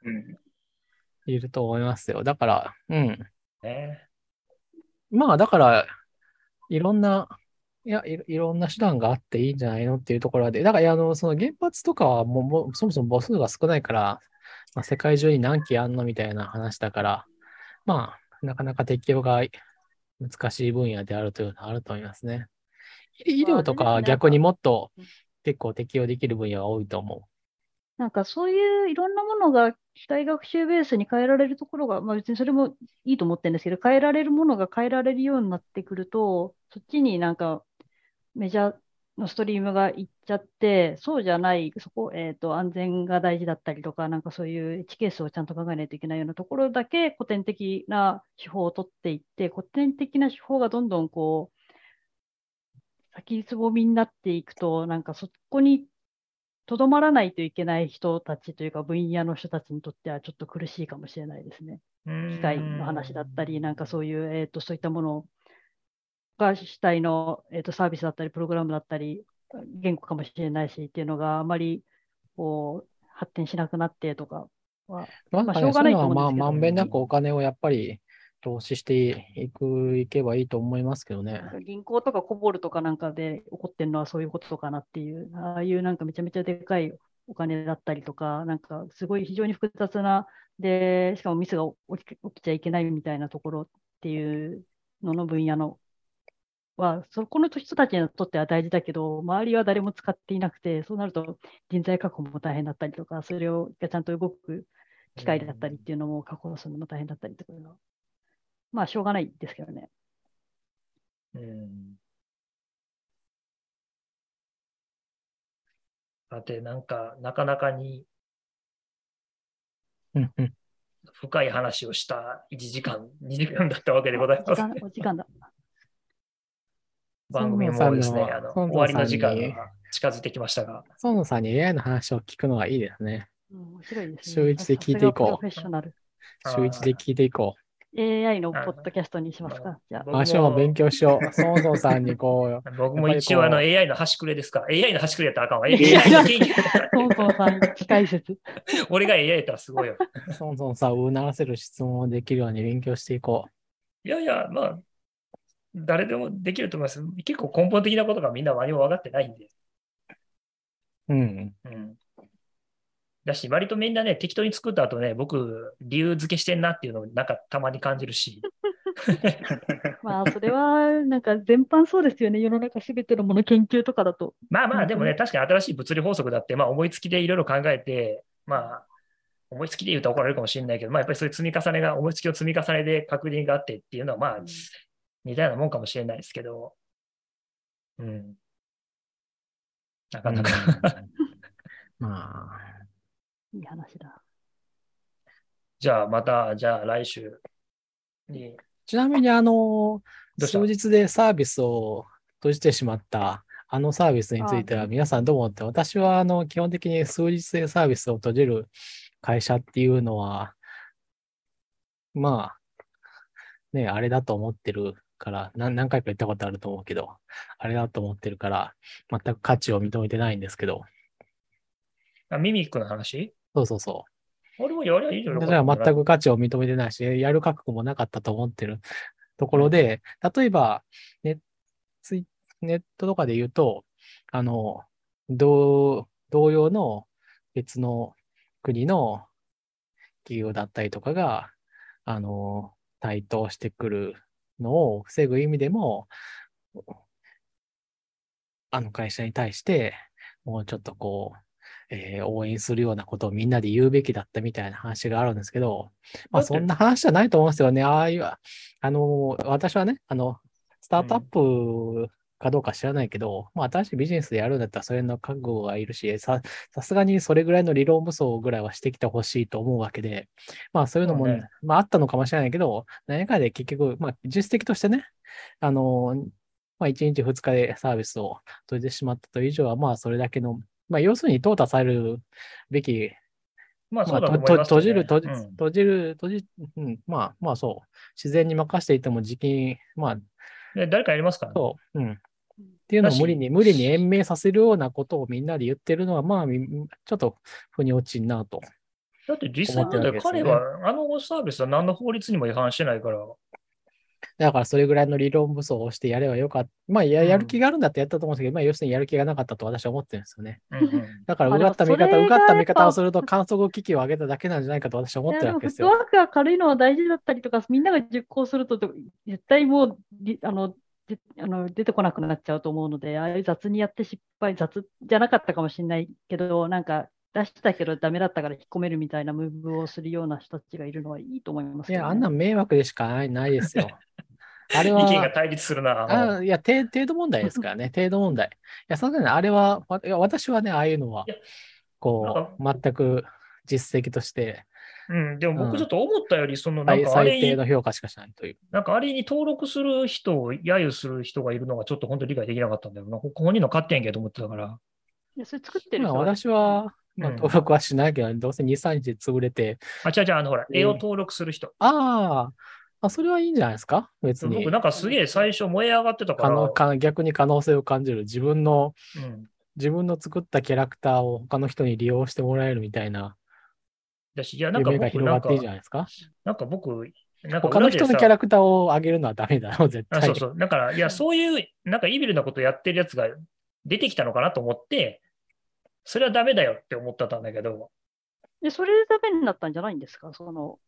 うんいると思いますよ。だから、うん。ね。まあ、だから、いろんな、いやいろ、いろんな手段があっていいんじゃないのっていうところで、だから、あの、その原発とかはもう、もうそもそも母数が少ないから、まあ、世界中に何機あんのみたいな話だから、まあ、なかなか適用が難しい分野であるというのはあると思いますね。医医療とかは逆にもっと結構適用できる分野が多いと思なんかそういういろんなものが機械学習ベースに変えられるところが、まあ、別にそれもいいと思ってるんですけど、変えられるものが変えられるようになってくると、そっちになんかメジャーのストリームがいっちゃって、そうじゃない、そこ、えっと、安全が大事だったりとか、なんかそういうエッジケースをちゃんと考えないといけないようなところだけ古典的な手法を取っていって、古典的な手法がどんどんこう、先つぼみになっていくと、なんかそこにとどまらないといけない人たちというか、分野の人たちにとってはちょっと苦しいかもしれないですね。機機械の話だったり、なんかそういう、えー、とそういったものが主体の、えー、とサービスだったり、プログラムだったり、言語かもしれないしっていうのがあまりこう発展しなくなってとかは、う。まあ、しょうがないと思うんですけどまあ、まんべんなくお金をやっぱり投資していく、いけばいいと思いますけどね。銀行とかコボルとかなんかで起こってるのはそういうことかなっていう、ああいうなんかめちゃめちゃでかいお金だったりとか、なんかすごい非常に複雑な、で、しかもミスが起き起きちゃいけないみたいなところっていうのの分野のは、そこの人たちにとっては大事だけど、周りは誰も使っていなくて、そうなると人材確保も大変だったりとか、それをがちゃんと動く機械だったりっていうのも確保するのも大変だったりとか、まあしょうがないですけどね。うん。さて、なんか、なかなかにうんうん深い話をした1時間、2時間だったわけでございます。時間お時間だ。番組もですね、孫あの終わりの時間が近づいてきましたが、園野さんに AI の話を聞くのはいいですね。うん面白いですね。週一で聞いていこう。週一で聞いていこ AI のポッドキャストにしますか？じゃあ。う。僕も明日も勉強しよう。園野さんにこう、僕も一応あの AI の端くれですか ?AI の端くれやったらあかんわ。AI の AI 研究トントンさん、機械説。俺が AI やったらすごいよ。園野さんをうならせる質問をできるように勉強していこいやいや、まあ、誰でもできると思います。結構根本的なことがみんな何も分かってないんで。う。うん。うん。だし、割とみんなね、適当に作った後ね、僕、理由付けしてんなっていうのをなんかたまに感じるし。まあ、それは、なんか全般そうですよね。世の中すべてのもの研究とかだと。まあまあ、でもね、うん確かに新しい物理法則だって、まあ思いつきでいろいろ考えて、まあ、思いつきで言うと怒られるかもしれないけど、まあ、やっぱりそういう積み重ねが、思いつきの積み重ねで確認があってっていうのは、まあ、似たようなもんかもしれないですけど、うん。なかなか、まあ、いい話だ。じゃあまた、じゃあ来週に、ちなみに、あの、数日でサービスを閉じてしまった、あのサービスについては、皆さんどう思って、私は、あの、基本的に数日でサービスを閉じる会社っていうのは、まあ、ね、あれだと思ってるから、何何回か言ったことあると思うけど、あれだと思ってるから、全く価値を認めてないんですけど、あミミックの話？そうそうそう。俺もやりゃいいじゃん。私は全く価値を認めてないし、やる覚悟もなかったと思ってるところで、例えばネネットとかで言うと、あの、同同様の別の国の企業だったりとかが、あの、台頭してくるのを防ぐ意味でも、あの会社に対して、もうちょっとこう、えー応援するようなことをみんなで言うべきだったみたいな話があるんですけど、まあそんな話じゃないと思うんですよね。ああいう、あの、私はね、あの、スタートアップかどうか知らないけど、まあ新しいビジネスでやるんだったらそれの覚悟がいるし、さ、さすがにそれぐらいの理論武装ぐらいはしてきてほしいと思うわけで、まあそういうのも、ねまああったのかもしれないけど、何かで結局、まあ実績としてね、あの、まあ1日2日でサービスを閉じてしまったという以上は、まあそれだけの、まあ要するに淘汰されるべきまあそうまあ、閉じる、閉じうん閉じる、閉じ、うん、まあ、まあそう。自然に任せていても時期、まあ、で誰かやりますからね。そう、うん。っていうのを無理に、無理に延命させるようなことをみんなで言ってるのは、まあ、みちょっと腑に落ちんなと。だって実際彼は、あのサービスは何の法律にも違反してないから、だからそれぐらいの理論武装をしてやればよかった。まあや、うんやる気があるんだってやったと思うんですけど、まあ、要するにやる気がなかったと私は思ってるんですよね。うんうんだから、まあうがった見方、うがった見方をすると観測機器を上げただけなんじゃないかと私は思ってるわけですよ。トワークが軽いのは大事だったりとか、みんなが実行すると、絶対もうりあのであの出てこなくなっちゃうと思うので、ああいう雑にやって失敗、雑じゃなかったかもしれないけど、なんか出したけどダメだったから引っ込めるみたいなムーブをするような人たちがいるのはいいと思いますけど、いや、ね。あんなん迷惑でしかないですよ。あれは。意見が対立するな。あいや、程程度問題ですからね、程度問題。いや、さすがにあれは、わいや私はね、ああいうのはこう、全く実績としてうん、でもうん僕ちょっと思ったより、そのなん最かあれに最低の評価しかしないという。なんかあれに登録する人を揶揄する人がいるのがちょっと本当に理解できなかったんだよな。本人の勝手やんけと思ってたから。いやそれ作ってるまあ、人私は、まあ、うん登録はしないけど、どうせ2、3日で潰れて、あ、違う違う、あのほら、うん絵を登録する人。あーあ、それはいいんじゃないですか？別に僕。なんかすげえ最初燃え上がってたから、可能か逆に可能性を感じる。自分の、うん、自分の作ったキャラクターを他の人に利用してもらえるみたいなだし、いや、なんか夢が僕なんか広がっていいじゃないですか？なんか僕、なんか他の人のキャラクターを上げるのはダメだろ、絶対。あそうそう。だから、いや、そういう、なんかイビルなことやってるやつが出てきたのかなと思って、それはダメだよって思ってたんだけど、でそれでダメになったんじゃないんですか？その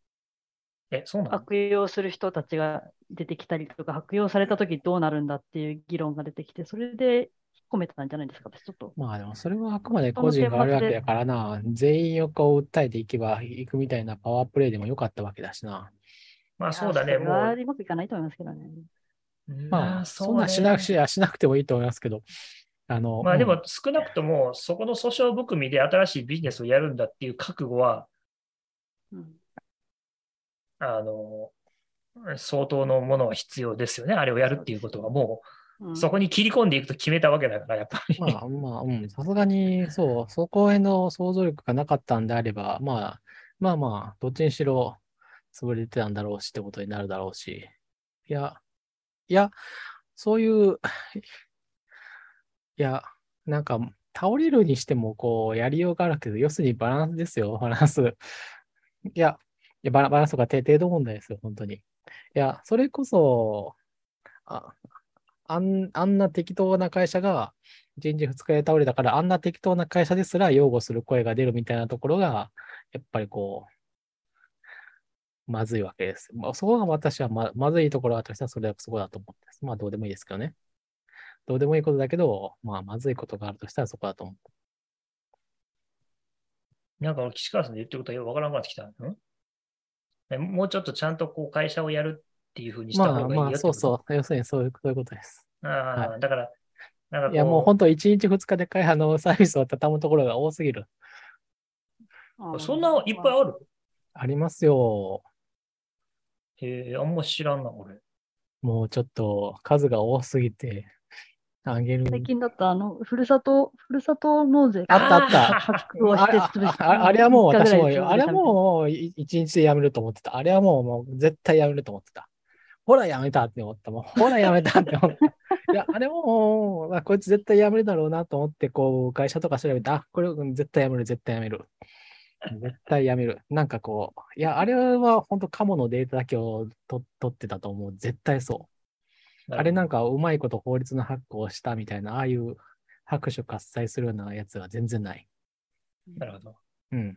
え、そうなの？悪用する人たちが出てきたりとか、悪用されたときどうなるんだっていう議論が出てきて、それで引っ込めてたんじゃないですか？私ちょっと。まあでもそれはあくまで個人が悪いわけだからな、全員をこう訴えていけばいくみたいなパワープレイでもよかったわけだしな。まあそうだね、もう。はうまくいかないと思いますけどね。まあ、そそんなしなくしやしなくてもいいと思いますけど。あの、うんまあでも少なくとも、そこの訴訟含みで新しいビジネスをやるんだっていう覚悟は、うんあの、相当のものは必要ですよね。あれをやるっていうことはもうそこに切り込んでいくと決めたわけだから、やっぱり。まあまあ、うん、さすがに、そう、そこへの想像力がなかったんであれば、まあ、まあまあ、どっちにしろ潰れてたんだろうしってことになるだろうし。いや、いや、そういう、いや、なんか、倒れるにしても、こう、やりようがあるけど、要するにバランスですよ、バランス。いや、いやバラバランスとか程度問題ですよ、本当に。いや、それこそ、ああんあんな適当な会社が1日2日で倒れたから、あんな適当な会社ですら擁護する声が出るみたいなところが、やっぱりこう、まずいわけです。まあ、そこが私はままずいところだとしたらそれはそこだと思ってます。まあどうでもいいですけどね。どうでもいいことだけど、まあまずいことがあるとしたらそこだと思う。なんか岸川さんで言ってることはよくわからなくなってきた。ん？もうちょっとちゃんとこう会社をやるっていうふうにしたまあまあ、方がいいよってこと？そうそう。要するにそういうそういうことです。ああ、はだから、なんかこいや、もう本当1日2日で会あのサービスを畳むところが多すぎる。そんないっぱいある？ありますよ。へえ、あんま知らんな、俺。もうちょっと数が多すぎて、あげる。最近だと、あの、ふるさと、ふるさと納税あったあった発行してあれはもう私も、あれはもうい一日でやめると思ってた。あれはもうもう絶対やめると思ってた。ほらやめたって思った。もうほらやめたって思った。いや、あれもう、あこいつ絶対やめるだろうなと思って、こう、会社とか調べて、あ、これうん絶対やめる、絶対やめる。絶対やめる。なんかこう、いや、あれは本当カモのデータだけをと取ってたと思う。絶対そう。あれなんかうまいこと法律の発行したみたいな、ああいう拍手喝采するようなやつは全然ない。なるほど。うん。い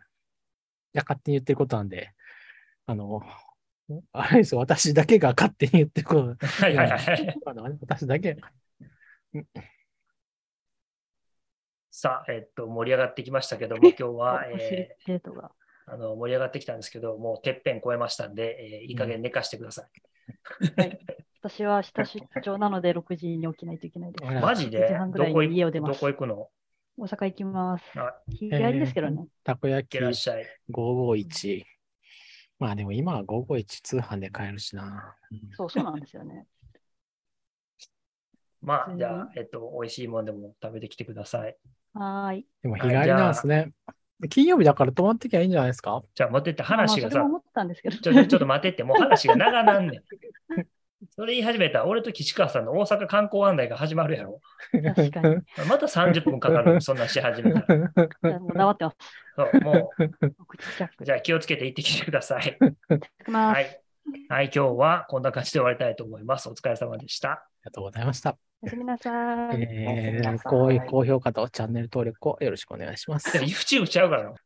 や、勝手に言ってることなんで、あの、あれですよ、私だけが勝手に言ってること。はいはいはい。あの私だけ。さあ、えっと、盛り上がってきましたけども、今日は、えテーあの盛り上がってきたんですけど、もうてっぺん超えましたんで、えーいい加減寝かしてください。私は明日出張なので6時に起きないといけないです。マジで時半ぐらいどこ家を出ますどこ。行くの大阪行きます。日帰りですけどね。たこ焼き。551。まあでも今は551通販で買えるしな。そうそうなんですよね。まあ、じゃあ、えっと、美味しいもんでも食べてきてください。はい。でも日帰りなんですね。金曜日だから泊まってきゃいいんじゃないですかじゃあ、待ってって話がさ、ちょちょちょっと待ってって、もう話が長なんねん。それ言い始めたら、俺と岸川さんの大阪観光案内が始まるやろ。確かに。また30分かかる、そんなんし始めたら。じゃあもう黙ってます。そうも。う、じゃあ気をつけて行ってきてください。はい。はい、今日はこんな感じで終わりたいと思います。お疲れ様でした。ありがとうございました。おやすみなさい。えー、高高評価とチャンネル登録をよろしくお願いしますでも。YouTube ちゃうからな。